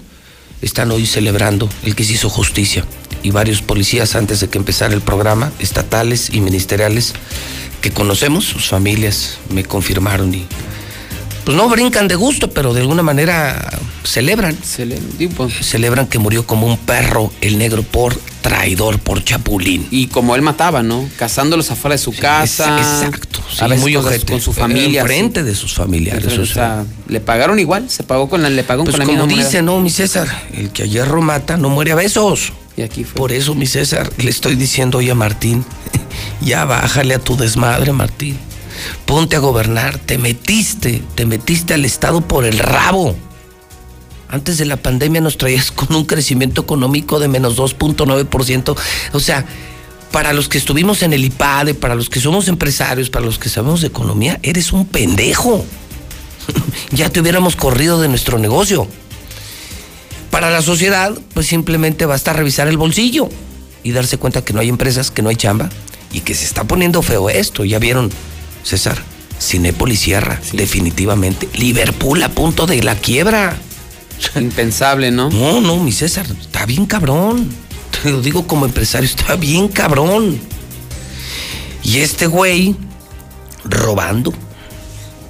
están hoy celebrando el que se hizo justicia. Y varios policías antes de que empezara el programa, estatales y ministeriales, que conocemos, sus familias me confirmaron y pues no brincan de gusto, pero de alguna manera celebran. Celebran que murió como un perro el negro por traidor, por chapulín. Y como él mataba, ¿no? Cazándolos afuera de su casa. exacto. a Sí, veces muy ojete. con su familia. Enfrente de sus familiares. O sea. o sea, le pagaron igual, se pagó con la, le pagó Pues con la como misma dice, no, mi César, el que a hierro mata no muere a besos. Y aquí fue. Por eso, mi César, le estoy diciendo hoy a Martín, ya bájale a tu desmadre, Martín. Ponte a gobernar, te metiste, te metiste al Estado por el rabo. Antes de la pandemia nos traías con un crecimiento económico de menos 2.9%. O sea, para los que estuvimos en el IPADE, para los que somos empresarios, para los que sabemos de economía, eres un pendejo. ya te hubiéramos corrido de nuestro negocio. Para la sociedad, pues simplemente basta revisar el bolsillo y darse cuenta que no hay empresas, que no hay chamba y que se está poniendo feo esto. Ya vieron, César, Cinépolis cierra, definitivamente. Liverpool a punto de la quiebra. Impensable, ¿no? No, no, mi César, está bien cabrón. Te lo digo como empresario, está bien cabrón. Y este güey robando.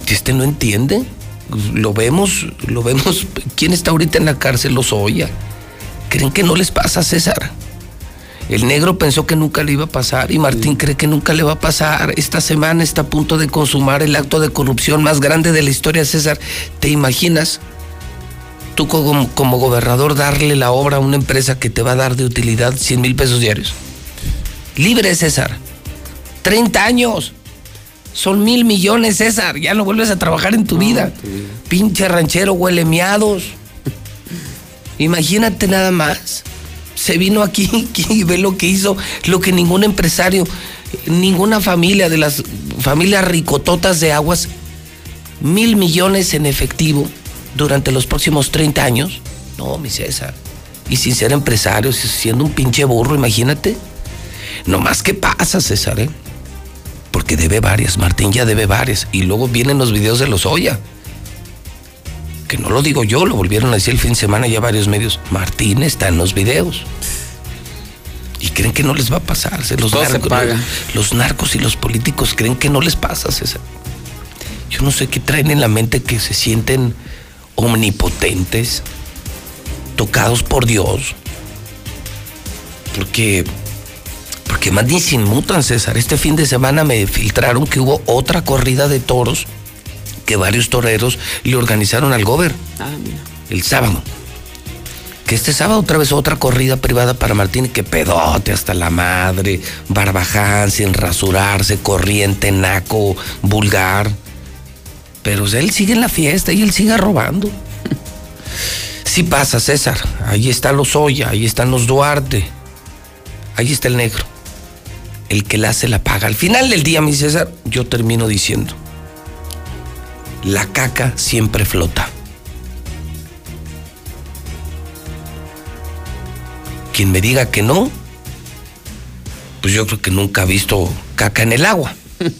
Este no entiende. Lo vemos, lo vemos. ¿Quién está ahorita en la cárcel? Los Oya. ¿Creen que no les pasa, César? El negro pensó que nunca le iba a pasar y Martín cree que nunca le va a pasar. Esta semana está a punto de consumar el acto de corrupción más grande de la historia, César. ¿Te imaginas? Tú como, como gobernador darle la obra a una empresa que te va a dar de utilidad 100 mil pesos diarios. Libre, César. 30 años. Son mil millones, César. Ya no vuelves a trabajar en tu vida. Pinche ranchero huele miados. Imagínate nada más. Se vino aquí y ve lo que hizo, lo que ningún empresario, ninguna familia de las familias ricototas de aguas, mil millones en efectivo durante los próximos 30 años. No, mi César. Y sin ser empresario, siendo un pinche burro, imagínate. No más que pasa, César, ¿eh? Porque debe varias, Martín ya debe varias. Y luego vienen los videos de los Oya. Que no lo digo yo, lo volvieron a decir el fin de semana ya varios medios. Martín está en los videos. Y creen que no les va a pasar. Los, Todo se narcos, paga. los narcos y los políticos creen que no les pasa, César. Yo no sé qué traen en la mente que se sienten omnipotentes, tocados por Dios. Porque, porque más ni se inmutan, César. Este fin de semana me filtraron que hubo otra corrida de toros que varios toreros le organizaron al gober Ah, el sábado. Que este sábado otra vez otra corrida privada para Martín, que pedote hasta la madre, barbaján, sin rasurarse, corriente, naco, vulgar. Pero él sigue en la fiesta y él sigue robando. Sí pasa, César. Ahí está los Oya, ahí están los Duarte. Ahí está el negro. El que la hace la paga. Al final del día, mi César, yo termino diciendo, la caca siempre flota. Quien me diga que no, pues yo creo que nunca ha visto caca en el agua.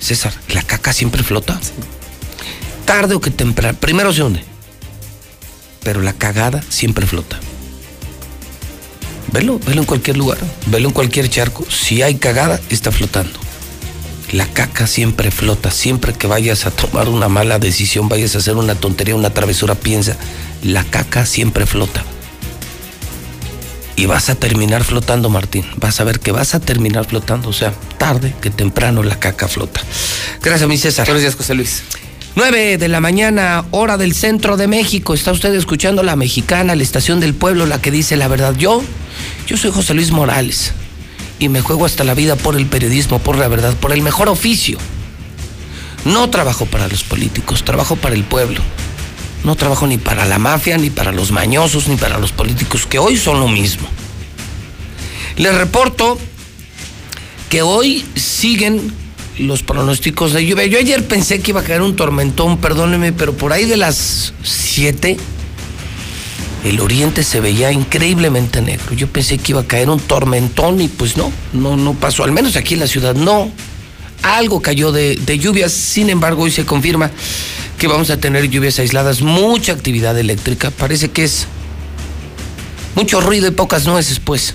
César, la caca siempre flota. Tarde o que temprano, primero se hunde, pero la cagada siempre flota. Velo, velo en cualquier lugar, velo en cualquier charco. Si hay cagada, está flotando. La caca siempre flota. Siempre que vayas a tomar una mala decisión, vayas a hacer una tontería, una travesura, piensa, la caca siempre flota. Y vas a terminar flotando, Martín. Vas a ver que vas a terminar flotando. O sea, tarde que temprano la caca flota. Gracias, mi César. Buenos días, José Luis. 9 de la mañana, hora del centro de México. Está usted escuchando la mexicana, la estación del pueblo, la que dice la verdad. Yo, yo soy José Luis Morales y me juego hasta la vida por el periodismo, por la verdad, por el mejor oficio. No trabajo para los políticos, trabajo para el pueblo. No trabajo ni para la mafia, ni para los mañosos, ni para los políticos, que hoy son lo mismo. Les reporto que hoy siguen los pronósticos de lluvia. Yo ayer pensé que iba a caer un tormentón, perdónenme, pero por ahí de las 7 el oriente se veía increíblemente negro. Yo pensé que iba a caer un tormentón y pues no, no, no pasó. Al menos aquí en la ciudad no. Algo cayó de, de lluvias, sin embargo hoy se confirma que vamos a tener lluvias aisladas, mucha actividad eléctrica. Parece que es mucho ruido y pocas nueces, pues.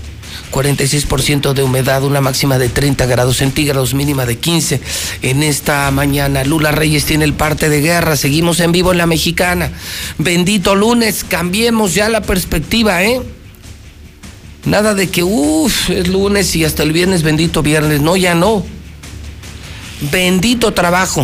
46% de humedad, una máxima de 30 grados centígrados, mínima de 15 en esta mañana. Lula Reyes tiene el parte de guerra, seguimos en vivo en la mexicana. Bendito lunes, cambiemos ya la perspectiva, ¿eh? Nada de que, uff, es lunes y hasta el viernes, bendito viernes. No, ya no. Bendito trabajo.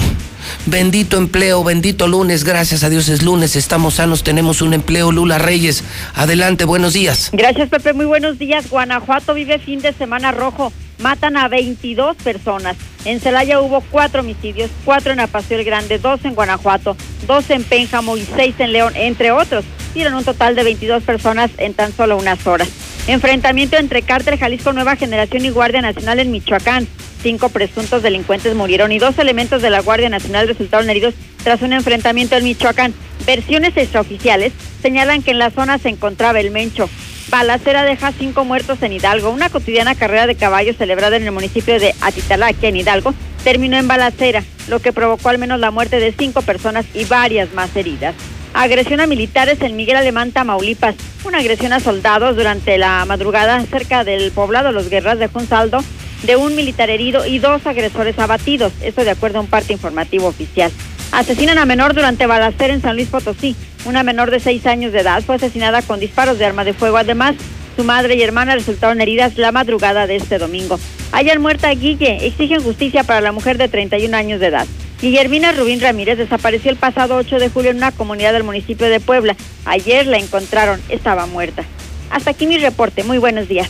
Bendito empleo, bendito lunes, gracias a Dios es lunes, estamos sanos, tenemos un empleo. Lula Reyes, adelante, buenos días. Gracias, Pepe. Muy buenos días. Guanajuato vive fin de semana rojo. Matan a 22 personas. En Celaya hubo cuatro homicidios, cuatro en Apacio el Grande, dos en Guanajuato, dos en Pénjamo y seis en León, entre otros. Dieron un total de 22 personas en tan solo unas horas. Enfrentamiento entre Cártel Jalisco Nueva Generación y Guardia Nacional en Michoacán. Cinco presuntos delincuentes murieron y dos elementos de la Guardia Nacional resultaron heridos tras un enfrentamiento en Michoacán. Versiones extraoficiales señalan que en la zona se encontraba el Mencho. Balacera deja cinco muertos en Hidalgo. Una cotidiana carrera de caballos celebrada en el municipio de Atitalaquia, en Hidalgo, terminó en balacera, lo que provocó al menos la muerte de cinco personas y varias más heridas. Agresión a militares en Miguel Alemán, Tamaulipas. Una agresión a soldados durante la madrugada cerca del poblado Los Guerras dejó un saldo de un militar herido y dos agresores abatidos. Esto de acuerdo a un parte informativo oficial. Asesinan a menor durante balacera en San Luis Potosí. Una menor de seis años de edad fue asesinada con disparos de arma de fuego. Además, su madre y hermana resultaron heridas la madrugada de este domingo. Hayan muerta a Guille. Exigen justicia para la mujer de 31 años de edad. Guillermina Rubín Ramírez desapareció el pasado 8 de julio en una comunidad del municipio de Puebla. Ayer la encontraron, estaba muerta. Hasta aquí mi reporte. Muy buenos días.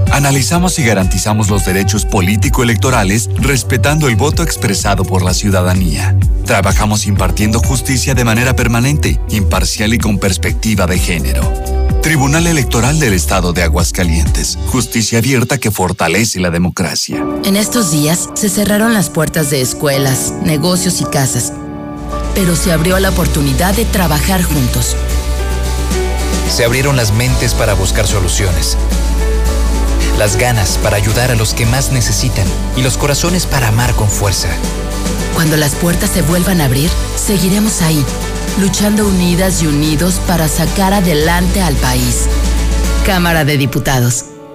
Analizamos y garantizamos los derechos político-electorales respetando el voto expresado por la ciudadanía. Trabajamos impartiendo justicia de manera permanente, imparcial y con perspectiva de género. Tribunal Electoral del Estado de Aguascalientes. Justicia abierta que fortalece la democracia. En estos días se cerraron las puertas de escuelas, negocios y casas, pero se abrió la oportunidad de trabajar juntos. Se abrieron las mentes para buscar soluciones, las ganas para ayudar a los que más necesitan y los corazones para amar con fuerza. Cuando las puertas se vuelvan a abrir, seguiremos ahí, luchando unidas y unidos para sacar adelante al país. Cámara de Diputados.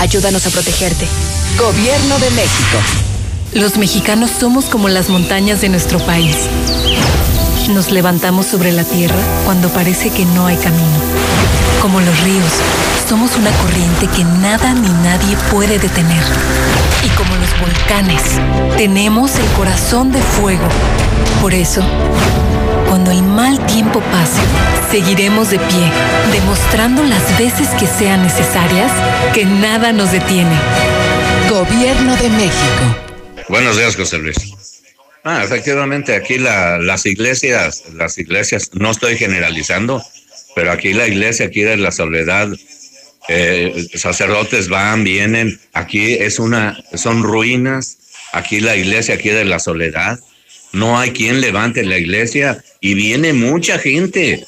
Ayúdanos a protegerte. Gobierno de México. Los mexicanos somos como las montañas de nuestro país. Nos levantamos sobre la tierra cuando parece que no hay camino. Como los ríos, somos una corriente que nada ni nadie puede detener. Y como los volcanes, tenemos el corazón de fuego. Por eso, cuando el mal tiempo pase, seguiremos de pie, demostrando las veces que sean necesarias que nada nos detiene. Gobierno de México. Buenos días, José Luis. Ah, efectivamente, aquí la- las iglesias, las iglesias, no estoy generalizando, pero aquí la iglesia, aquí de la soledad, eh, sacerdotes van, vienen, aquí es una, son ruinas, aquí la iglesia, aquí de la soledad, no hay quien levante la iglesia y viene mucha gente,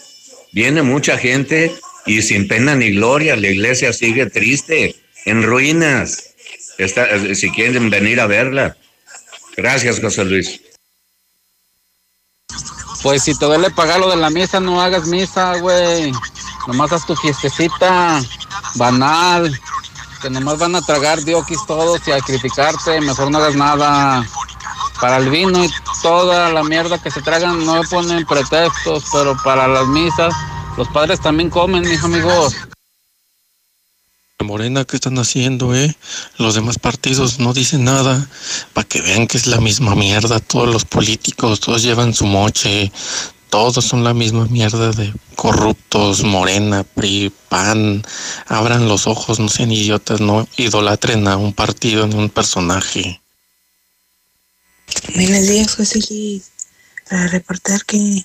viene mucha gente y sin pena ni gloria, la iglesia sigue triste, en ruinas. Está, si quieren venir a verla. Gracias, José Luis. Pues si te duele pagar lo de la misa, no hagas misa, güey. Nomás haz tu fiestecita banal. Que nomás van a tragar diokis todos y a criticarte. Mejor no hagas nada. Para el vino y toda la mierda que se tragan no ponen pretextos, pero para las misas los padres también comen, mis amigos. Morena, ¿qué están haciendo, eh? Los demás partidos no dicen nada para que vean que es la misma mierda. Todos los políticos, todos llevan su moche, todos son la misma mierda de corruptos, Morena, PRI, PAN. Abran los ojos, no sean idiotas, no idolatren a un partido ni un personaje. Buenos días, José Luis. Para reportar que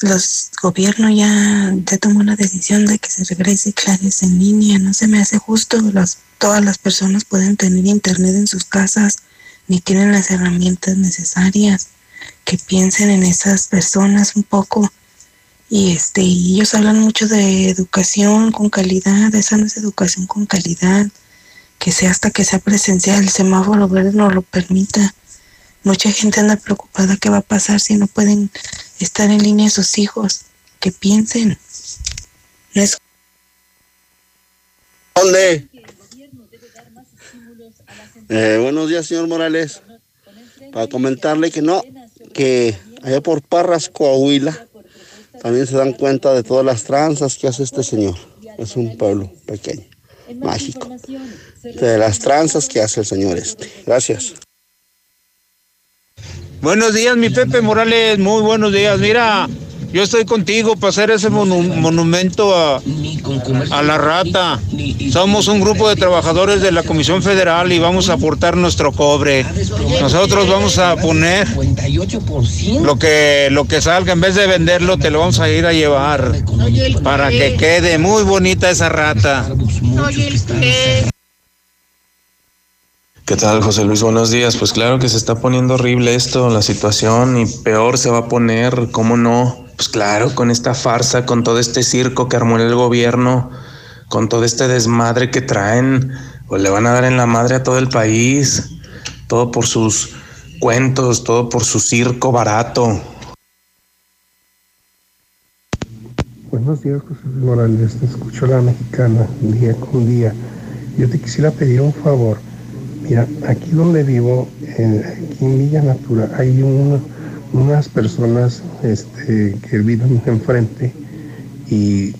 los gobiernos ya, ya tomó la decisión de que se regrese clases en línea. No se me hace justo. Las, todas las personas pueden tener internet en sus casas ni tienen las herramientas necesarias. Que piensen en esas personas un poco. Y este, ellos hablan mucho de educación con calidad. Esa no es educación con calidad. Que sea hasta que sea presencial, el semáforo verde no lo permita. Mucha gente anda preocupada qué va a pasar si no pueden estar en línea sus hijos. Que piensen. No es ¿Dónde? Eh, buenos días, señor Morales. Para comentarle que no, que allá por Parras, Coahuila, también se dan cuenta de todas las tranzas que hace este señor. Es un pueblo pequeño, mágico. De las tranzas que hace el señor este. Gracias. Buenos días, mi Pepe Morales, muy buenos días. Mira, yo estoy contigo para hacer ese monu- monumento a, a la rata. Somos un grupo de trabajadores de la Comisión Federal y vamos a aportar nuestro cobre. Nosotros vamos a poner lo que, lo que salga, en vez de venderlo, te lo vamos a ir a llevar para que quede muy bonita esa rata. ¿Qué tal, José Luis? Buenos días. Pues claro que se está poniendo horrible esto, la situación, y peor se va a poner, ¿cómo no? Pues claro, con esta farsa, con todo este circo que armó el gobierno, con todo este desmadre que traen, pues le van a dar en la madre a todo el país, todo por sus cuentos, todo por su circo barato. Buenos días, José Luis Morales. Te escucho la mexicana día con día. Yo te quisiera pedir un favor. Mira, aquí donde vivo, eh, aquí en Villa Natura, hay un- unas personas este, que viven enfrente y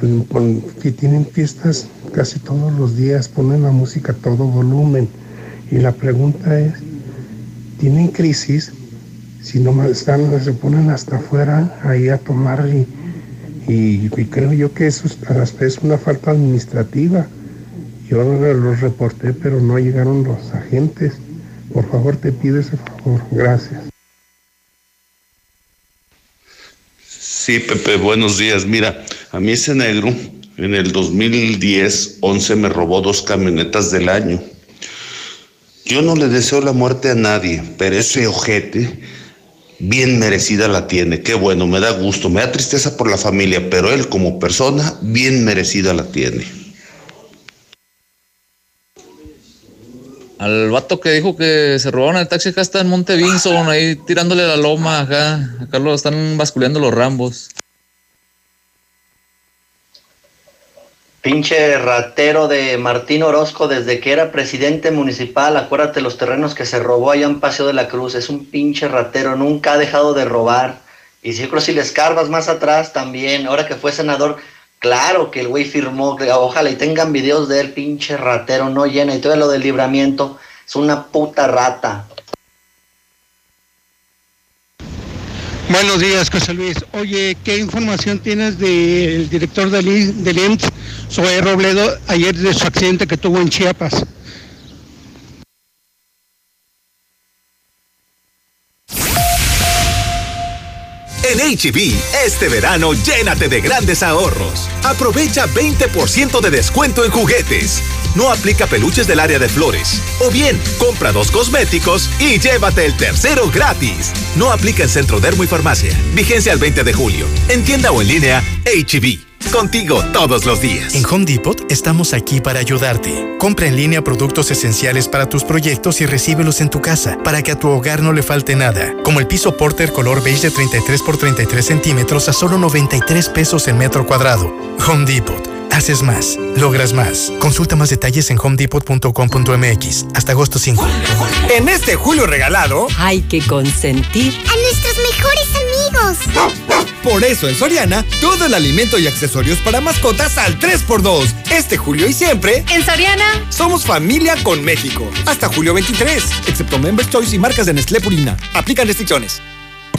pues, que tienen fiestas casi todos los días, ponen la música a todo volumen. Y la pregunta es, ¿tienen crisis? Si no están, se ponen hasta afuera ahí a tomar y, creo yo que eso es, es una falta administrativa. Yo los reporté, pero no llegaron los agentes. Por favor, te pido ese favor. Gracias. Sí, Pepe, buenos días. Mira, a mí ese negro en el 2010, 11 me robó dos camionetas del año. Yo no le deseo la muerte a nadie, pero ese ojete bien merecida la tiene. Qué bueno, me da gusto, me da tristeza por la familia, pero él como persona bien merecida la tiene. Al vato que dijo que se robaron el taxi acá está en Monte Vinson, ahí tirándole la loma acá. Acá lo están basculeando los rambos. Pinche ratero de Martín Orozco desde que era presidente municipal, acuérdate los terrenos que se robó allá en Paseo de la Cruz, es un pinche ratero, nunca ha dejado de robar. Y si creo si le escarbas más atrás también, ahora que fue senador, claro que el güey firmó, ojalá y tengan videos de él, pinche ratero, no llena, y todo lo del libramiento, es una puta rata. Buenos días, José Luis. Oye, ¿qué información tienes del director del, del IMSS, Zoé Robledo, ayer de su accidente que tuvo en Chiapas? En HB, este verano llénate de grandes ahorros. Aprovecha 20% de descuento en juguetes. No aplica peluches del área de flores. O bien, compra dos cosméticos y llévate el tercero gratis. No aplica en Centro Dermo y Farmacia. Vigencia al 20 de julio. En tienda o en línea, HB. Contigo todos los días. En Home Depot estamos aquí para ayudarte. Compra en línea productos esenciales para tus proyectos y recíbelos en tu casa para que a tu hogar no le falte nada. Como el piso Porter color beige de 33 por 33 centímetros a solo 93 pesos el metro cuadrado. Home Depot. Haces más, logras más. Consulta más detalles en homedepot.com.mx hasta agosto 5. En este julio regalado, Hay que consentir. a nuestros mejores amigos. Por eso en Soriana, todo el alimento y accesorios para mascotas al 3x2. Este julio y siempre. En Soriana. Somos familia con México. Hasta julio 23. Excepto Members Choice y marcas de Nestlé Purina. Aplican restricciones.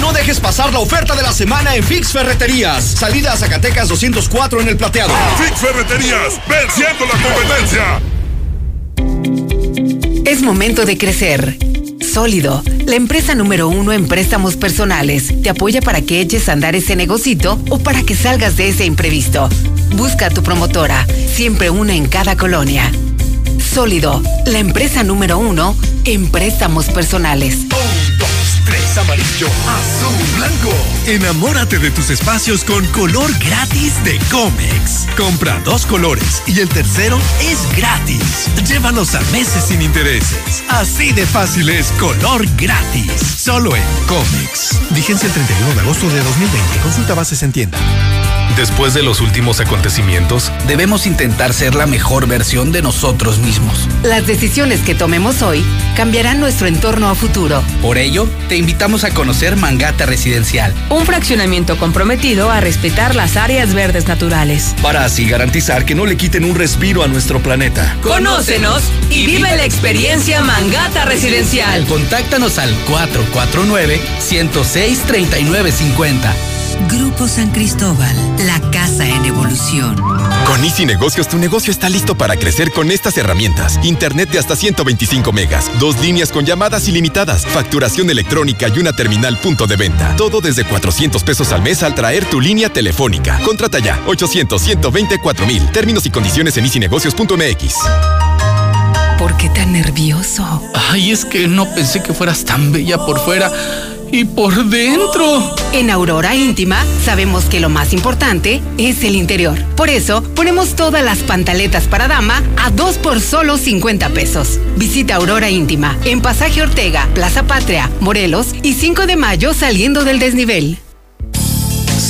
No dejes pasar la oferta de la semana en Fix Ferreterías. Salida a Zacatecas 204 en el plateado. Fix Ferreterías, venciendo la competencia. Es momento de crecer. Sólido, la empresa número uno en préstamos personales, te apoya para que eches a andar ese negocito o para que salgas de ese imprevisto. Busca a tu promotora, siempre una en cada colonia. Sólido, la empresa número uno en préstamos personales. Amarillo, azul, blanco. Enamórate de tus espacios con color gratis de Comex. Compra dos colores y el tercero es gratis. Llévalos a meses sin intereses. Así de fácil es color gratis. Solo en Comex. Vigencia el 31 de agosto de 2020. Consulta bases en tienda. Después de los últimos acontecimientos, debemos intentar ser la mejor versión de nosotros mismos. Las decisiones que tomemos hoy cambiarán nuestro entorno a futuro. Por ello, te invitamos a conocer Mangata Residencial. Un fraccionamiento comprometido a respetar las áreas verdes naturales. Para así garantizar que no le quiten un respiro a nuestro planeta. Conócenos y vive la experiencia Mangata Residencial. Contáctanos al 449 106 3950. Grupo San Cristóbal, la casa en evolución. Con Easy Negocios, tu negocio está listo para crecer con estas herramientas. Internet de hasta 125 megas, dos líneas con llamadas ilimitadas, facturación electrónica y una terminal punto de venta. Todo desde 400 pesos al mes al traer tu línea telefónica. Contrata ya, 800-124 mil. Términos y condiciones en easynegocios.mx. ¿Por qué tan nervioso? Ay, es que no pensé que fueras tan bella por fuera y por dentro. En Aurora Íntima sabemos que lo más importante es el interior. Por eso ponemos todas las pantaletas para dama a dos por solo 50 pesos. Visita Aurora Íntima en Pasaje Ortega, Plaza Patria, Morelos y 5 de mayo saliendo del desnivel.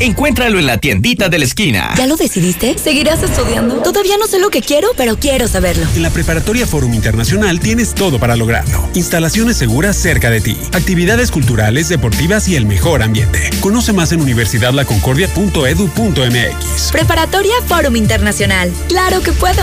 Encuéntralo en la tiendita de la esquina. ¿Ya lo decidiste? ¿Seguirás estudiando? Todavía no sé lo que quiero, pero quiero saberlo. En la Preparatoria Forum Internacional tienes todo para lograrlo. Instalaciones seguras cerca de ti, actividades culturales, deportivas y el mejor ambiente. Conoce más en universidadlaconcordia.edu.mx. Preparatoria Forum Internacional. Claro que puedo.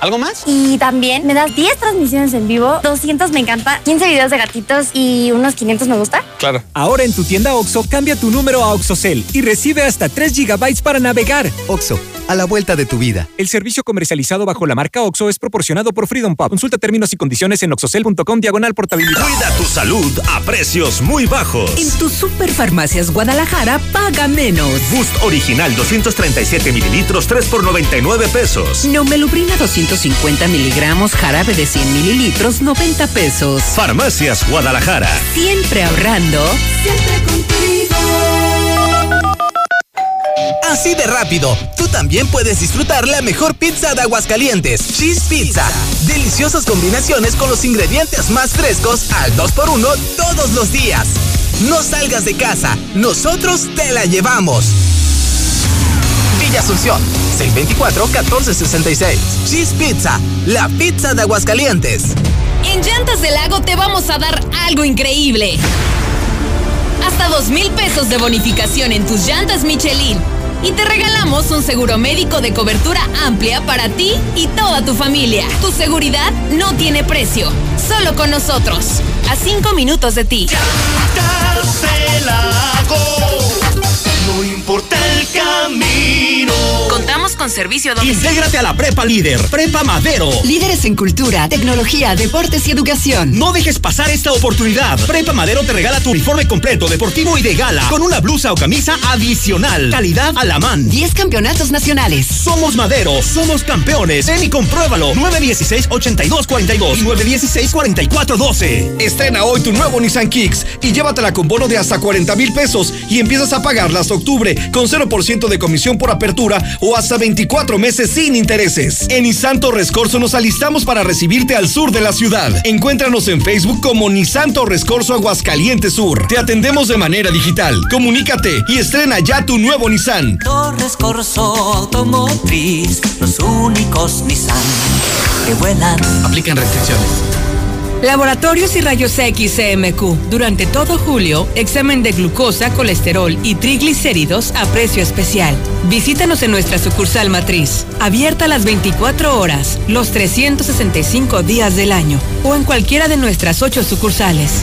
¿Algo más? Y también me das 10 transmisiones en vivo, 200 me encanta, 15 videos de gatitos y unos 500 me gusta. Claro. Ahora en tu tienda OXO, cambia tu número a OXOCEL y recibe hasta 3 GB para navegar. OXO, a la vuelta de tu vida. El servicio comercializado bajo la marca OXO es proporcionado por Freedom Pub. Consulta términos y condiciones en oxocel.com diagonal portabilidad. Cuida tu salud a precios muy bajos. En tus superfarmacias Guadalajara, paga menos. Boost original 237 mililitros, 3 por 99 pesos. Nomelubrina 250 miligramos, jarabe de 100 mililitros, 90 pesos. Farmacias Guadalajara. Siempre ahorrando, siempre contigo. Así de rápido, tú también puedes disfrutar la mejor pizza de Aguascalientes, Cheese Pizza. Deliciosas combinaciones con los ingredientes más frescos al 2x1 todos los días. No salgas de casa, nosotros te la llevamos. Villa Asunción, 624-1466. Cheese Pizza, la pizza de Aguascalientes. En Llantas del Lago te vamos a dar algo increíble. Hasta dos mil pesos de bonificación en tus llantas Michelin. Y te regalamos un seguro médico de cobertura amplia para ti y toda tu familia. Tu seguridad no tiene precio. Solo con nosotros. A cinco minutos de ti. Camino. Contamos con servicio domicilio. Intégrate a la Prepa Líder, Prepa Madero. Líderes en cultura, tecnología, deportes y educación. No dejes pasar esta oportunidad. Prepa Madero te regala tu uniforme completo, deportivo y de gala, con una blusa o camisa adicional. Calidad a la man. 10 campeonatos nacionales. Somos Madero, somos campeones. Ven y compruébalo. 916-8242 y 916-4412. Estrena hoy tu nuevo Nissan Kicks y llévatela con bono de hasta 40 mil pesos y empiezas a pagarla hasta octubre con 0% de comisión por apertura o hasta 24 meses sin intereses. En Nissan Torres nos alistamos para recibirte al sur de la ciudad. Encuéntranos en Facebook como Nissan Torres Corso Aguascalientes Sur. Te atendemos de manera digital. Comunícate y estrena ya tu nuevo Nissan. Torres Corso Automotriz, los únicos Nissan que vuelan. Aplican restricciones. Laboratorios y Rayos X CMQ. Durante todo julio, examen de glucosa, colesterol y triglicéridos a precio especial. Visítanos en nuestra sucursal matriz, abierta las 24 horas, los 365 días del año, o en cualquiera de nuestras ocho sucursales.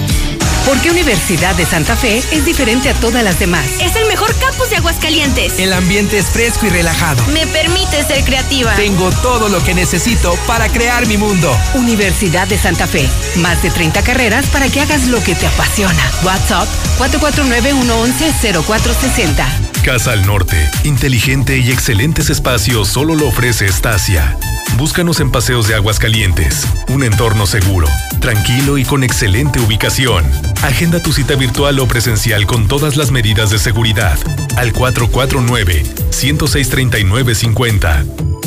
¿Por qué Universidad de Santa Fe es diferente a todas las demás? Es el mejor campus de Aguascalientes. El ambiente es fresco y relajado. Me permite ser creativa. Tengo todo lo que necesito para crear mi mundo. Universidad de Santa Fe. Más de 30 carreras para que hagas lo que te apasiona. WhatsApp 449-111-0460. Casa al Norte. Inteligente y excelentes espacios solo lo ofrece Estacia. Búscanos en Paseos de Aguas Calientes. Un entorno seguro, tranquilo y con excelente ubicación. Agenda tu cita virtual o presencial con todas las medidas de seguridad. Al 449-106-3950.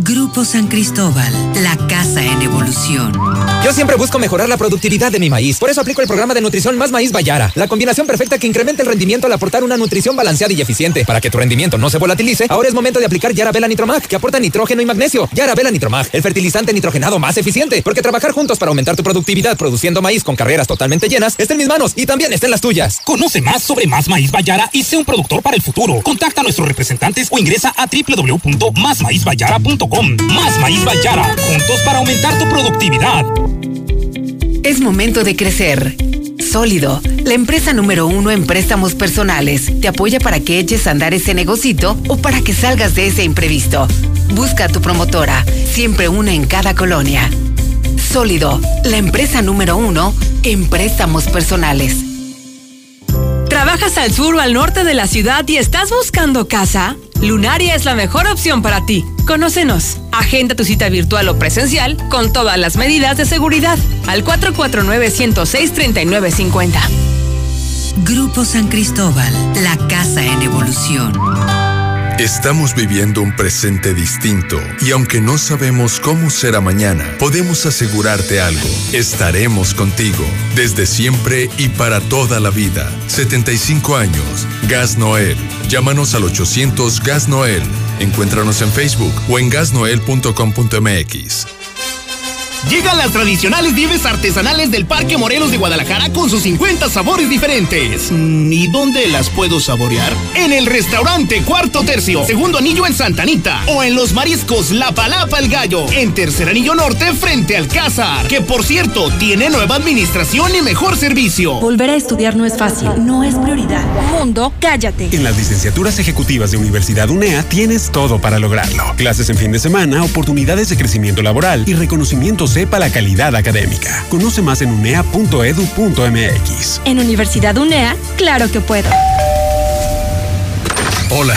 Grupo San Cristóbal, la casa en evolución. Yo siempre busco mejorar la productividad de mi maíz. Por eso aplico el programa de nutrición Más Maíz Bayara. La combinación perfecta que incrementa el rendimiento al aportar una nutrición balanceada y eficiente. Para que tu rendimiento no se volatilice, ahora es momento de aplicar Yarabela Nitromag, que aporta nitrógeno y magnesio. Yarabela Nitromag, el fertilizante nitrogenado más eficiente. Porque trabajar juntos para aumentar tu productividad produciendo maíz con carreras totalmente llenas está en mis manos y también está en las tuyas. Conoce más sobre Más Maíz Bayara y sé un productor para el futuro. Contacta a nuestros representantes o ingresa a www.másmaízbayara.com. Más Maíz Bayara, juntos para aumentar tu productividad. Es momento de crecer. Sólido, la empresa número uno en préstamos personales, te apoya para que eches a andar ese negocito o para que salgas de ese imprevisto. Busca a tu promotora, siempre una en cada colonia. Sólido, la empresa número uno en préstamos personales. ¿Trabajas al sur o al norte de la ciudad y estás buscando casa? Lunaria es la mejor opción para ti. Conócenos. Agenda tu cita virtual o presencial con todas las medidas de seguridad al 449-106-3950. Grupo San Cristóbal, la casa en evolución. Estamos viviendo un presente distinto y aunque no sabemos cómo será mañana, podemos asegurarte algo. Estaremos contigo desde siempre y para toda la vida. 75 años. Gas Noel. Llámanos al 800 Gas Noel. Encuéntranos en Facebook o en gasnoel.com.mx. Llegan las tradicionales nieves artesanales del Parque Morelos de Guadalajara con sus 50 sabores diferentes. Mm, ¿Y dónde las puedo saborear? En el restaurante Cuarto Tercio, segundo anillo en Santa Anita. O en los mariscos La Palapa el Gallo, en tercer anillo norte frente al Cázar. Que por cierto, tiene nueva administración y mejor servicio. Volver a estudiar no es fácil, no es prioridad. Mundo, cállate. En las licenciaturas ejecutivas de Universidad UNEA tienes todo para lograrlo. Clases en fin de semana, oportunidades de crecimiento laboral y reconocimiento sepa la calidad académica. Conoce más en unea.edu.mx. En Universidad UNEA, claro que puedo. Hola,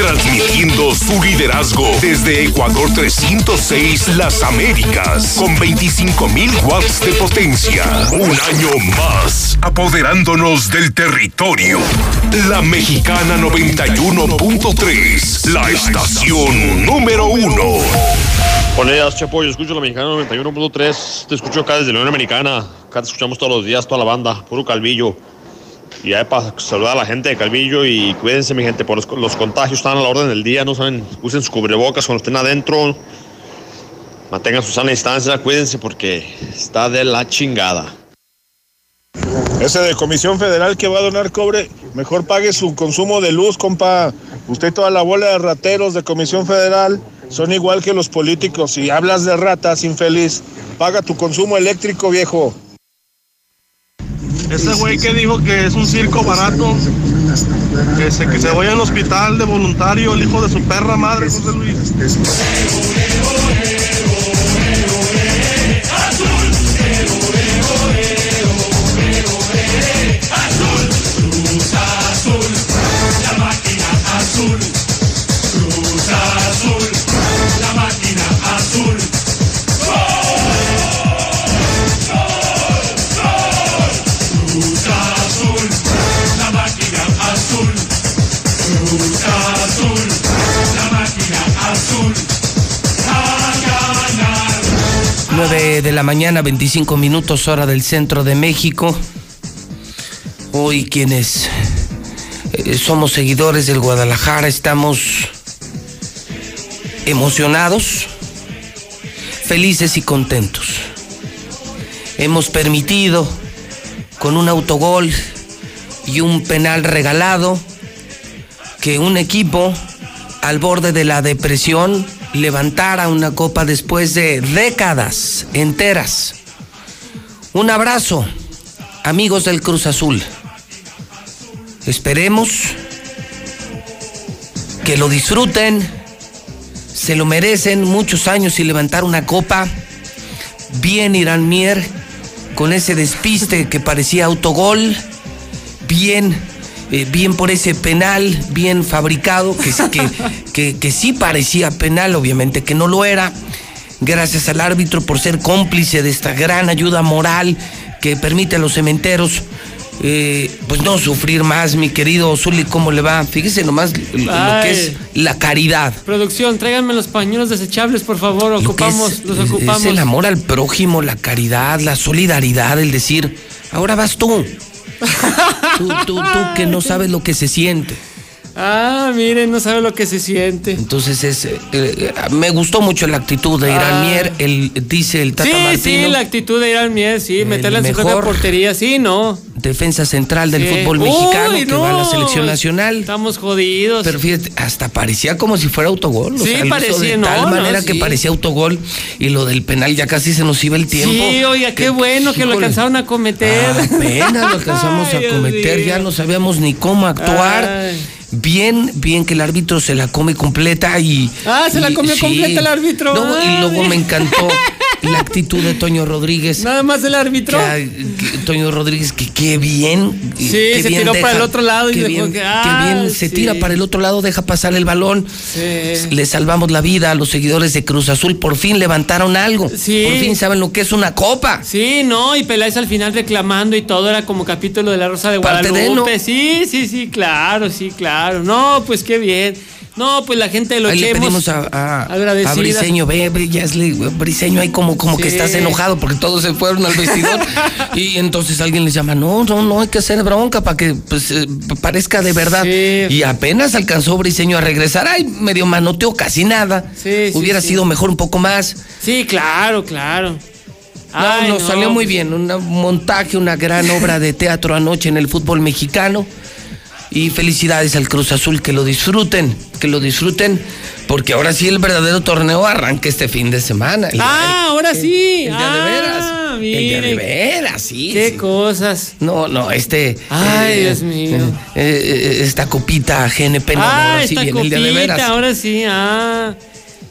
Transmitiendo su liderazgo desde Ecuador 306 Las Américas con 25.000 watts de potencia. Un año más, apoderándonos del territorio. La Mexicana 91.3, la estación número uno. Buenos días, Chepo. Yo escucho la Mexicana 91.3. Te escucho acá desde la Unión Americana. Acá te escuchamos todos los días, toda la banda. Puro calvillo. Y ya para saludar a la gente de Calvillo y cuídense, mi gente, por los, los contagios están a la orden del día, no saben, usen sus cubrebocas cuando estén adentro, mantengan su sana distancia, cuídense porque está de la chingada. Ese de Comisión Federal que va a donar cobre, mejor pague su consumo de luz, compa. Usted y toda la bola de rateros de Comisión Federal son igual que los políticos. Si hablas de ratas, infeliz, paga tu consumo eléctrico, viejo. Ese güey que dijo que es un circo barato, que se, que se vaya al hospital de voluntario, el hijo de su perra madre, José Luis. 9 de la mañana, 25 minutos hora del centro de México. Hoy quienes eh, somos seguidores del Guadalajara estamos emocionados, felices y contentos. Hemos permitido con un autogol y un penal regalado que un equipo al borde de la depresión levantara una copa después de décadas enteras. Un abrazo, amigos del Cruz Azul. Esperemos que lo disfruten, se lo merecen muchos años y levantar una copa. Bien Irán Mier con ese despiste que parecía autogol. Bien, eh, bien por ese penal, bien fabricado, que, que, que, que sí parecía penal, obviamente que no lo era. Gracias al árbitro por ser cómplice de esta gran ayuda moral que permite a los cementeros eh, pues no sufrir más, mi querido Zuli, ¿cómo le va? Fíjese nomás lo, que es la caridad. Producción, tráiganme los pañuelos desechables, por favor. Ocupamos, es, los ocupamos. es el amor al prójimo, la caridad, la solidaridad, el decir, ahora vas tú. Tú, tú, tú que no sabes lo que se siente. Ah, miren, no sabe lo que se siente. Entonces es, eh, eh, me gustó mucho la actitud de Irán Ah. Mier, el, dice el Tata Sí, Martino, sí, la actitud de Irán Mier, sí, meterla en su propia portería, sí, no. defensa central del Sí. fútbol Uy, mexicano, que va a la selección nacional. Estamos jodidos. Pero fíjate, hasta parecía como si fuera autogol. o Sí, sea, parecía, de no, tal no, manera que parecía autogol y lo del penal ya casi se nos iba el tiempo. Sí, oiga, qué bueno que lo alcanzaron a cometer. Apenas lo alcanzamos Ay, a cometer, ya no sabíamos ni cómo actuar. Ay. Bien, bien que el árbitro se la come completa y. Ah, se la comió completa el árbitro. No, y luego me encantó la actitud de Toño Rodríguez. Nada más el árbitro. Que, que Toño Rodríguez, que qué bien. Sí, qué se bien tiró para el otro lado y qué bien, que- ah, bien se sí. tira para el otro lado, deja pasar el balón. Sí. Le salvamos la vida a los seguidores de Cruz Azul. Por fin levantaron algo. Sí. Por fin saben lo que es una copa. Sí, no, y Peláez al final reclamando y todo era como capítulo de la Rosa de Parte de, Guadalupe. ¿no? Sí, sí, sí, claro, sí, claro. No, pues qué bien. No, pues la gente de lo Ahí que le pedimos a, a, a Briseño, ve, ve, Briseño, ahí como, como que estás enojado porque todos se fueron al vestidor. y entonces alguien les llama, no, no, no hay que hacer bronca para que pues, eh, parezca de verdad. Y apenas alcanzó Briseño a regresar, ay, medio manoteó casi nada. Sí, Hubiera sido mejor un poco más. Sí, claro, claro. No, Ay, nos no, salió muy bien, un montaje, una gran obra de teatro anoche en el fútbol mexicano. Y felicidades al Cruz Azul, que lo disfruten, que lo disfruten, porque ahora sí el verdadero torneo arranca este fin de semana. El- Ah, ahora sí. el día de Ah, veras. El día de veras, sí. Qué sí. cosas. No, no, este. Ay, eh, Dios mío. eh, eh, esta copita GNP, no, ah, ahora sí viene el día de copita, veras. ahora sí, ah.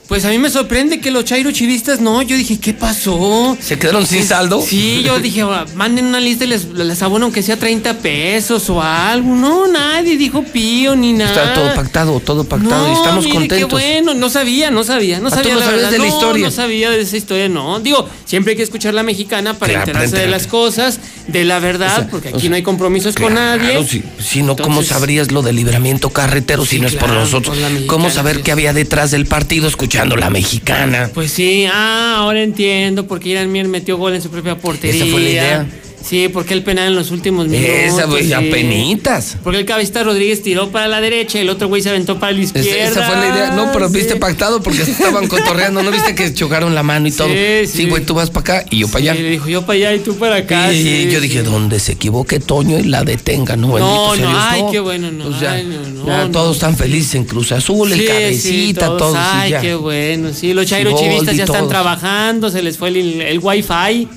Pues a mí me sorprende que los Chairo Chivistas no. Yo dije, ¿qué pasó? ¿Se quedaron sin Es- saldo? Sí, yo dije, "Ah, manden una lista y les, les abono aunque sea 30 pesos o algo. No, nadie dijo pío ni nada. Está todo pactado, todo pactado y No, estamos mire, contentos. Qué bueno, no sabía, no sabía, no Ah, ¿tú sabía no la verdad. de la No, historia? No sabía de esa historia, no. Digo, siempre hay que escuchar la mexicana para Claro, enterarse de las cosas, de la verdad, porque aquí no hay compromisos con nadie. Si, si no, ¿cómo sabrías lo del libramiento carretero si no es por nosotros? por la mexicana, ¿Cómo saber qué había detrás del partido escuchando la mexicana? Pues sí, ah, ahora entiendo por qué Irán Mier metió gol en su propia portería. Esa fue la idea. Sí, porque el penal en los últimos minutos. Esa, güey, sí. apenitas. Porque el cabecita Rodríguez tiró para la derecha y el otro güey se aventó para la izquierda. esa fue la idea. No, pero Sí. viste pactado porque se estaban cotorreando. ¿No viste que chocaron la mano y todo? Sí, Sí, sí. güey, tú vas para acá y yo para Y allá. le dijo yo para allá y tú para acá. Y sí, yo sí. dije, ¿dónde se equivoque Toño y la detenga? No, No, no, Dios, ay, no. qué bueno, no. Pues ya, ay, no, no, ya no. todos están felices en Cruz Azul, el Sí, cabecita, sí, todos, todos. y Ay, ya. qué bueno. Sí, los Chairo Chivistas ya están trabajando, se les fue el, el wifi.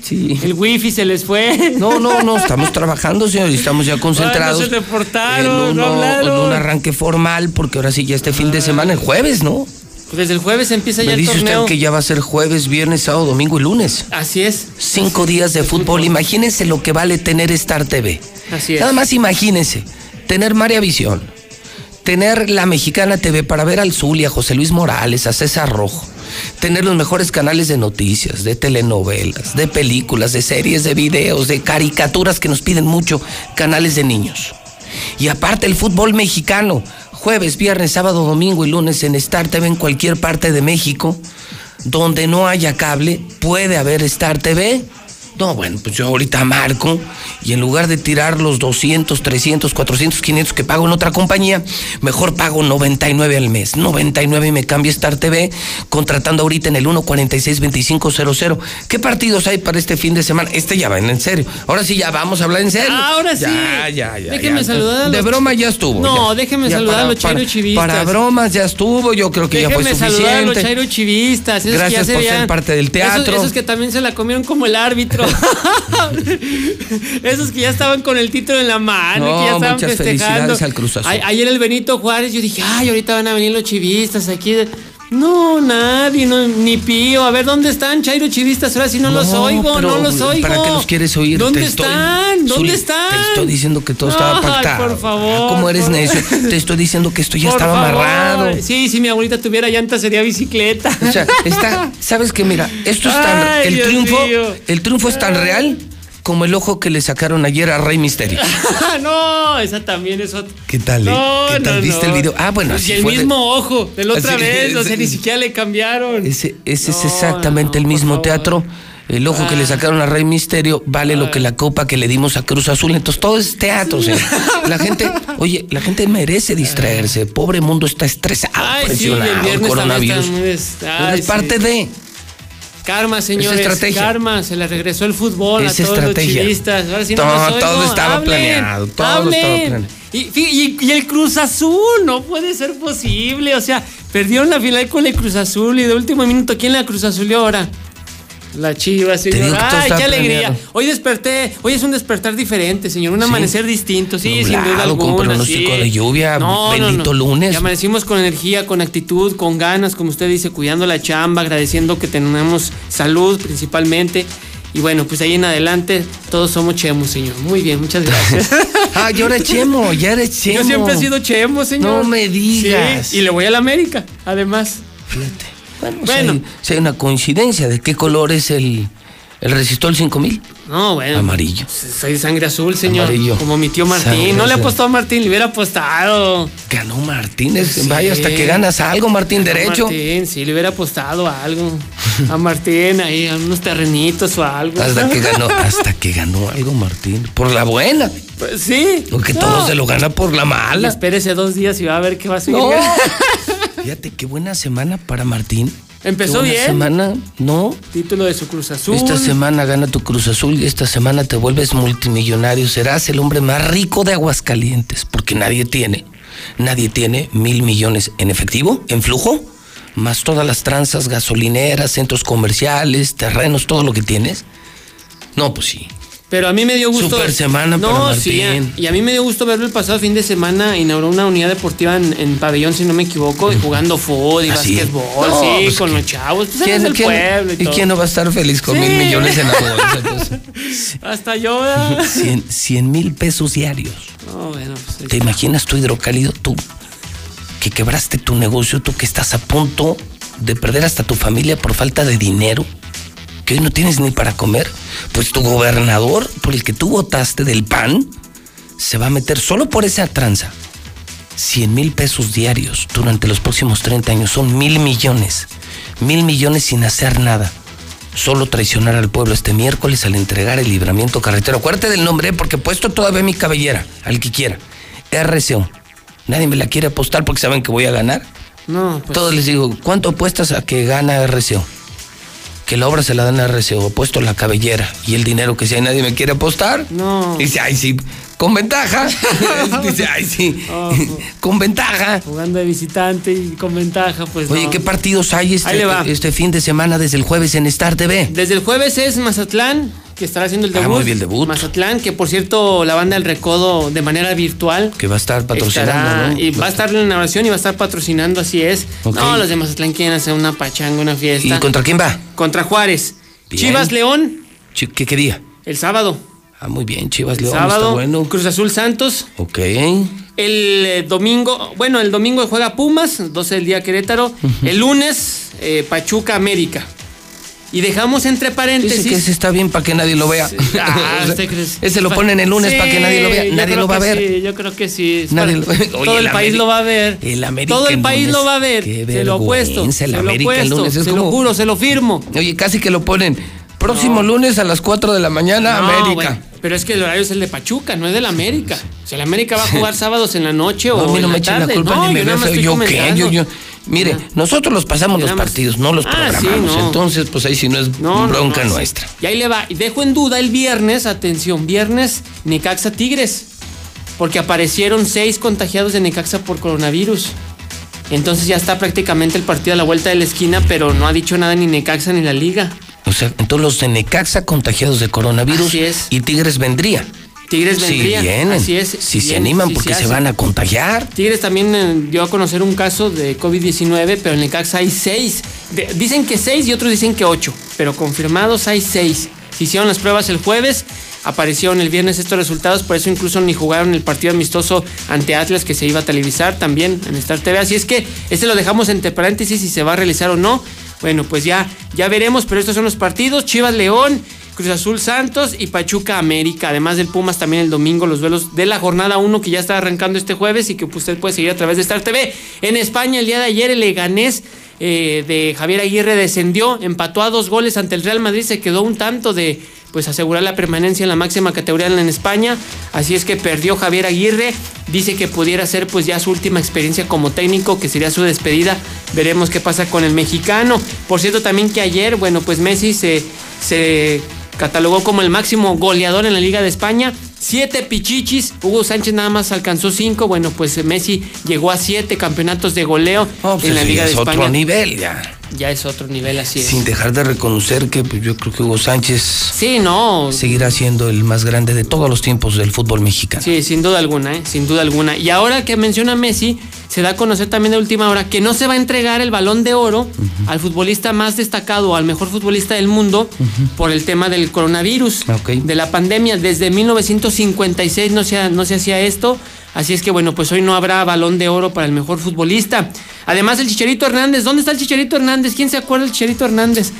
El wifi se les fue. No, no, no, estamos trabajando, señor, y estamos ya concentrados. Ay, no se reportaron, en, uno- no en un arranque formal, porque ahora sí ya este fin de semana, el jueves, ¿no? Desde el jueves empieza ya Me el dice torneo. usted que ya va a ser jueves, viernes, sábado, domingo y lunes. Así es. Cinco días de fútbol. Imagínense lo que vale tener Star TV. Así es. Nada más imagínense, tener María Visión, tener la Mexicana TV para ver al Zulia, a José Luis Morales, a César Rojo, tener los mejores canales de noticias, de telenovelas, de películas, de series, de videos, de caricaturas que nos piden mucho, canales de niños. Y aparte el fútbol mexicano, jueves, viernes, sábado, domingo y lunes en Star TV en cualquier parte de México, donde no haya cable, puede haber Star TV. No, bueno, pues yo ahorita marco y en lugar de tirar los 200, 300, 400, 500 que pago en otra compañía, mejor pago 99 al mes. 99 y me cambio a Star TV contratando ahorita en el 146-2500. ¿Qué partidos hay para este fin de semana? Este ya va en serio. Ahora sí, ya vamos a hablar en serio. Ahora sí. Ya, ya, ya. Déjeme ya. saludar a De broma ya estuvo. No, ya. déjeme Ya saludar a para- los chairo para- chivistas. Para bromas ya estuvo, yo creo que ya fue Déjeme saludar a los suficiente. Chairo Chivistas. esos que Gracias se por ser parte del teatro. Esos, esos que también se la comieron como el árbitro. esos que ya estaban con el título en la mano, No, que ya estaban muchas festejando. felicidades al Ayer el Benito Juárez, yo dije, ay, ahorita van a venir los chivistas aquí. No, nadie, no, ni pío. A ver, ¿dónde están Chairo Chivistas? Ahora sí no, los oigo, no los oigo. ¿Para qué los quieres oír? ¿Dónde Te estoy- están? ¿Dónde están? Te estoy diciendo que todo estaba Ay, pactado. por favor, ¿Cómo eres por- necio? Te estoy diciendo que esto ya Por estaba favor. amarrado. Sí, si mi abuelita tuviera llanta sería bicicleta. O sea, está, ¿sabes qué? Mira, esto es tan. Ay, el Dios triunfo, mío. el triunfo es tan real como el ojo que le sacaron ayer a Rey Misterio. no, esa también es otra. ¿Qué tal? eh? No, ¿Qué tal? no, ¿Viste no. el video? Ah, bueno, así y el fue de- mismo ojo de la otra Así- vez, o sea, ni siquiera le cambiaron. Ese, ese es exactamente el mismo teatro. El ojo Ah. que le sacaron a Rey Misterio vale lo que la copa que le dimos a Cruz Azul. Entonces todo es teatro, señor. La gente, oye, la gente merece distraerse. Pobre mundo está estresado, Ay, sí, presionado, el el coronavirus. Pero Ay, es parte sí. de. Karma, señores. estrategia. Karma, se le regresó el fútbol Es a todos estrategia. los chivistas. Ahora sí no, Todo- los oigo. todo estaba Hablen, planeado, todo hablen. estaba planeado. Y, fí- y- y el Cruz Azul, no puede ser posible. O sea, perdieron la final con el Cruz Azul y de último minuto, ¿quién la Cruz Azulió ahora? La Chiva, todo Ay, qué alegría. planeado. Hoy desperté, hoy es un despertar diferente, señor, un Sí. amanecer distinto, sí, sin duda Nublado, con alguna. pronóstico sí. de lluvia, bendito lunes. Y amanecimos con energía, con actitud, con ganas, como usted dice, cuidando la chamba, agradeciendo que tenemos salud principalmente. Y bueno, pues ahí en adelante todos somos chemos, señor. Muy bien, muchas gracias. Ah, yo era chemo, ya eres chemo. Yo siempre he sido chemo, señor. No me digas. Sí, y le voy a la América, además. Bueno, si Bueno. hay- si hay una coincidencia de qué color es el, el resistol 5000. No, bueno. Amarillo. Soy sangre azul, señor. Amarillo. Como mi tío Martín. Sangre no le apostó a Martín, le hubiera apostado. Ganó Martínez. Sí. Vaya, hasta que ganas algo, Martín, Ganó derecho. Martín, sí, le hubiera apostado a algo. A Martín, ahí, a unos terrenitos o algo. Hasta que ganó, hasta que ganó algo, Martín. Por la buena. Pues sí. Porque No. todo se lo gana por la mala. Espérese dos días y va a ver qué va a seguir. No. Fíjate qué buena semana para Martín. Empezó Qué buena bien. semana, no. Título de su Cruz Azul. Esta semana gana tu Cruz Azul y esta semana te vuelves multimillonario. Serás el hombre más rico de Aguascalientes, porque nadie tiene, nadie tiene mil millones en efectivo, en flujo, más todas las tranzas gasolineras, centros comerciales, terrenos, todo lo que tienes. No, pues sí. Pero a mí me dio gusto. Super semana no, para sí, Martín. y a mí me dio gusto verlo el pasado fin de semana. Inauguró una unidad deportiva en, en pabellón, si no me equivoco, y jugando fútbol y ¿Ah, sí? básquetbol, No, sí, pues, con los chavos. Pues ¿Quién- pueblo y, ¿Y todo. quién no va a estar feliz con Sí. mil millones en la bolsa? Hasta yo. ¿verdad? 100, 100 mil pesos diarios. No, bueno, pues, ¿Te imaginas tú, hidrocálido, tú que quebraste tu negocio, tú que estás a punto de perder hasta tu familia por falta de dinero, que hoy no tienes ni para comer? Pues tu gobernador, por el que tú votaste del PAN, se va a meter solo por esa tranza. 100 mil pesos diarios durante los próximos 30 años son mil millones. Mil millones sin hacer nada. Solo traicionar al pueblo este miércoles al entregar el libramiento carretero. Acuérdate del nombre, ¿eh? porque he puesto todavía mi cabellera, al que quiera. RCO. Nadie me la quiere apostar porque saben que voy a ganar. No, pues. Todos les digo, ¿cuánto apuestas a que gana RCO? Que la obra se la dan a RCO, apuesto la cabellera y el dinero que si hay nadie me quiere apostar. No. Dice, ay sí, con ventaja. Dice, ay sí, con ventaja. Jugando de visitante y con ventaja, pues. Oye, no. ¿qué partidos hay este, este fin de semana desde el jueves en Star TV? Desde el jueves es Mazatlán, que estará haciendo el Ah, debut. muy bien, el debut. Mazatlán, que por cierto, la banda El Recodo de manera virtual. Que va a estar patrocinando, estará- ¿no? Y va a estar en la inauguración y va a estar patrocinando, así es. Ok. No, los de Mazatlán quieren hacer una pachanga, una fiesta. ¿Y contra quién va? Contra Juárez. Bien. Chivas León, ¿Qué, qué día? el sábado. Ah, muy bien, Chivas León, sábado, está bueno. Cruz Azul Santos. Ok. El eh, domingo, bueno, el domingo juega Pumas, 12 del día Querétaro. El lunes, eh, Pachuca América. Y dejamos entre paréntesis. Dice que ese está bien para que nadie lo vea. Ah, O sea, ¿usted crees? ese lo ponen el lunes para que nadie lo vea. Sí, Nadie lo va a ver. Sí, yo creo que sí. Es Nadie para- lo- Oye, todo el, el país lo va a ver. el América Todo el país lunes. lo va a ver. Qué se lo vergüenza, el se lo el lunes es se como- lo juro, se lo firmo. Oye, casi que lo ponen. Próximo lunes a las 4 de la mañana, No, América. bueno, pero es que el horario es el de Pachuca, no es del América. O sea, el América va a jugar sábados en la noche No, o a mí en no me la echen la tarde. culpa no, ni me yo nada veo más feo. estoy Yo qué, yo, yo. Mire, nosotros los pasamos los partidos, no los Ah, sí, programamos. no. Entonces, pues ahí sí no es No, bronca no, sí. nuestra. Y ahí le va. Y dejo en duda el viernes, atención, viernes Necaxa Tigres. Porque aparecieron seis contagiados de Necaxa por coronavirus. Entonces ya está prácticamente el partido a la vuelta de la esquina, pero no ha dicho nada ni Necaxa ni la liga. O sea, entonces los de Necaxa contagiados de coronavirus Así es. y Tigres vendría. Tigres vendría. Si vienen, Así es. si se animan porque se van a contagiar. Tigres también eh, dio a conocer un caso de COVID-19, pero en Necaxa hay seis. De- dicen que seis y otros dicen que ocho, pero confirmados hay seis. Se hicieron las pruebas el jueves, aparecieron el viernes estos resultados, por eso incluso ni jugaron el partido amistoso ante Atlas que se iba a televisar también en Star TV. Así es que este lo dejamos entre paréntesis si se va a realizar o no. Bueno, pues ya, ya veremos, pero estos son los partidos. Chivas León, Cruz Azul Santos y Pachuca América. Además del Pumas también el domingo los duelos de la jornada 1 que ya está arrancando este jueves y que usted puede seguir a través de Star TV. En España el día de ayer el Leganés eh, de Javier Aguirre descendió, empató a dos goles ante el Real Madrid, se quedó un tanto de pues asegurar la permanencia en la máxima categoría en España. Así es que perdió Javier Aguirre. Dice que pudiera ser pues ya su última experiencia como técnico, que sería su despedida. Veremos qué pasa con el mexicano. Por cierto, también que ayer, bueno, pues Messi se, se catalogó como el máximo goleador en la Liga de España. Siete pichichis, Hugo Sánchez nada más alcanzó cinco. Bueno, pues Messi llegó a siete campeonatos de goleo pues en la Liga de es España. otro nivel ya. Ya es otro nivel, así es. Sin dejar de reconocer que pues, yo creo que Hugo Sánchez Sí, no. seguirá siendo el más grande de todos los tiempos del fútbol mexicano. Sí, sin duda alguna, ¿eh? sin duda alguna. Y ahora que menciona Messi, se da a conocer también de última hora que no se va a entregar el balón de oro al futbolista más destacado o al mejor futbolista del mundo por el tema del coronavirus, de la pandemia. Desde 1956 no se, no se hacía esto. Así es que bueno, pues hoy no habrá balón de oro para el mejor futbolista. Además, el Chicharito Hernández. ¿Dónde está el Chicharito Hernández? ¿Quién se acuerda del Chicharito Hernández?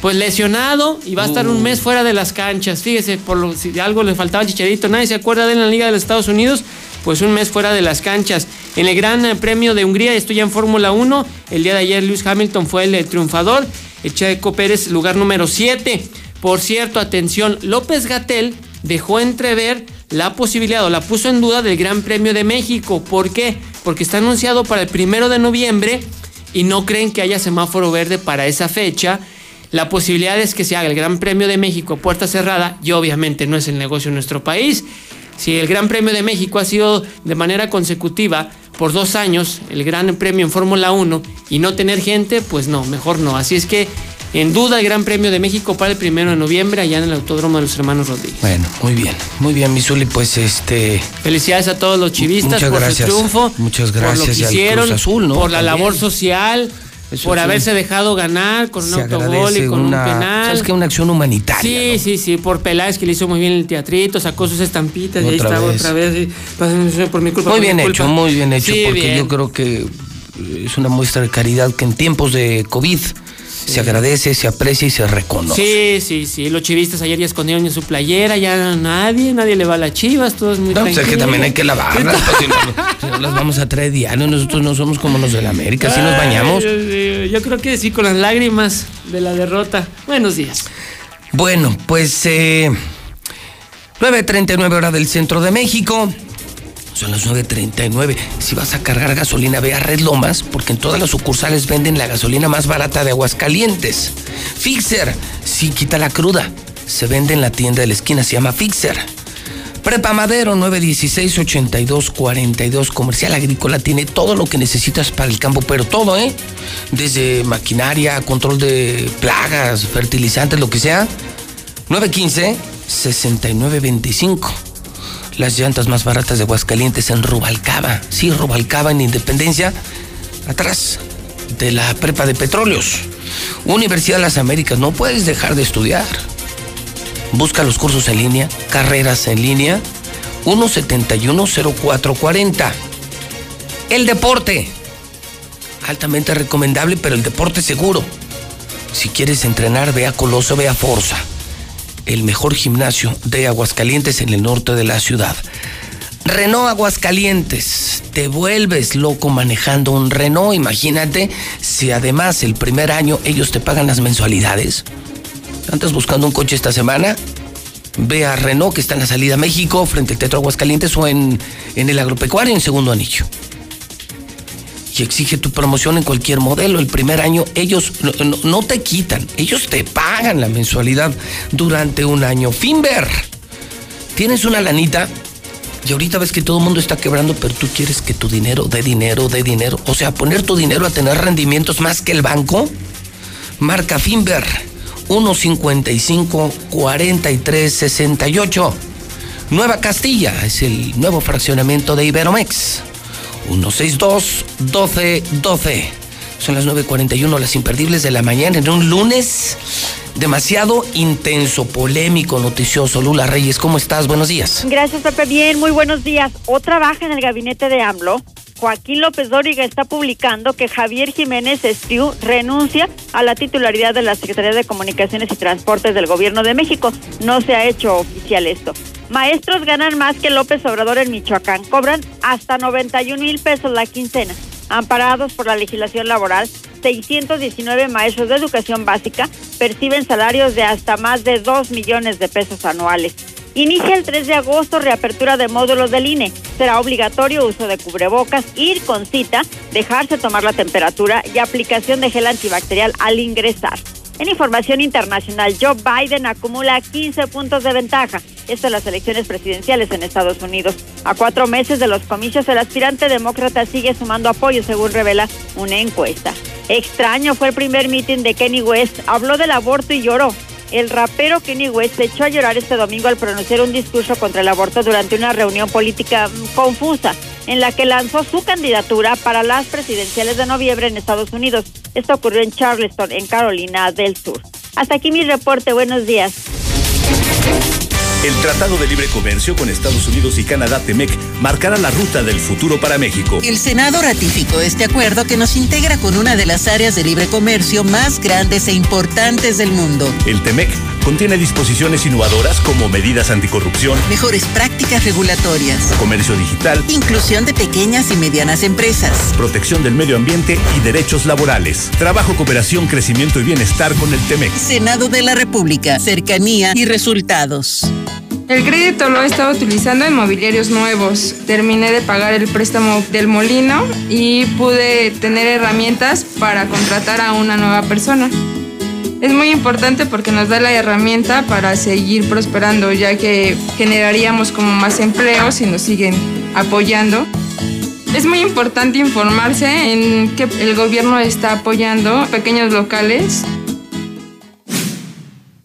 Pues lesionado y va a estar un mes fuera de las canchas. Fíjese, por lo, si algo le faltaba al Chicharito, nadie se acuerda de él en la Liga de los Estados Unidos, pues un mes fuera de las canchas. En el Gran Premio de Hungría, estoy ya en Fórmula 1, el día de ayer Lewis Hamilton fue el eh, triunfador, el Checo Pérez lugar número 7. Por cierto, atención, López Gatel dejó entrever la posibilidad o la puso en duda del Gran Premio de México. ¿Por qué? Porque está anunciado para el primero de noviembre y no creen que haya semáforo verde para esa fecha. La posibilidad es que se haga el Gran Premio de México a puerta cerrada y obviamente no es el negocio en nuestro país. Si el Gran Premio de México ha sido de manera consecutiva por dos años el Gran Premio en Fórmula 1 y no tener gente, pues no, mejor no. Así es que en duda el Gran Premio de México para el primero de noviembre allá en el Autódromo de los Hermanos Rodríguez. Bueno, muy bien, muy bien, Misuli, pues este. Felicidades a todos los chivistas por gracias. su triunfo. Muchas Por lo gracias. que hicieron, Cruz Azul, ¿no? por la También. labor social, Eso por sí. haberse dejado ganar con un Se autogol y con una, un penal. ¿Sabes qué? Una acción humanitaria. Sí, sí, sí, por Peláez que le hizo muy bien el teatrito, sacó sus estampitas y ahí estaba vez. otra vez. y, por mi culpa. Muy bien hecho, culpa. muy bien hecho, Sí, porque bien. yo creo que es una muestra de caridad que en tiempos de COVID se agradece, se aprecia y se reconoce. Sí, sí, sí. Los chivistas ayer ya escondieron en su playera, ya nadie, nadie le va a las chivas, todos muy No, pues es que también hay que lavarlas, pues, si, no, si no las vamos a traer diario. Nosotros no somos como los de la América, así nos bañamos. Mío, Yo creo que sí, con las lágrimas de la derrota. Buenos días. Bueno, pues eh, 9.39 hora del centro de México. Son las 9.39. Si vas a cargar gasolina, ve a Red Lomas, porque en todas las sucursales venden la gasolina más barata de Aguascalientes. Fixer, sí, quita la cruda. Se vende en la tienda de la esquina, se llama Fixer. Prepa Madero 916-8242 Comercial Agrícola tiene todo lo que necesitas para el campo, pero todo, ¿eh? Desde maquinaria, control de plagas, fertilizantes, lo que sea. 915-6925. Las llantas más baratas de Aguascalientes en Rubalcaba. Sí, Rubalcaba en Independencia. Atrás de la prepa de petróleos. Universidad de las Américas. No puedes dejar de estudiar. Busca los cursos en línea, carreras en línea. 1710440. El deporte. Altamente recomendable, pero el deporte seguro. Si quieres entrenar, ve a Coloso, ve a Forza. El mejor gimnasio de Aguascalientes en el norte de la ciudad. Renault Aguascalientes, te vuelves loco manejando un Renault. Imagínate si además el primer año ellos te pagan las mensualidades. ¿Andas buscando un coche esta semana? Ve a Renault, que está en la salida a México, frente al Teatro Aguascalientes o en, en el agropecuario en segundo anillo. Exige tu promoción en cualquier modelo. El primer año ellos no te quitan, ellos te pagan la mensualidad durante un año. Finver, tienes una lanita y ahorita ves que todo el mundo está quebrando, pero tú quieres que tu dinero dé dinero, dé dinero. O sea, poner tu dinero a tener rendimientos más que el banco. Marca Finver 155 43 68. Nueva Castilla es el nuevo fraccionamiento de Iberomex. 162 12 12. Son las 9.41, las imperdibles de la mañana en un lunes demasiado intenso, polémico, noticioso. Lula Reyes, ¿cómo estás? Buenos días. Gracias, Pepe. Bien, muy buenos días. Otra baja en el gabinete de AMLO. Joaquín López Dóriga está publicando que Javier Jiménez Espriu renuncia a la titularidad de la Secretaría de Comunicaciones y Transportes del Gobierno de México. No se ha hecho oficial esto. Maestros ganan más que López Obrador en Michoacán. Cobran hasta 91 mil pesos la quincena. Amparados por la legislación laboral, 619 maestros de educación básica perciben salarios de hasta más de 2 millones de pesos anuales. Inicia el 3 de agosto reapertura de módulos del INE. Será obligatorio uso de cubrebocas, ir con cita, dejarse tomar la temperatura y aplicación de gel antibacterial al ingresar. En información internacional, Joe Biden acumula 15 puntos de ventaja. Esto en las elecciones presidenciales en Estados Unidos. A cuatro meses de los comicios, el aspirante demócrata sigue sumando apoyo, según revela una encuesta. Extraño fue el primer mitin de Kenny West. Habló del aborto y lloró. El rapero Kenny West se echó a llorar este domingo al pronunciar un discurso contra el aborto durante una reunión política mm, confusa en la que lanzó su candidatura para las presidenciales de noviembre en Estados Unidos. Esto ocurrió en Charleston, en Carolina del Sur. Hasta aquí mi reporte. Buenos días. El Tratado de Libre Comercio con Estados Unidos y Canadá, TEMEC, marcará la ruta del futuro para México. El Senado ratificó este acuerdo que nos integra con una de las áreas de libre comercio más grandes e importantes del mundo. El TEMEC contiene disposiciones innovadoras como medidas anticorrupción, Mejores prácticas regulatorias, comercio digital, inclusión de pequeñas y medianas empresas. protección del medio ambiente y derechos laborales. Trabajo, cooperación, crecimiento y bienestar con el TEMEC. Senado de la República, cercanía y resultados. El crédito lo he estado utilizando en mobiliarios nuevos. Terminé de pagar el préstamo del molino y pude tener herramientas para contratar a una nueva persona. Es muy importante porque nos da la herramienta para seguir prosperando, ya que generaríamos como más empleos si nos siguen apoyando. Es muy importante informarse en que el gobierno está apoyando pequeños locales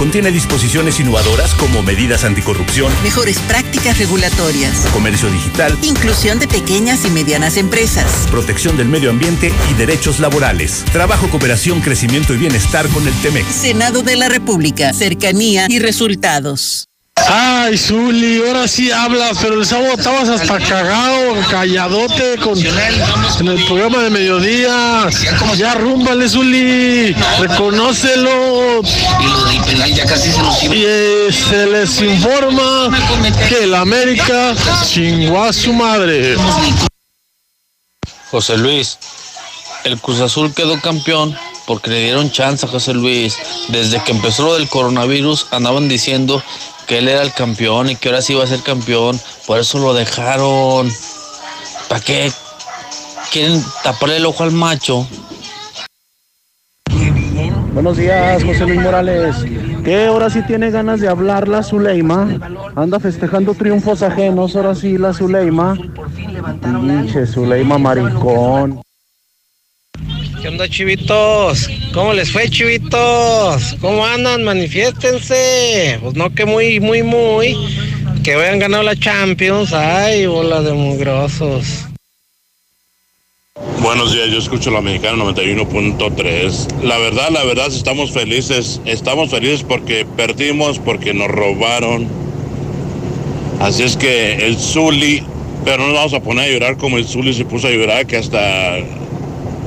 contiene disposiciones innovadoras como medidas anticorrupción, mejores prácticas regulatorias, comercio digital, inclusión de pequeñas y medianas empresas, protección del medio ambiente y derechos laborales, trabajo, cooperación, crecimiento y bienestar con el TEMEC. Senado de la República, cercanía y resultados. Ay, Zuli, ahora sí hablas, pero el sábado estabas hasta cagado, calladote con, en el programa de mediodía. Ya rúmbale, Zuli, reconócelo. Y se les informa que el América chingó a su madre. José Luis, el Cruz Azul quedó campeón porque le dieron chance a José Luis. Desde que empezó lo del coronavirus andaban diciendo que él era el campeón y que ahora sí iba a ser campeón. Por eso lo dejaron. ¿Para qué? Quieren taparle el ojo al macho. Buenos días, José Luis Morales. ¿Qué ahora sí tiene ganas de hablar la Zuleima? Anda festejando triunfos ajenos, ahora sí la Zuleima. Pinche Zuleima maricón. ¿Qué onda, chivitos? ¿Cómo les fue, chivitos? ¿Cómo andan? Manifiéstense. Pues no que muy, muy, muy. Que hayan ganado la Champions. Ay, bola de mugrosos. Buenos días, yo escucho la mexicana 91.3. La verdad, la verdad, estamos felices. Estamos felices porque perdimos, porque nos robaron. Así es que el Zuli, pero no nos vamos a poner a llorar como el Zuli se puso a llorar, que hasta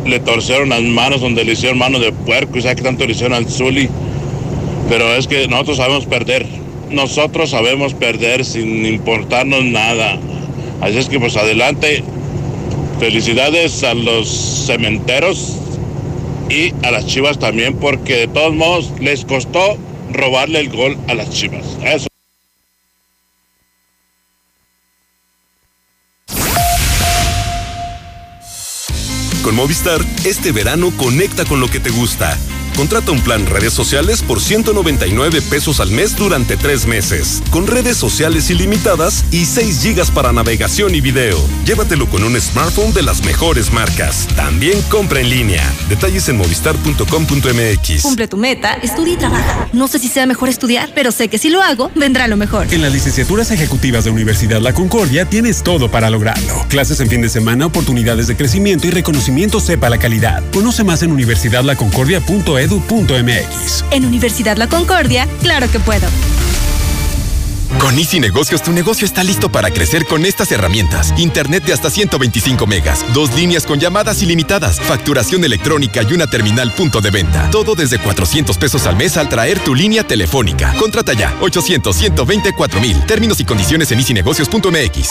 le torcieron las manos donde le hicieron mano de puerco y sabe que tanto le hicieron al Zuli. Pero es que nosotros sabemos perder. Nosotros sabemos perder sin importarnos nada. Así es que pues adelante. Felicidades a los cementeros y a las chivas también, porque de todos modos les costó robarle el gol a las chivas. Eso. Movistar, este verano conecta con lo que te gusta. Contrata un plan redes sociales por 199 pesos al mes durante tres meses, con redes sociales ilimitadas y 6 gigas para navegación y video. Llévatelo con un smartphone de las mejores marcas. También compra en línea. Detalles en movistar.com.mx. Cumple tu meta, estudia y trabaja. No sé si sea mejor estudiar, pero sé que si lo hago, vendrá lo mejor. En las licenciaturas ejecutivas de Universidad La Concordia tienes todo para lograrlo. Clases en fin de semana, oportunidades de crecimiento y reconocimiento sepa la calidad. Conoce más en universidadlaconcordia.edu.mx. En Universidad La Concordia, claro que puedo. Con Easy Negocios, tu negocio está listo para crecer con estas herramientas. Internet de hasta 125 megas, dos líneas con llamadas ilimitadas, facturación electrónica y una terminal punto de venta. Todo desde 400 pesos al mes al traer tu línea telefónica. Contrata ya, 800-124 mil. Términos y condiciones en easynegocios.mx.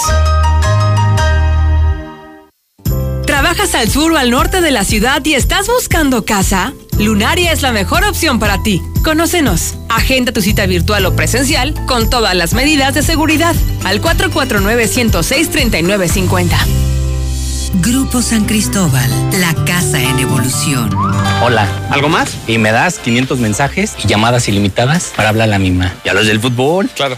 ¿Trabajas al sur o al norte de la ciudad y estás buscando casa? Lunaria es la mejor opción para ti. Conócenos. Agenda tu cita virtual o presencial con todas las medidas de seguridad al 449-106-3950. Grupo San Cristóbal, la casa en evolución. Hola, ¿algo más? Y me das 500 mensajes y llamadas ilimitadas para hablar a la misma. ¿Y a los del fútbol? Claro.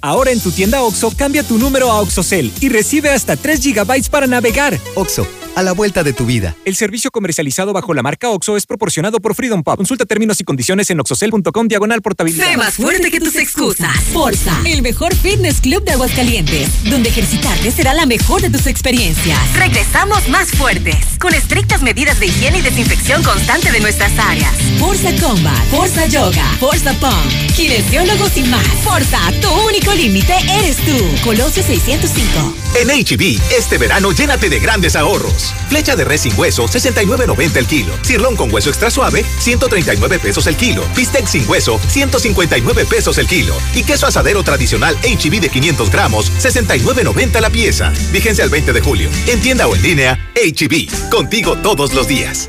Ahora en tu tienda OXO, cambia tu número a OXOCEL y recibe hasta 3 GB para navegar. OXO, a la vuelta de tu vida. El servicio comercializado bajo la marca OXO es proporcionado por Freedom Pop. Consulta términos y condiciones en oxocel.com diagonal portabilidad. Sé más fuerte que tus excusas. Forza, el mejor fitness club de Aguascalientes, donde ejercitarte será la mejor de tus experiencias. Regresamos más fuertes, con estrictas medidas de higiene y desinfección constante de nuestras áreas. Forza Combat, Forza Yoga, Forza Punk, kinesiólogos y más. Forza, tu único límite eres tú. Colosio 605. En HB, este verano llénate de grandes ahorros. Flecha de res sin hueso, 69.90 el kilo. Cirlón con hueso extra suave, 139 pesos el kilo. Bistec sin hueso, 159 pesos el kilo. Y queso asadero tradicional HB de 500 gramos, 69.90 la pieza. Fíjense al 20 de julio. En tienda o en línea, HB. Contigo todos los días.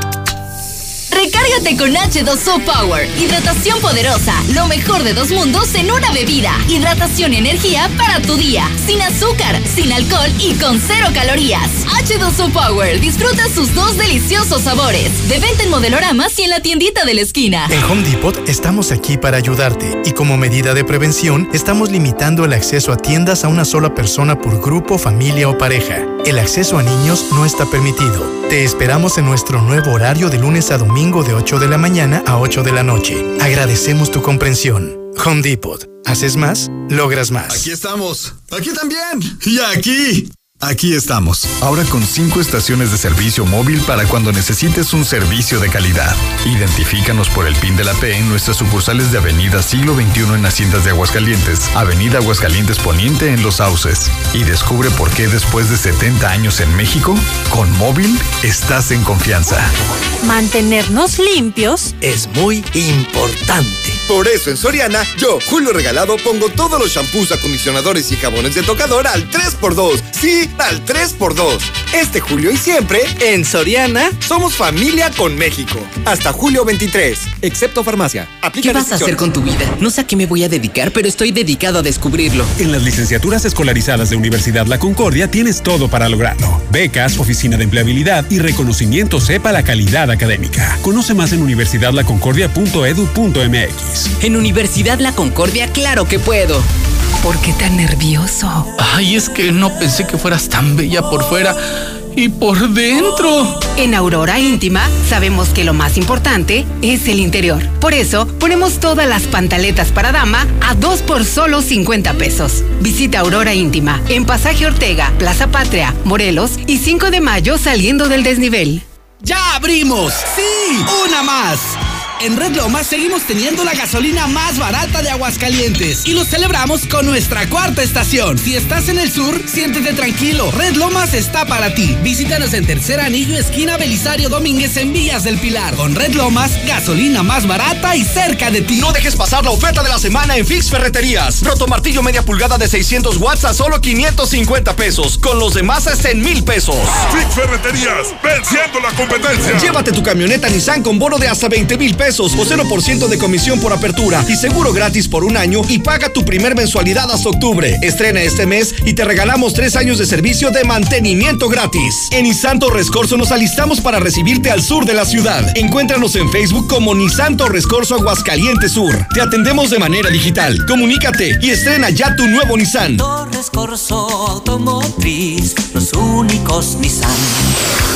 Recárgate con H2O Power. Hidratación poderosa. Lo mejor de dos mundos en una bebida. Hidratación y energía para tu día. Sin azúcar, sin alcohol y con cero calorías. H2O Power. Disfruta sus dos deliciosos sabores. De venta en modeloramas y en la tiendita de la esquina. En Home Depot estamos aquí para ayudarte y como medida de prevención estamos limitando el acceso a tiendas a una sola persona por grupo, familia o pareja. El acceso a niños no está permitido. Te esperamos en nuestro nuevo horario de lunes a domingo de 8 de la mañana a 8 de la noche. Agradecemos tu comprensión. Home Depot. Haces más, logras más. Aquí estamos. Aquí también. Y aquí. Aquí estamos, ahora con cinco estaciones de servicio móvil para cuando necesites un servicio de calidad. Identifícanos por el PIN de la P en nuestras sucursales de Avenida Siglo XXI en Haciendas de Aguascalientes, Avenida Aguascalientes Poniente en Los Sauces. Y descubre por qué después de 70 años en México, con móvil estás en confianza. Mantenernos limpios es muy importante. Por eso en Soriana, yo, Julio Regalado, pongo todos los shampoos, acondicionadores y jabones de tocador al 3x2. Sí, al 3x2. Este julio y siempre, en Soriana, somos familia con México. Hasta julio 23, excepto farmacia. Aplica ¿Qué vas a hacer con tu vida? No sé a qué me voy a dedicar, pero estoy dedicado a descubrirlo. En las licenciaturas escolarizadas de Universidad La Concordia tienes todo para lograrlo. Becas, oficina de empleabilidad y reconocimiento sepa la calidad académica. Conoce más en universidadlaconcordia.edu.mx. En Universidad La Concordia, claro que puedo. ¿Por qué tan nervioso? Ay, es que no pensé que fueras tan bella por fuera y por dentro. En Aurora Íntima sabemos que lo más importante es el interior. Por eso ponemos todas las pantaletas para dama a dos por solo 50 pesos. Visita Aurora Íntima en Pasaje Ortega, Plaza Patria, Morelos y 5 de mayo saliendo del desnivel. ¡Ya abrimos! ¡Sí! ¡Una más! En Red Lomas seguimos teniendo la gasolina más barata de Aguascalientes y lo celebramos con nuestra cuarta estación. Si estás en el sur, siéntete tranquilo. Red Lomas está para ti. Visítanos en Tercer Anillo, esquina Belisario Domínguez en Villas del Pilar. Con Red Lomas, gasolina más barata y cerca de ti. No dejes pasar la oferta de la semana en Fix Ferreterías. Roto martillo media pulgada de 600 watts a solo 550 pesos. Con los demás hasta en mil pesos. Fix Ferreterías, venciendo la competencia. Llévate tu camioneta Nissan con bono de hasta 20 mil pesos o 0% de comisión por apertura y seguro gratis por un año y paga tu primer mensualidad hasta octubre. Estrena este mes y te regalamos tres años de servicio de mantenimiento gratis. En Nisanto Rescorso nos alistamos para recibirte al sur de la ciudad. Encuéntranos en Facebook como Nisanto Rescorso Aguascalientes Sur. Te atendemos de manera digital. Comunícate y estrena ya tu nuevo Nissan. Rescorso Automotriz, los únicos Nissan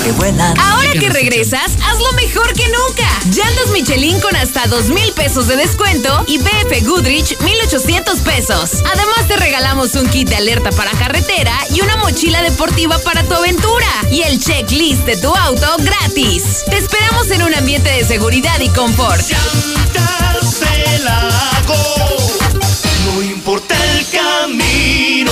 que vuelan. Ahora que regresas, hazlo mejor que nunca. Llantas Michelin con hasta dos mil pesos de descuento y BF Goodrich 1800 pesos. Además te regalamos un kit de alerta para carretera y una mochila deportiva para tu aventura y el checklist de tu auto gratis. Te esperamos en un ambiente de seguridad y confort. No importa el camino.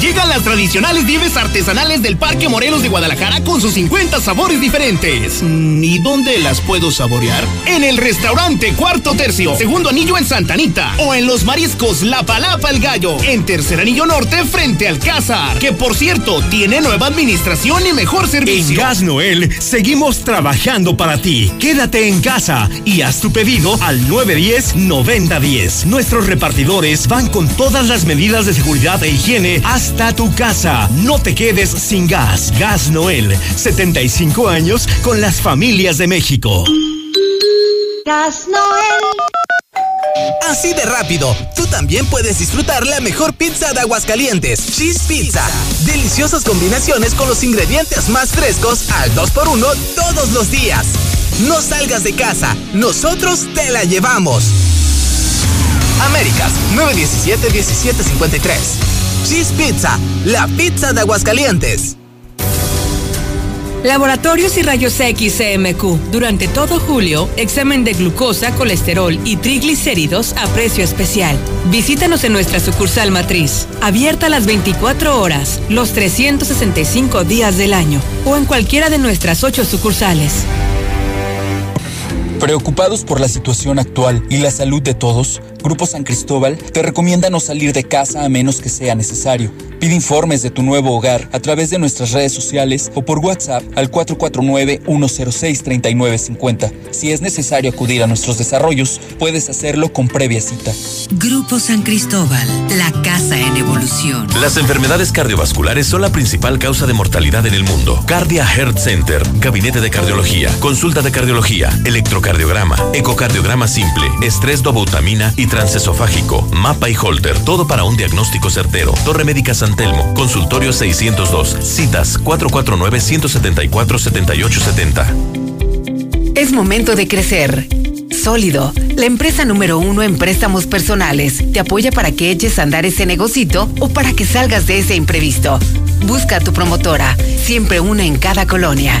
Llegan las tradicionales nieves artesanales del Parque Morelos de Guadalajara con sus 50 sabores diferentes. Mm, ¿Y dónde las puedo saborear? En el restaurante Cuarto Tercio, segundo anillo en Santanita. O en los mariscos La Palapa el Gallo, en tercer anillo norte frente al Cázar. Que por cierto, tiene nueva administración y mejor servicio. En Gas Noel, seguimos trabajando para ti. Quédate en casa y haz tu pedido al 910-9010. Nuestros repartidores van con todas las medidas de seguridad e higiene hasta tu casa. No te quedes sin gas. Gas Noel, 75 años con las familias de México. Gas Noel. Así de rápido, tú también puedes disfrutar la mejor pizza de Aguascalientes, Cheese Pizza. Deliciosas combinaciones con los ingredientes más frescos al 2x1 todos los días. No salgas de casa, nosotros te la llevamos. Américas 917-1753. Cheese Pizza, la pizza de Aguascalientes. Laboratorios y Rayos X CMQ. Durante todo julio, examen de glucosa, colesterol y triglicéridos a precio especial. Visítanos en nuestra sucursal matriz, abierta las 24 horas, los 365 días del año, o en cualquiera de nuestras ocho sucursales. Preocupados por la situación actual y la salud de todos, Grupo San Cristóbal te recomienda no salir de casa a menos que sea necesario. Pide informes de tu nuevo hogar a través de nuestras redes sociales o por WhatsApp al 449-106-3950. Si es necesario acudir a nuestros desarrollos, puedes hacerlo con previa cita. Grupo San Cristóbal, la casa en evolución. Las enfermedades cardiovasculares son la principal causa de mortalidad en el mundo. Cardia Heart Center, gabinete de cardiología, consulta de cardiología, electrocardiograma, ecocardiograma simple, estrés dobutamina y transesofágico, mapa y holter, todo para un diagnóstico certero. Torre Médica San Telmo, consultorio 602, citas 449-174-7870. Es momento de crecer. Sólido, la empresa número uno en préstamos personales, te apoya para que eches a andar ese negocito o para que salgas de ese imprevisto. Busca a tu promotora, siempre una en cada colonia.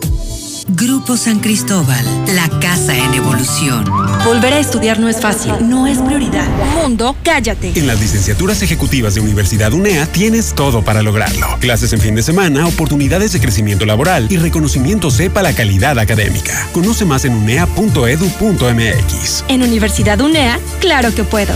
Grupo San Cristóbal, la casa en evolución. Volver a estudiar no es fácil, no es prioridad. Mundo, cállate. En las licenciaturas ejecutivas de Universidad UNEA tienes todo para lograrlo. Clases en fin de semana, oportunidades de crecimiento laboral y reconocimiento sepa la calidad académica. Conoce más en unea.edu.mx. En Universidad UNEA, claro que puedo.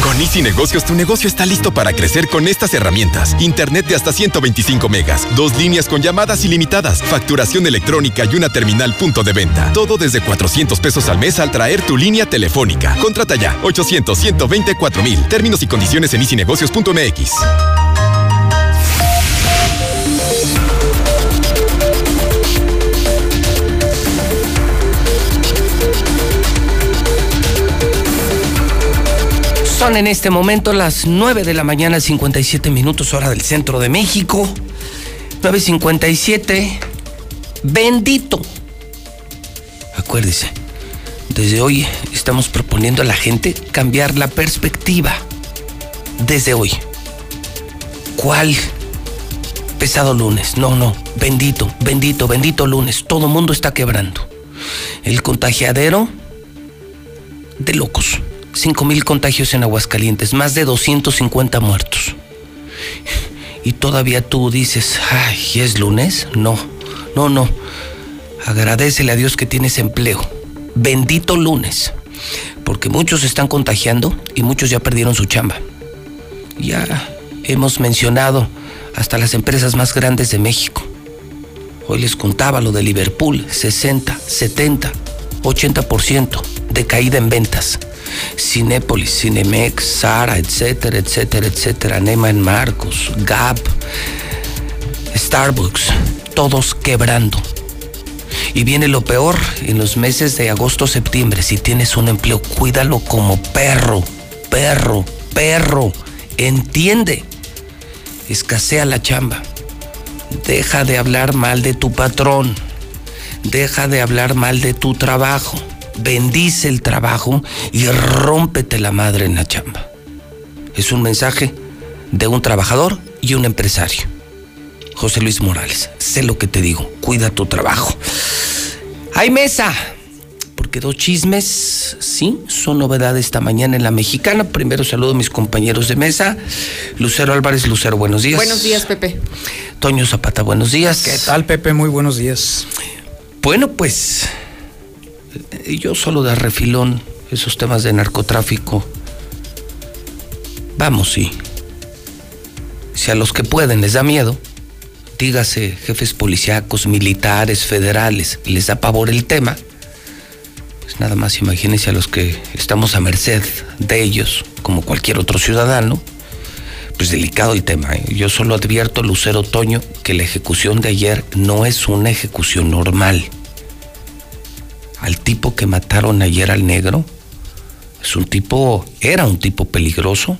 Con Easy Negocios, tu negocio está listo para crecer con estas herramientas. Internet de hasta 125 megas, dos líneas con llamadas ilimitadas, facturación electrónica y una terminal punto de venta. Todo desde 400 pesos al mes al traer tu línea telefónica. Contrata ya, 800 124 mil. Términos y condiciones en easynegocios.mx. Son en este momento las 9 de la mañana, 57 minutos hora del centro de México. 9.57. Bendito. Acuérdese, desde hoy estamos proponiendo a la gente cambiar la perspectiva. Desde hoy. ¿Cuál? Pesado lunes. No, no. Bendito, bendito, bendito lunes. Todo mundo está quebrando. El contagiadero de locos. 5 mil contagios en Aguascalientes, más de 250 muertos. y todavía tú dices, ay, ¿es lunes? No, no, no. Agradecele a Dios que tienes empleo. Bendito lunes. Porque muchos están contagiando y muchos ya perdieron su chamba. Ya hemos mencionado hasta las empresas más grandes de México. Hoy les contaba lo de Liverpool, 60, 70, 80% de caída en ventas. Cinépolis, Cinemex, Sara, etcétera, etcétera, etcétera, Neyman Marcos, Gap, Starbucks, todos quebrando. Y viene lo peor en los meses de agosto, septiembre. Si tienes un empleo, cuídalo como perro, perro, perro. Entiende. Escasea la chamba. Deja de hablar mal de tu patrón. Deja de hablar mal de tu trabajo. Bendice el trabajo y rómpete la madre en la chamba. Es un mensaje de un trabajador y un empresario. José Luis Morales, sé lo que te digo, cuida tu trabajo. Hay mesa, porque dos chismes, sí, son novedades esta mañana en la mexicana. Primero saludo a mis compañeros de mesa. Lucero Álvarez, Lucero, buenos días. Buenos días, Pepe. Toño Zapata, buenos días. ¿Qué tal, Pepe? Muy buenos días. Bueno, pues yo solo de refilón esos temas de narcotráfico. Vamos, sí. Si a los que pueden les da miedo, dígase jefes policíacos, militares, federales, les da pavor el tema, pues nada más imagínense a los que estamos a merced de ellos, como cualquier otro ciudadano, pues delicado el tema. ¿eh? Yo solo advierto, Lucero Otoño, que la ejecución de ayer no es una ejecución normal. Al tipo que mataron ayer al negro, es un tipo, era un tipo peligroso,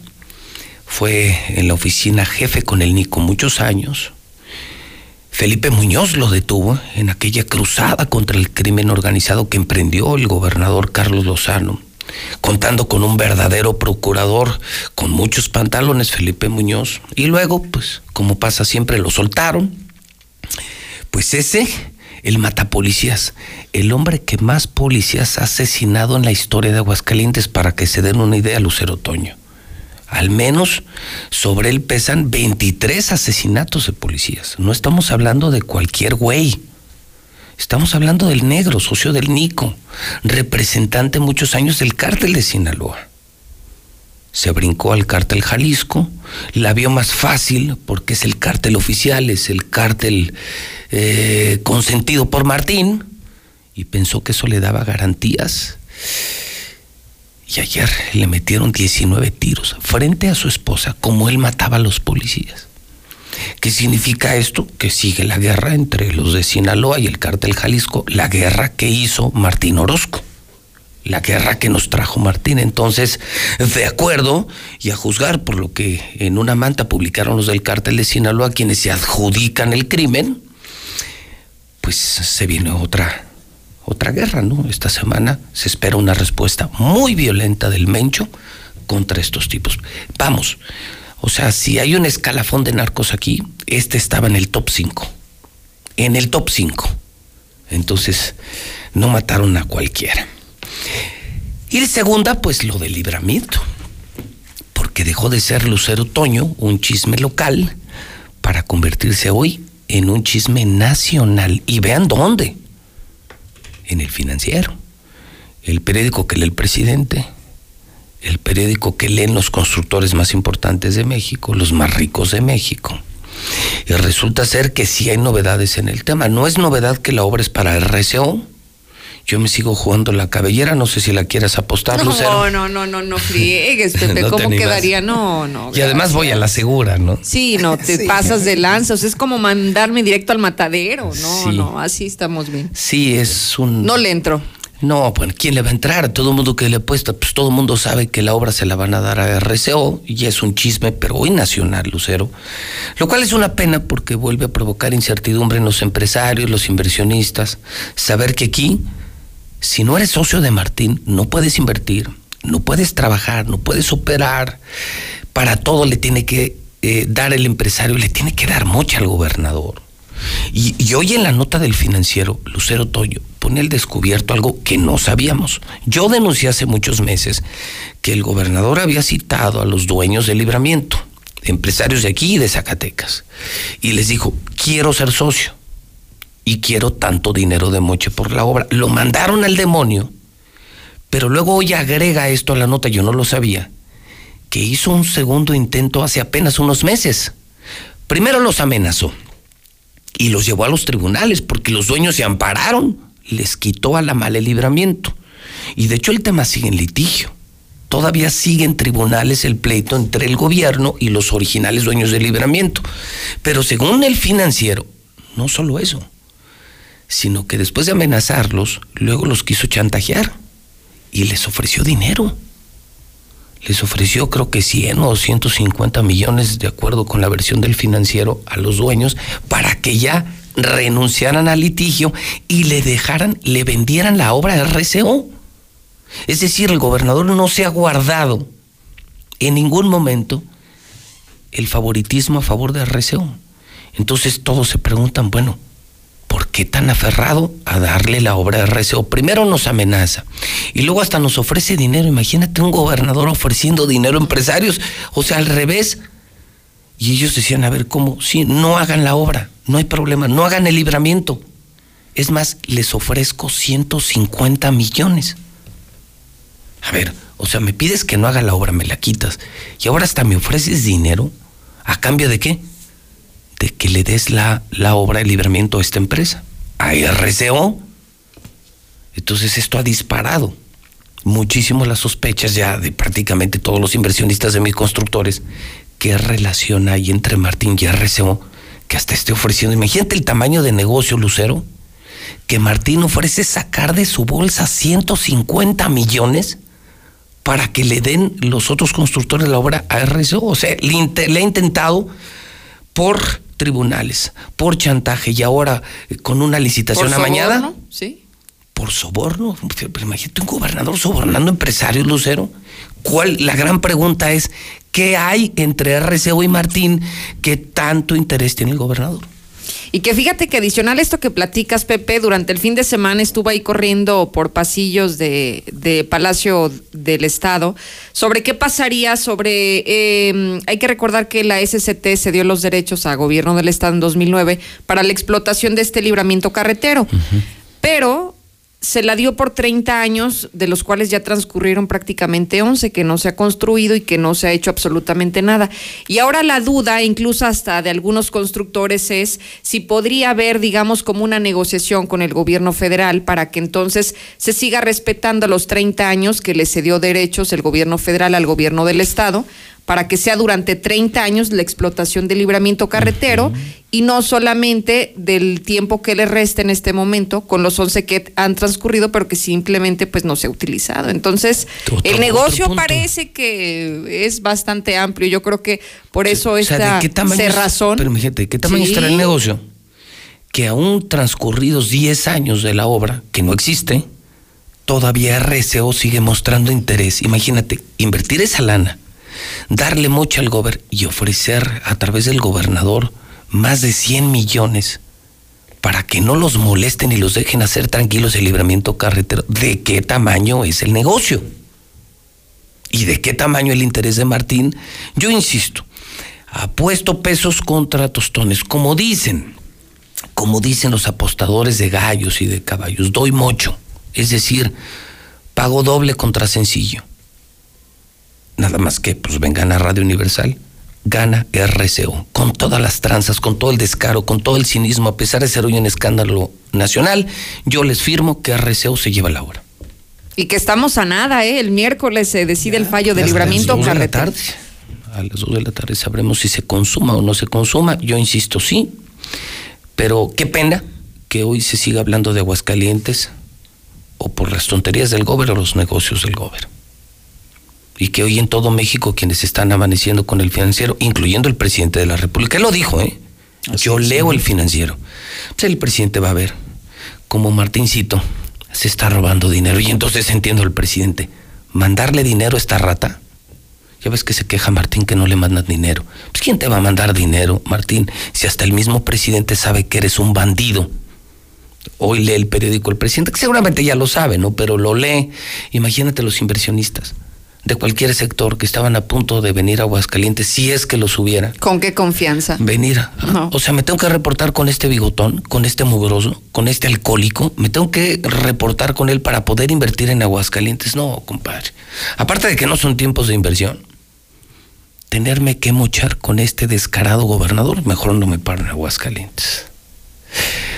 fue en la oficina jefe con el Nico muchos años. Felipe Muñoz lo detuvo en aquella cruzada contra el crimen organizado que emprendió el gobernador Carlos Lozano, contando con un verdadero procurador con muchos pantalones, Felipe Muñoz. Y luego, pues, como pasa siempre, lo soltaron. Pues ese, el matapolicías, el hombre que más policías ha asesinado en la historia de Aguascalientes, para que se den una idea, Lucero Toño. Al menos sobre él pesan 23 asesinatos de policías. No estamos hablando de cualquier güey. Estamos hablando del negro, socio del Nico, representante muchos años del cártel de Sinaloa. Se brincó al cártel Jalisco, la vio más fácil porque es el cártel oficial, es el cártel eh, consentido por Martín, y pensó que eso le daba garantías. Y ayer le metieron 19 tiros frente a su esposa, como él mataba a los policías. ¿Qué significa esto? Que sigue la guerra entre los de Sinaloa y el cártel Jalisco, la guerra que hizo Martín Orozco, la guerra que nos trajo Martín. Entonces, de acuerdo y a juzgar por lo que en una manta publicaron los del cártel de Sinaloa, quienes se adjudican el crimen, pues se viene otra otra guerra, ¿no? Esta semana se espera una respuesta muy violenta del Mencho contra estos tipos. Vamos, o sea, si hay un escalafón de narcos aquí, este estaba en el top 5. En el top 5. Entonces, no mataron a cualquiera. Y segunda, pues lo del libramiento. Porque dejó de ser Lucero Toño un chisme local para convertirse hoy en un chisme nacional. Y vean dónde en el financiero, el periódico que lee el presidente, el periódico que leen los constructores más importantes de México, los más ricos de México. Y resulta ser que sí hay novedades en el tema. No es novedad que la obra es para RCO. Yo me sigo jugando la cabellera, no sé si la quieras apostar, no, Lucero. No, no, no, no, no friegues, Pepe, No ¿cómo quedaría? No, no. Y además voy a la segura, ¿no? Sí, no, te pasas de lanza, o sea, es como mandarme directo al matadero, no, Sí. no, así estamos bien. Sí, es un... No le entro. No, bueno, ¿quién le va a entrar? Todo el mundo que le apuesta, pues todo el mundo sabe que la obra se la van a dar a RCO y es un chisme, pero hoy nacional, Lucero. Lo cual es una pena porque vuelve a provocar incertidumbre en los empresarios, los inversionistas. Saber que aquí, si no eres socio de Martín, no puedes invertir, no puedes trabajar, no puedes operar. Para todo le tiene que eh, dar el empresario, le tiene que dar mocha al gobernador. Y, y hoy en la nota del financiero, Lucero Toyo pone al descubierto algo que no sabíamos. Yo denuncié hace muchos meses que el gobernador había citado a los dueños del libramiento, empresarios de aquí y de Zacatecas. Y les dijo, quiero ser socio y quiero tanto dinero de moche por la obra. Lo mandaron al demonio, pero luego hoy agrega esto a la nota, yo no lo sabía, que hizo un segundo intento hace apenas unos meses. Primero los amenazó y los llevó a los tribunales porque los dueños se ampararon, les quitó a la mala el libramiento. Y de hecho el tema sigue en litigio. Todavía sigue en tribunales el pleito entre el gobierno y los originales dueños del libramiento. Pero según el financiero, no solo eso, sino que después de amenazarlos, luego los quiso chantajear y les ofreció dinero. Les ofreció creo que 100 o 150 millones, de acuerdo con la versión del financiero, a los dueños para que ya renunciaran al litigio y le dejaran, le vendieran la obra de RCO. Es decir, el gobernador no se ha guardado en ningún momento el favoritismo a favor de RCO. Entonces todos se preguntan, bueno, ¿por qué tan aferrado a darle la obra de RCO? Primero nos amenaza y luego hasta nos ofrece dinero. Imagínate un gobernador ofreciendo dinero a empresarios, o sea, al revés. Y ellos decían, a ver, ¿cómo? Sí, no hagan la obra, no hay problema, no hagan el libramiento. Es más, les ofrezco 150 millones. A ver, o sea, me pides que no haga la obra, me la quitas. Y ahora hasta me ofreces dinero. ¿A cambio de qué? De que le des la, la obra de libramiento a esta empresa. A RCO. Entonces esto ha disparado muchísimo las sospechas ya de prácticamente todos los inversionistas de mis constructores. ¿Qué relación hay entre Martín y RCO que hasta esté ofreciendo? Imagínate el tamaño de negocio, Lucero, que Martín ofrece sacar de su bolsa 150 millones para que le den los otros constructores la obra a RSO. O sea, le ha intentado por tribunales, por chantaje y ahora eh, con una licitación ¿Por amañada. soborno? Sí. Por soborno. Imagínate un gobernador sobornando empresarios, Lucero. ¿Cuál? La gran pregunta es, ¿qué hay entre RCO y Martín que tanto interés tiene el gobernador? Y que fíjate que adicional a esto que platicas, Pepe, durante el fin de semana estuvo ahí corriendo por pasillos de, de Palacio del Estado sobre qué pasaría sobre... eh, hay que recordar que la SCT se dio los derechos a gobierno del Estado en 2009 para la explotación de este libramiento carretero. Pero se la dio por 30 años, de los cuales ya transcurrieron prácticamente 11, que no se ha construido y que no se ha hecho absolutamente nada. Y ahora la duda, incluso hasta de algunos constructores, es si podría haber, digamos, como una negociación con el gobierno federal para que entonces se siga respetando los 30 años que le cedió derechos el gobierno federal al gobierno del Estado para que sea durante 30 años la explotación del libramiento carretero y no solamente del tiempo que le resta en este momento con los 11 que han transcurrido pero que simplemente pues no se ha utilizado. Entonces, Otro- el negocio parece que es bastante amplio. Yo creo que por eso O sea, esta ¿de qué tamaño es- cerrazón. Pero fíjate, ¿qué tamaño Sí. estará el negocio? Que aún transcurridos 10 años de la obra, que no existe, todavía RCO sigue mostrando interés. Imagínate, invertir esa lana, darle mucho al gobierno y ofrecer a través del gobernador más de 100 millones para que no los molesten y los dejen hacer tranquilos el libramiento carretero. ¿De qué tamaño es el negocio? ¿Y de qué tamaño el interés de Martín? Yo insisto, apuesto pesos contra tostones, como dicen, como dicen los apostadores de gallos y de caballos, doy mocho, es decir, pago doble contra sencillo. Nada más que pues vengan a Radio Universal, gana RCO, con todas las tranzas, con todo el descaro, con todo el cinismo, a pesar de ser hoy un escándalo nacional, yo les firmo que RCO se lleva la hora. Y que estamos a nada, ¿eh? El miércoles se decide el fallo de libramiento las dos de la carretero. tarde. A las 2 de la tarde sabremos si se consuma o no se consuma. Yo insisto, sí. Pero qué pena que hoy se siga hablando de Aguascalientes o por las tonterías del gobierno o los negocios del gobierno. Y que hoy en todo México quienes están amaneciendo con el financiero, incluyendo el presidente de la República, él lo dijo, ¿eh? Yo leo el financiero. Pues el presidente va a ver como Martincito se está robando dinero. Y entonces entiendo al presidente, mandarle dinero a esta rata. Ya ves que se queja Martín que no le mandan dinero. Pues ¿quién te va a mandar dinero, Martín? Si hasta el mismo presidente sabe que eres un bandido. Hoy lee el periódico el presidente, que seguramente ya lo sabe, ¿no? Pero lo lee. Imagínate los inversionistas. De cualquier sector que estaban a punto de venir a Aguascalientes, si es que los hubiera. ¿Con qué confianza? Venir. No. O sea, me tengo que reportar con este bigotón, con este mugroso, con este alcohólico. Me tengo que reportar con él para poder invertir en Aguascalientes. No, compadre. Aparte de que no son tiempos de inversión, tenerme que mochar con este descarado gobernador, mejor no me paro en Aguascalientes.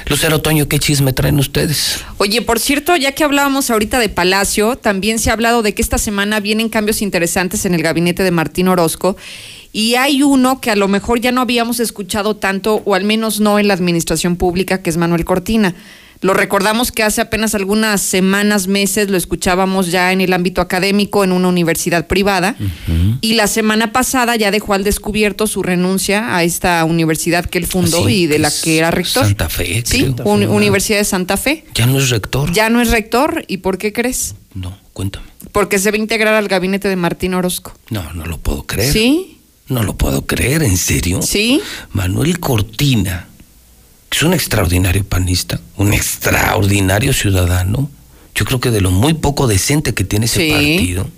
Lucero Toño, ¿qué chisme traen ustedes? Oye, por cierto, ya que hablábamos ahorita de Palacio, también se ha hablado de que esta semana vienen cambios interesantes en el gabinete de Martín Orozco. Y hay uno que a lo mejor ya no habíamos escuchado tanto, o al menos no en la administración pública, que es Manuel Cortina. Lo recordamos que hace apenas algunas semanas, meses, lo escuchábamos ya en el ámbito académico en una universidad privada. Y la semana pasada ya dejó al descubierto su renuncia a esta universidad que él fundó Así y de la que era rector. Santa Fe, Sí, un- Universidad de Santa Fe. Ya no es rector. Ya no es rector. ¿Y por qué crees? No, cuéntame. Porque se va a integrar al gabinete de Martín Orozco. No, no lo puedo creer. ¿Sí? No lo puedo creer, ¿en serio? Sí. Manuel Cortina, es un extraordinario panista, un extraordinario ciudadano, yo creo que de lo muy poco decente que tiene ese Sí. partido,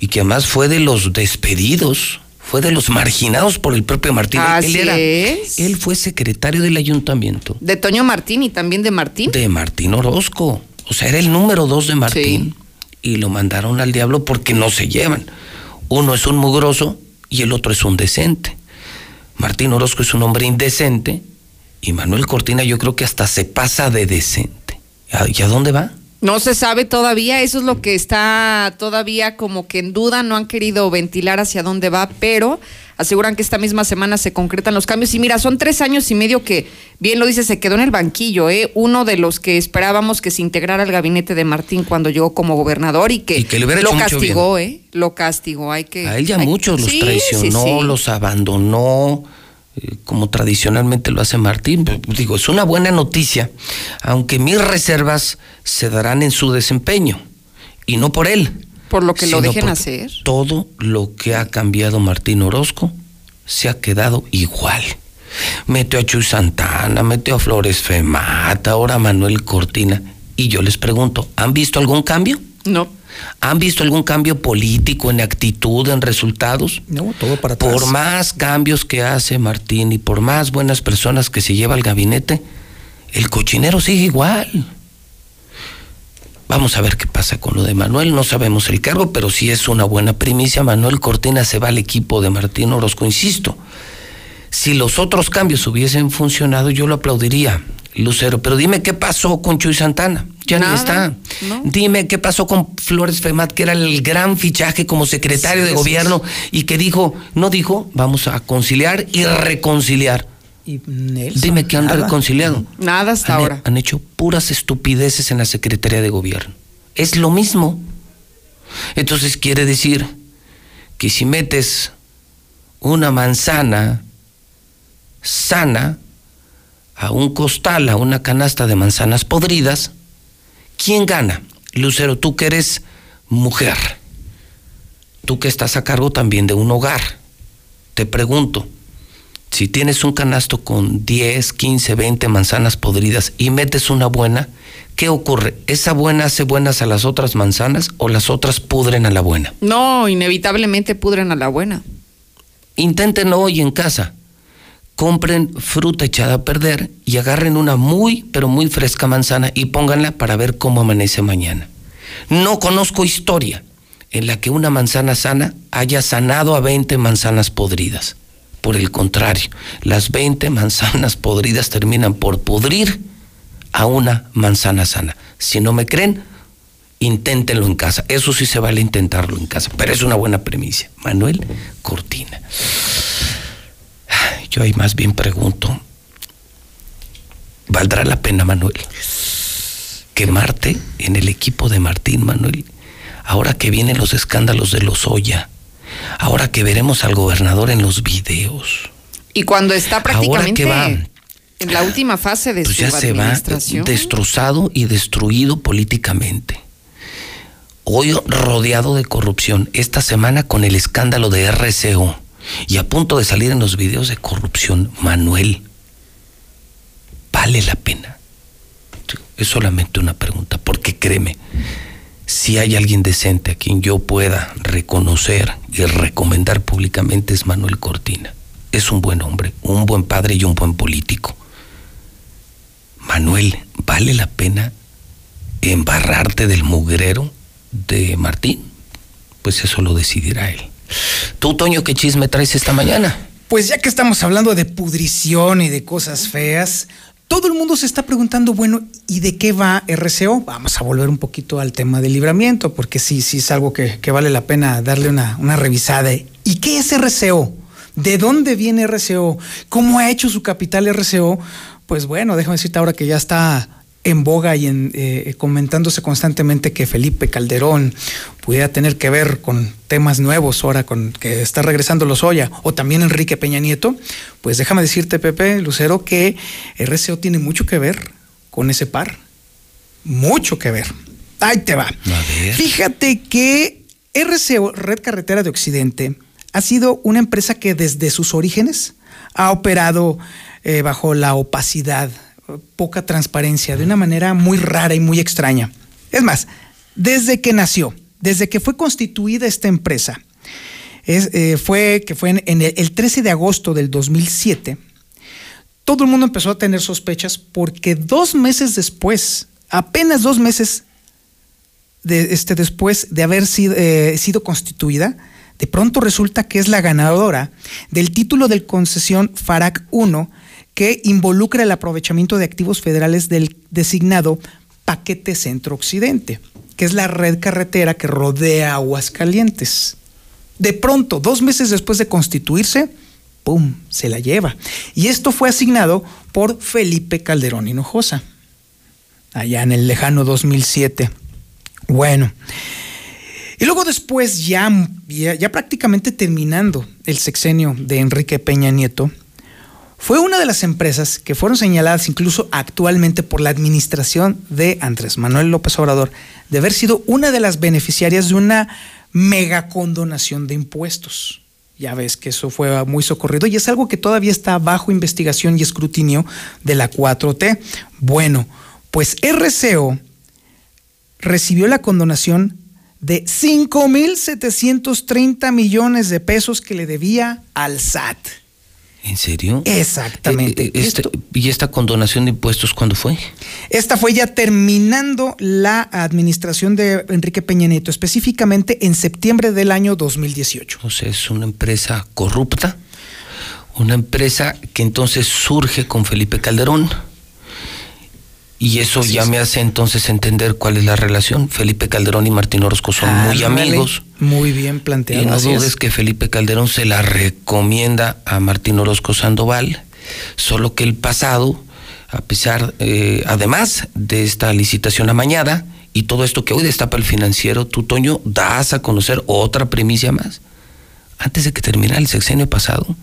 y que además fue de los despedidos, fue de los marginados por el propio Martín. Así él, era, es. él fue secretario del ayuntamiento De Toño Martín y también de Martín. de Martín Orozco. O sea, era el número dos de Martín. Y lo mandaron al diablo porque no se llevan. Uno es un mugroso y el otro es un decente. Martín Orozco es un hombre indecente y Manuel Cortina yo creo que hasta se pasa de decente. ¿A- ¿Y a dónde va? No se sabe todavía, eso es lo que está todavía como que en duda, no han querido ventilar hacia dónde va, pero aseguran que esta misma semana se concretan los cambios. Y mira, son tres años y medio que, bien lo dice, se quedó en el banquillo, ¿eh? uno de los que esperábamos que se integrara al gabinete de Martín cuando llegó como gobernador y que, Y lo castigó, ¿eh? Lo castigó, hay que... A él ya hay- muchos los Sí, traicionó, sí, sí. los abandonó, como tradicionalmente lo hace Martín. Pues, Digo, es una buena noticia, aunque mis reservas se darán en su desempeño, y no por él. Por lo que lo dejen hacer. Todo lo que ha cambiado Martín Orozco se ha quedado igual. Metió a Chuy Santana, metió a Flores Femata, ahora a Manuel Cortina. Y yo les pregunto, ¿han visto algún cambio? No. ¿Han visto algún cambio político en actitud, en resultados? No, todo para atrás. Por más cambios que hace Martín y por más buenas personas que se lleva al gabinete, el cochinero sigue igual. Vamos a ver qué pasa con lo de Manuel. No sabemos el cargo, pero sí es una buena primicia. Manuel Cortina se va al equipo de Martín Orozco, insisto. Si los otros cambios hubiesen funcionado, yo lo aplaudiría, Lucero. Pero dime qué pasó con Chuy Santana. Ya Nada, ni está. no. Dime qué pasó con Flores Femat, que era el gran fichaje como secretario Sí, de gobierno y que dijo, no dijo, vamos a conciliar y reconciliar. Y Nelson, Dime que han nada. reconciliado. Nada hasta Han, ahora. han hecho puras estupideces en la Secretaría de Gobierno. Es lo mismo. Entonces quiere decir que si metes una manzana sana a un costal, a una canasta de manzanas podridas, ¿quién gana? Lucero, tú que eres mujer, tú que estás a cargo también de un hogar, te pregunto, si tienes un canasto con 10, 15, 20 manzanas podridas y metes una buena, ¿qué ocurre? ¿Esa buena hace buenas a las otras manzanas o las otras pudren a la buena? No, inevitablemente pudren a la buena. Inténtenlo hoy en casa. Compren fruta echada a perder y agarren una muy, pero muy fresca manzana y pónganla para ver cómo amanece mañana. No conozco historia en la que una manzana sana haya sanado a 20 manzanas podridas. Por el contrario, las 20 manzanas podridas terminan por pudrir a una manzana sana. Si no me creen, inténtenlo en casa. Eso sí se vale intentarlo en casa, pero es una buena premisa. Manuel Cortina. Yo ahí más bien pregunto, ¿valdrá la pena, Manuel, quemarte en el equipo de Martín, Manuel? Ahora que vienen los escándalos de los Oya, ahora que veremos al gobernador en los videos, Y cuando está prácticamente que va? en la última fase de pues su ya se va destrozado y destruido políticamente. Hoy rodeado de corrupción, esta semana con el escándalo de RCO y a punto de salir en los videos de corrupción, Manuel, ¿vale la pena? Es solamente una pregunta, porque créeme Si hay alguien decente a quien yo pueda reconocer y recomendar públicamente es Manuel Cortina. Es un buen hombre, un buen padre y un buen político. Manuel, ¿vale la pena embarrarte del mugrero de Martín? Pues eso lo decidirá él. Tú, Toño, ¿qué chisme traes esta mañana? Pues ya que estamos hablando de pudrición y de cosas feas, todo el mundo se está preguntando, bueno, ¿y de qué va RCO? Vamos a volver un poquito al tema del libramiento, porque sí, sí es algo que, vale la pena darle una, una revisada. ¿Y qué es RCO? ¿De dónde viene RCO? ¿Cómo ha hecho su capital RCO? Pues bueno, déjame decirte ahora que ya está en boga y en, eh, comentándose constantemente que Felipe Calderón pudiera tener que ver con temas nuevos ahora con que está regresando Lozoya o también Enrique Peña Nieto, pues déjame decirte, Pepe Lucero, que RCO tiene mucho que ver con ese par. Mucho que ver. Ahí te va. Fíjate que RCO, Red Carretera de Occidente, ha sido una empresa que desde sus orígenes ha operado eh, bajo la opacidad poca transparencia, de una manera muy rara y muy extraña. Es más, desde que nació, desde que fue constituida esta empresa, es, eh, fue que fue en, el, el 13 de agosto del 2007, todo el mundo empezó a tener sospechas porque dos meses después, apenas dos meses de, este, después de haber sido, eh, sido constituida, de pronto resulta que es la ganadora del título de concesión FARAC 1 que involucra el aprovechamiento de activos federales del designado Paquete Centro Occidente, que es la red carretera que rodea Aguascalientes. De pronto, dos meses después de constituirse, ¡pum!, se la lleva. Y esto fue asignado por Felipe Calderón Hinojosa, allá en el lejano 2007. Bueno, y luego después, ya, ya, ya prácticamente terminando el sexenio de Enrique Peña Nieto, fue una de las empresas que fueron señaladas incluso actualmente por la administración de Andrés Manuel López Obrador de haber sido una de las beneficiarias de una mega condonación de impuestos. Ya ves que eso fue muy socorrido y es algo que todavía está bajo investigación y escrutinio de la 4T. Bueno, pues RCO recibió la condonación de 5.730 millones de pesos que le debía al SAT. ¿En serio? Exactamente. Eh, eh, este, ¿Y esta condonación de impuestos cuándo fue? Esta fue ya terminando la administración de Enrique Peña Nieto, específicamente en septiembre del año 2018. O sea, es una empresa corrupta, una empresa que entonces surge con Felipe Calderón. Y eso Así ya es. me hace entonces entender cuál es la relación. Felipe Calderón y Martín Orozco son muy Ándale, amigos. Muy bien planteado. Y no así es. dudes que Felipe Calderón se la recomienda a Martín Orozco Sandoval, solo que el pasado, a pesar, eh, además de esta licitación amañada y todo esto que hoy destapa el financiero, tú, Toño, das a conocer otra primicia más. Antes de que terminara el sexenio pasado,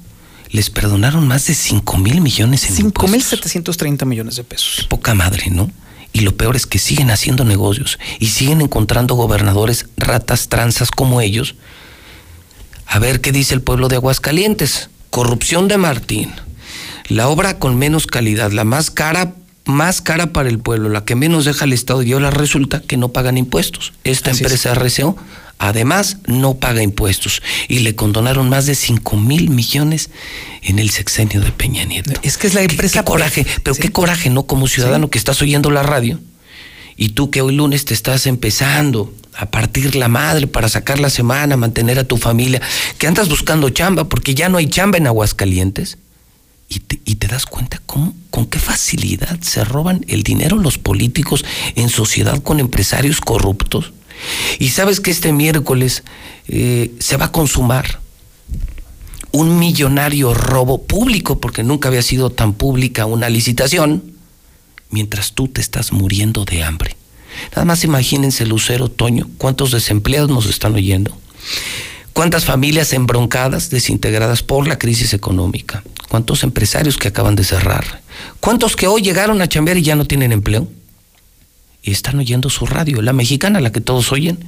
les perdonaron más de 5 mil millones en impuestos. 5.730 millones de pesos. Poca madre, ¿no? Y lo peor es que siguen haciendo negocios y siguen encontrando gobernadores ratas tranzas como ellos. A ver qué dice el pueblo de Aguascalientes. Corrupción de Martín. La obra con menos calidad, la más cara, más cara para el pueblo, la que menos deja el Estado y ahora resulta que no pagan impuestos. Esta Así es. empresa RCO además no paga impuestos y le condonaron más de 5 mil millones en el sexenio de Peña Nieto. Es que es la empresa. Qué coraje, pero qué coraje, ¿no? Como ciudadano que estás oyendo la radio y tú que hoy lunes te estás empezando a partir la madre para sacar la semana, mantener a tu familia, que andas buscando chamba porque ya no hay chamba en Aguascalientes. Y te, y te das cuenta cómo, con qué facilidad se roban el dinero los políticos en sociedad con empresarios corruptos. Y sabes que este miércoles eh, se va a consumar un millonario robo público, porque nunca había sido tan pública una licitación, mientras tú te estás muriendo de hambre. Nada más imagínense, Lucero, Toño, cuántos desempleados nos están oyendo, cuántas familias embroncadas, desintegradas por la crisis económica, cuántos empresarios que acaban de cerrar, cuántos que hoy llegaron a chambear y ya no tienen empleo y están oyendo su radio, la mexicana, la que todos oyen,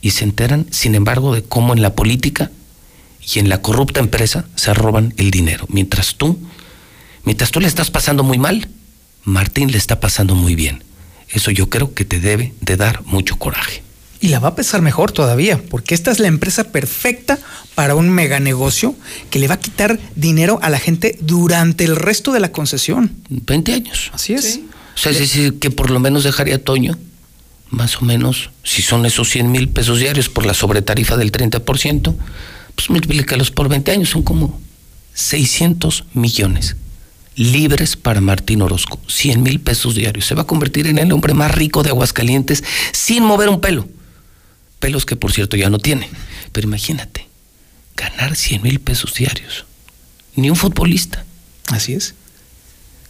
y se enteran, sin embargo, de cómo en la política y en la corrupta empresa se roban el dinero. Mientras tú, mientras tú le estás pasando muy mal, Martín le está pasando muy bien. Eso yo creo que te debe de dar mucho coraje. Y la va a pesar mejor todavía, porque esta es la empresa perfecta para un mega negocio que le va a quitar dinero a la gente durante el resto de la concesión. 20 años. Así es. O sea, es decir, que por lo menos dejaría a Toño, más o menos, si son esos 100 mil pesos diarios por la sobretarifa del 30%, pues multiplícalos por 20 años, son como 600 millones libres para Martín Orozco, 100 mil pesos diarios. Se va a convertir en el hombre más rico de Aguascalientes sin mover un pelo. Pelos que por cierto ya no tiene. Pero imagínate, ganar 100 mil pesos diarios. Ni un futbolista. Así es.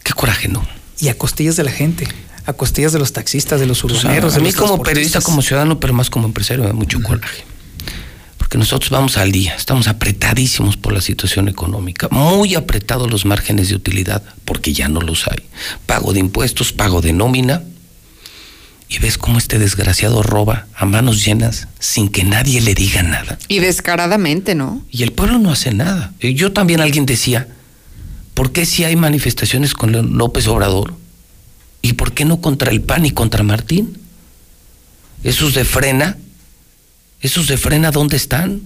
Qué coraje, ¿no? Y a costillas de la gente, a costillas de los taxistas, de los urbaneros. a de mí los como periodista, como ciudadano, pero más como empresario, me da mucho coraje. Porque nosotros vamos al día, estamos apretadísimos por la situación económica, muy apretados los márgenes de utilidad, porque ya no los hay. Pago de impuestos, pago de nómina, y ves cómo este desgraciado roba a manos llenas sin que nadie le diga nada. Y descaradamente, ¿no? Y el pueblo no hace nada. Y Yo también alguien decía, ¿por qué si hay manifestaciones con López Obrador? ¿Y por qué no contra el PAN y contra Martín? Esos de frena, esos de frena, ¿dónde están?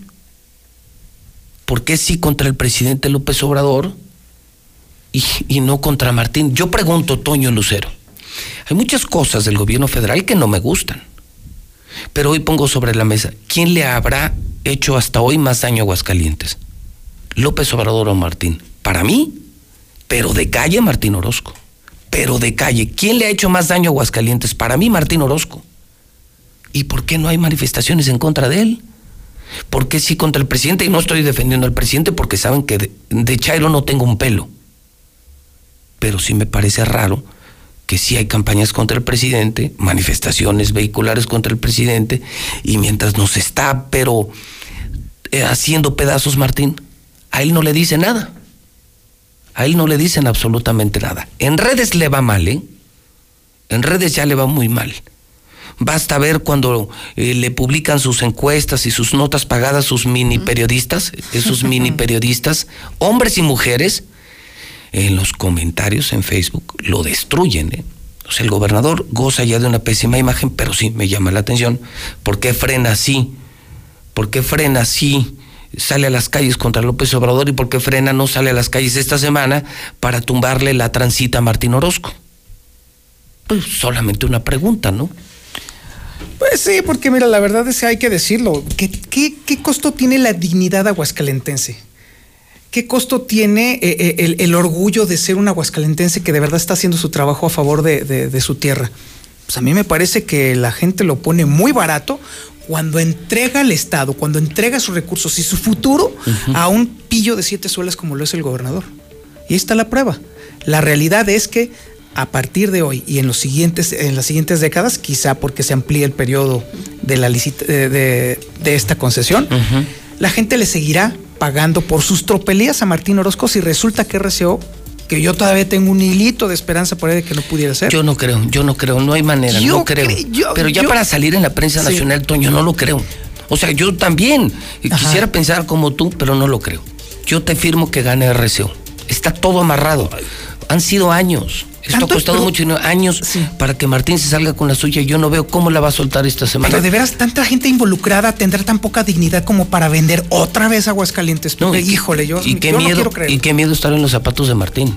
¿Por qué sí contra el presidente López Obrador y, y no contra Martín? Yo pregunto, Toño Lucero, hay muchas cosas del gobierno federal que no me gustan, pero hoy pongo sobre la mesa, ¿quién le habrá hecho hasta hoy más daño a Aguascalientes? López Obrador o Martín. Para mí, pero de calle Martín Orozco. Pero de calle. ¿Quién le ha hecho más daño a Aguascalientes? Para mí, Martín Orozco. ¿Y por qué no hay manifestaciones en contra de él? ¿Por qué sí contra el presidente? Y no estoy defendiendo al presidente porque saben que de, de Chairo no tengo un pelo. Pero sí me parece raro que sí hay campañas contra el presidente, manifestaciones vehiculares contra el presidente, y mientras nos está, pero eh, haciendo pedazos Martín, a él no le dice nada. A él no le dicen absolutamente nada. En redes le va mal, ¿eh? En redes ya le va muy mal. Basta ver cuando eh, le publican sus encuestas y sus notas pagadas sus mini periodistas, esos mini periodistas, hombres y mujeres, en los comentarios en Facebook lo destruyen. ¿eh? O sea, el gobernador goza ya de una pésima imagen, pero sí me llama la atención. ¿Por qué frena así? ¿Por qué frena así? Sale a las calles contra López Obrador y por qué frena no sale a las calles esta semana para tumbarle la transita a Martín Orozco. Pues solamente una pregunta, ¿no? Pues sí, porque mira, la verdad es que hay que decirlo. ¿Qué, qué, qué costo tiene la dignidad aguascalentense? ¿Qué costo tiene eh, eh, el, orgullo de ser un aguascalentense que de verdad está haciendo su trabajo a favor de, de su tierra? Pues a mí me parece que la gente lo pone muy barato cuando entrega al Estado, cuando entrega sus recursos y su futuro uh -huh. a un pillo de siete suelas como lo es el gobernador. Y ahí está la prueba. La realidad es que a partir de hoy y en los siguientes en las siguientes décadas, quizá porque se amplíe el periodo de la licita, de, de, de, esta concesión, uh -huh. la gente le seguirá pagando por sus tropelías a Martín Orozco si resulta que RCO que yo todavía tengo un hilito de esperanza por ahí de que no pudiera ser. Yo no creo, yo no creo, no hay manera, yo no creo. Cre yo, Pero ya yo, para salir en la prensa sí. nacional, Toño, no lo creo. O sea, yo también Ajá. quisiera pensar como tú, pero no lo creo. Yo te firmo que gane RCO. Está todo amarrado. Han sido años. Esto ha costado pero, mucho años sí. para que Martín se salga con la suya. Yo no veo cómo la va a soltar esta semana. Pero de veras, tanta gente involucrada tendrá tan poca dignidad como para vender otra vez Aguascalientes. No, y, híjole, yo, y qué yo miedo, no quiero creer. Y qué miedo estar en los zapatos de Martín.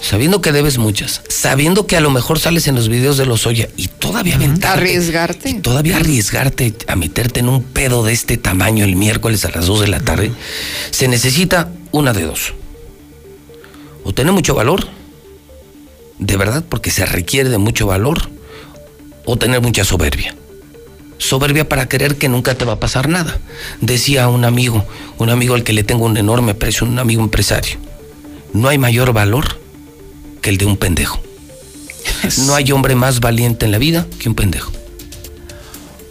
Sabiendo que debes muchas, sabiendo que a lo mejor sales en los videos de los Oya y todavía aventarte. Arriesgarte. Y todavía arriesgarte a meterte en un pedo de este tamaño el miércoles a las 2 de la tarde. Se necesita una de dos. O tener mucho valor, de verdad, porque se requiere de mucho valor, o tener mucha soberbia. Soberbia para creer que nunca te va a pasar nada. Decía un amigo, un amigo al que le tengo un enorme aprecio, un amigo empresario. No hay mayor valor que el de un pendejo. No hay hombre más valiente en la vida que un pendejo.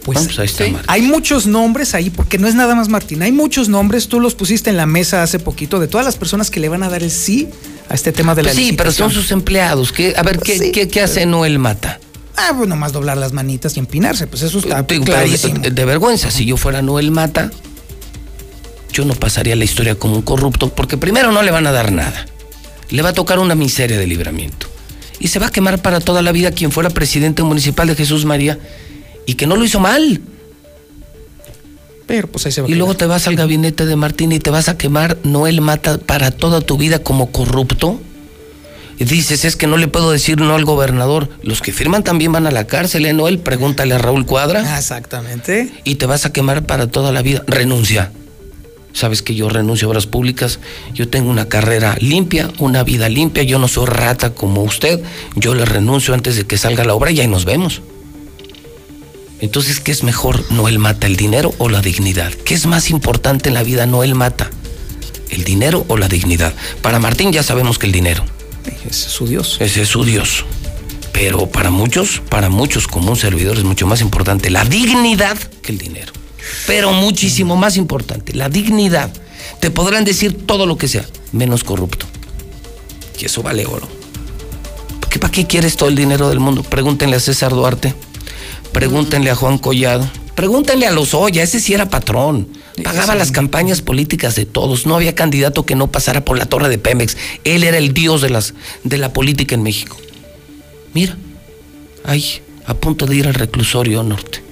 Pues Vamos, ahí está, sí. hay muchos nombres ahí, porque no es nada más Martín, hay muchos nombres, tú los pusiste en la mesa hace poquito, de todas las personas que le van a dar el sí a este tema de la pues Sí, pero son sus empleados. ¿qué, a ver, ¿qué, sí, ¿qué, qué, hace Noel Mata? Ah, pues nomás doblar las manitas y empinarse, pues eso está Digo, clarísimo. De, de, vergüenza, si yo fuera Noel Mata, yo no pasaría la historia como un corrupto, porque primero no le van a dar nada. Le va a tocar una miseria de libramiento. Y se va a quemar para toda la vida quien fuera presidente municipal de Jesús María y que no lo hizo mal. Pero pues ahí se va. Y a luego te vas al gabinete de Martín y te vas a quemar Noel Mata para toda tu vida como corrupto. Y dices, es que no le puedo decir no al gobernador. Los que firman también van a la cárcel, ¿eh, Noel? Pregúntale a Raúl Cuadra. Ah, Exactamente. Y te vas a quemar para toda la vida. Renuncia. Sabes que yo renuncio a obras públicas. Yo tengo una carrera limpia, una vida limpia. Yo no soy rata como usted. Yo le renuncio antes de que salga la obra y ahí nos vemos. Entonces, ¿qué es mejor? ¿Noel mata el dinero o la dignidad? ¿Qué es más importante en la vida? ¿Noel mata el dinero o la dignidad? Para Martín ya sabemos que el dinero. Ese es su Dios. Ese es su Dios. Pero para muchos, para muchos como un servidor es mucho más importante la dignidad que el dinero. Pero muchísimo más importante, la dignidad. Te podrán decir todo lo que sea, menos corrupto. Y eso vale oro. ¿Por qué, ¿Para qué quieres todo el dinero del mundo? Pregúntenle a César Duarte, pregúntenle a Juan Collado, pregúntenle a Lozoya, ese sí era patrón. Pagaba las campañas políticas de todos. No había candidato que no pasara por la torre de Pemex. Él era el dios de, las, de la política en México. Mira, ahí, a punto de ir al reclusorio norte.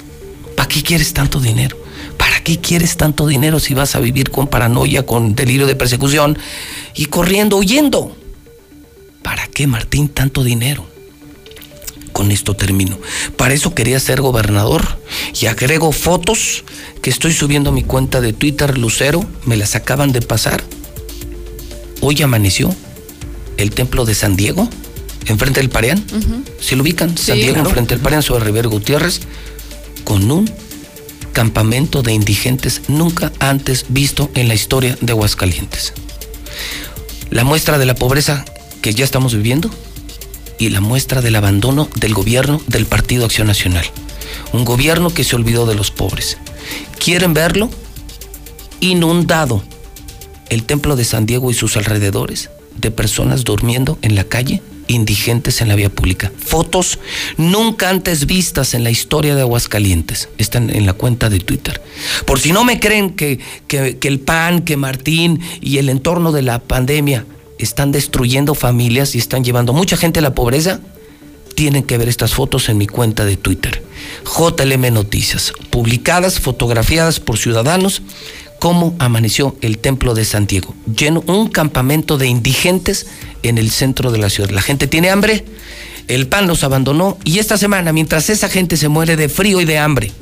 ¿Para qué quieres tanto dinero? ¿Para qué quieres tanto dinero si vas a vivir con paranoia, con delirio de persecución y corriendo, huyendo? ¿Para qué, Martín, tanto dinero? Con esto termino. Para eso quería ser gobernador y agrego fotos que estoy subiendo a mi cuenta de Twitter Lucero, me las acaban de pasar. Hoy amaneció el templo de San Diego, enfrente del Pareán. ¿Se lo ubican? San Diego, claro. enfrente del Pareán, sobre Rivero Gutiérrez, con un campamento de indigentes nunca antes visto en la historia de Aguascalientes. La muestra de la pobreza que ya estamos viviendo y la muestra del abandono del gobierno del Partido Acción Nacional. Un gobierno que se olvidó de los pobres. ¿Quieren verlo? Inundado el templo de San Diego y sus alrededores de personas durmiendo en la calle, indigentes en la vía pública. Fotos nunca antes vistas en la historia de Aguascalientes. Están en la cuenta de Twitter. Por si no me creen que, que- que el PAN, que Martín y el entorno de la pandemia están destruyendo familias y están llevando mucha gente a la pobreza, tienen que ver estas fotos en mi cuenta de Twitter. JLM Noticias, publicadas, fotografiadas por ciudadanos, cómo amaneció el templo de Santiago, lleno un campamento de indigentes en el centro de la ciudad. La gente tiene hambre, el pan los abandonó y esta semana, mientras esa gente se muere de frío y de hambre,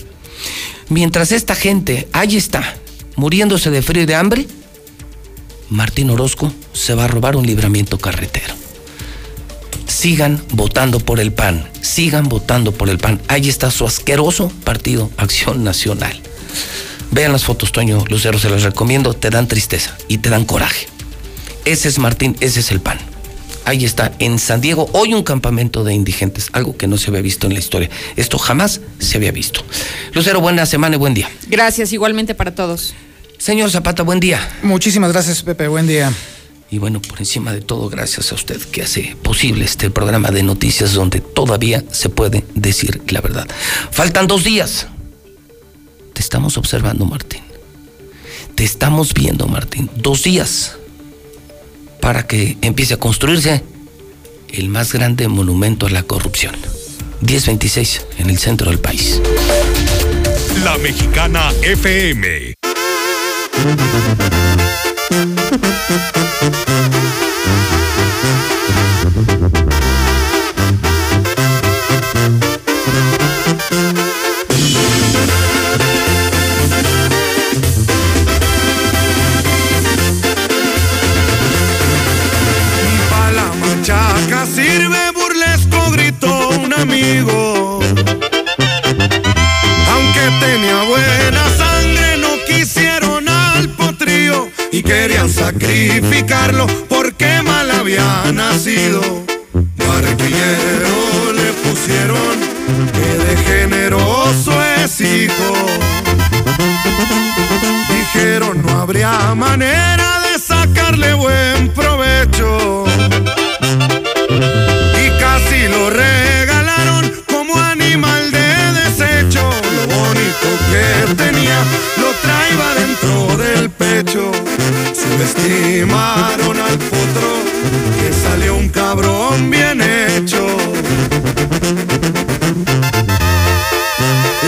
mientras esta gente ahí está, muriéndose de frío y de hambre, Martín Orozco se va a robar un libramiento carretero sigan votando por el PAN, sigan votando por el PAN. Ahí está su asqueroso partido Acción Nacional. Vean las fotos, Toño Lucero, se las recomiendo, te dan tristeza y te dan coraje. Ese es Martín, ese es el PAN. Ahí está, en San Diego, hoy un campamento de indigentes, algo que no se había visto en la historia. Esto jamás se había visto. Lucero, buena semana y buen día. Gracias, igualmente para todos. Señor Zapata, buen día. Muchísimas gracias, Pepe. Buen día. Y bueno, por encima de todo, gracias a usted que hace posible este programa de noticias donde todavía se puede decir la verdad. Faltan dos días. Te estamos observando, Martín. Te estamos viendo, Martín. Dos días para que empiece a construirse el más grande monumento a la corrupción. 1026 en el centro del país. La Mexicana FM. Thank you. Querían sacrificarlo porque mal había nacido. Barquillero le pusieron que de generoso es hijo. Dijeron no habría manera de sacarle buen provecho. lo traigo adentro del pecho. Subestimaron al potro que salió un cabrón bien hecho.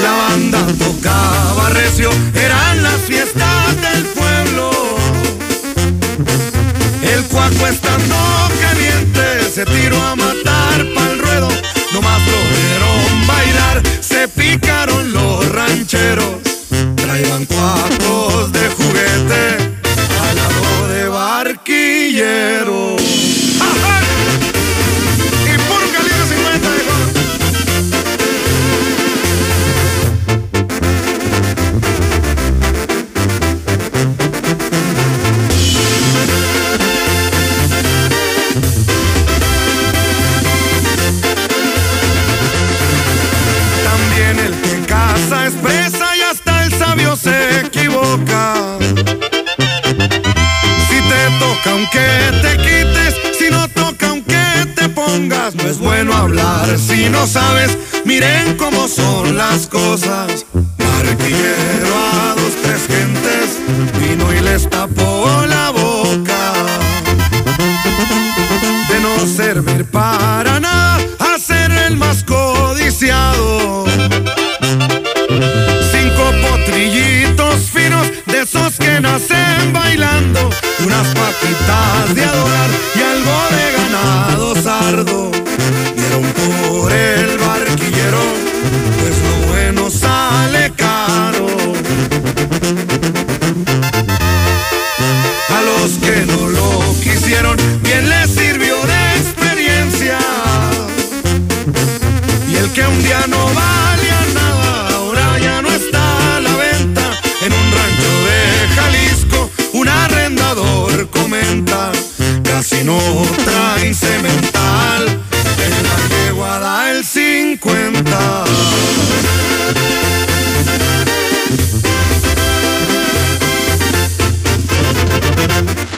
La banda tocaba recio, eran las fiestas del pueblo. El cuaco estando caliente se tiró a matar. Miren cómo son las cosas. Barquillero a dos, tres gentes, vino y les tapó la boca. De no servir para nada, a ser el más codiciado. Cinco potrillitos finos, de esos que nacen bailando, unas patitas de adorar y algo de ganado sardo. Dieron por el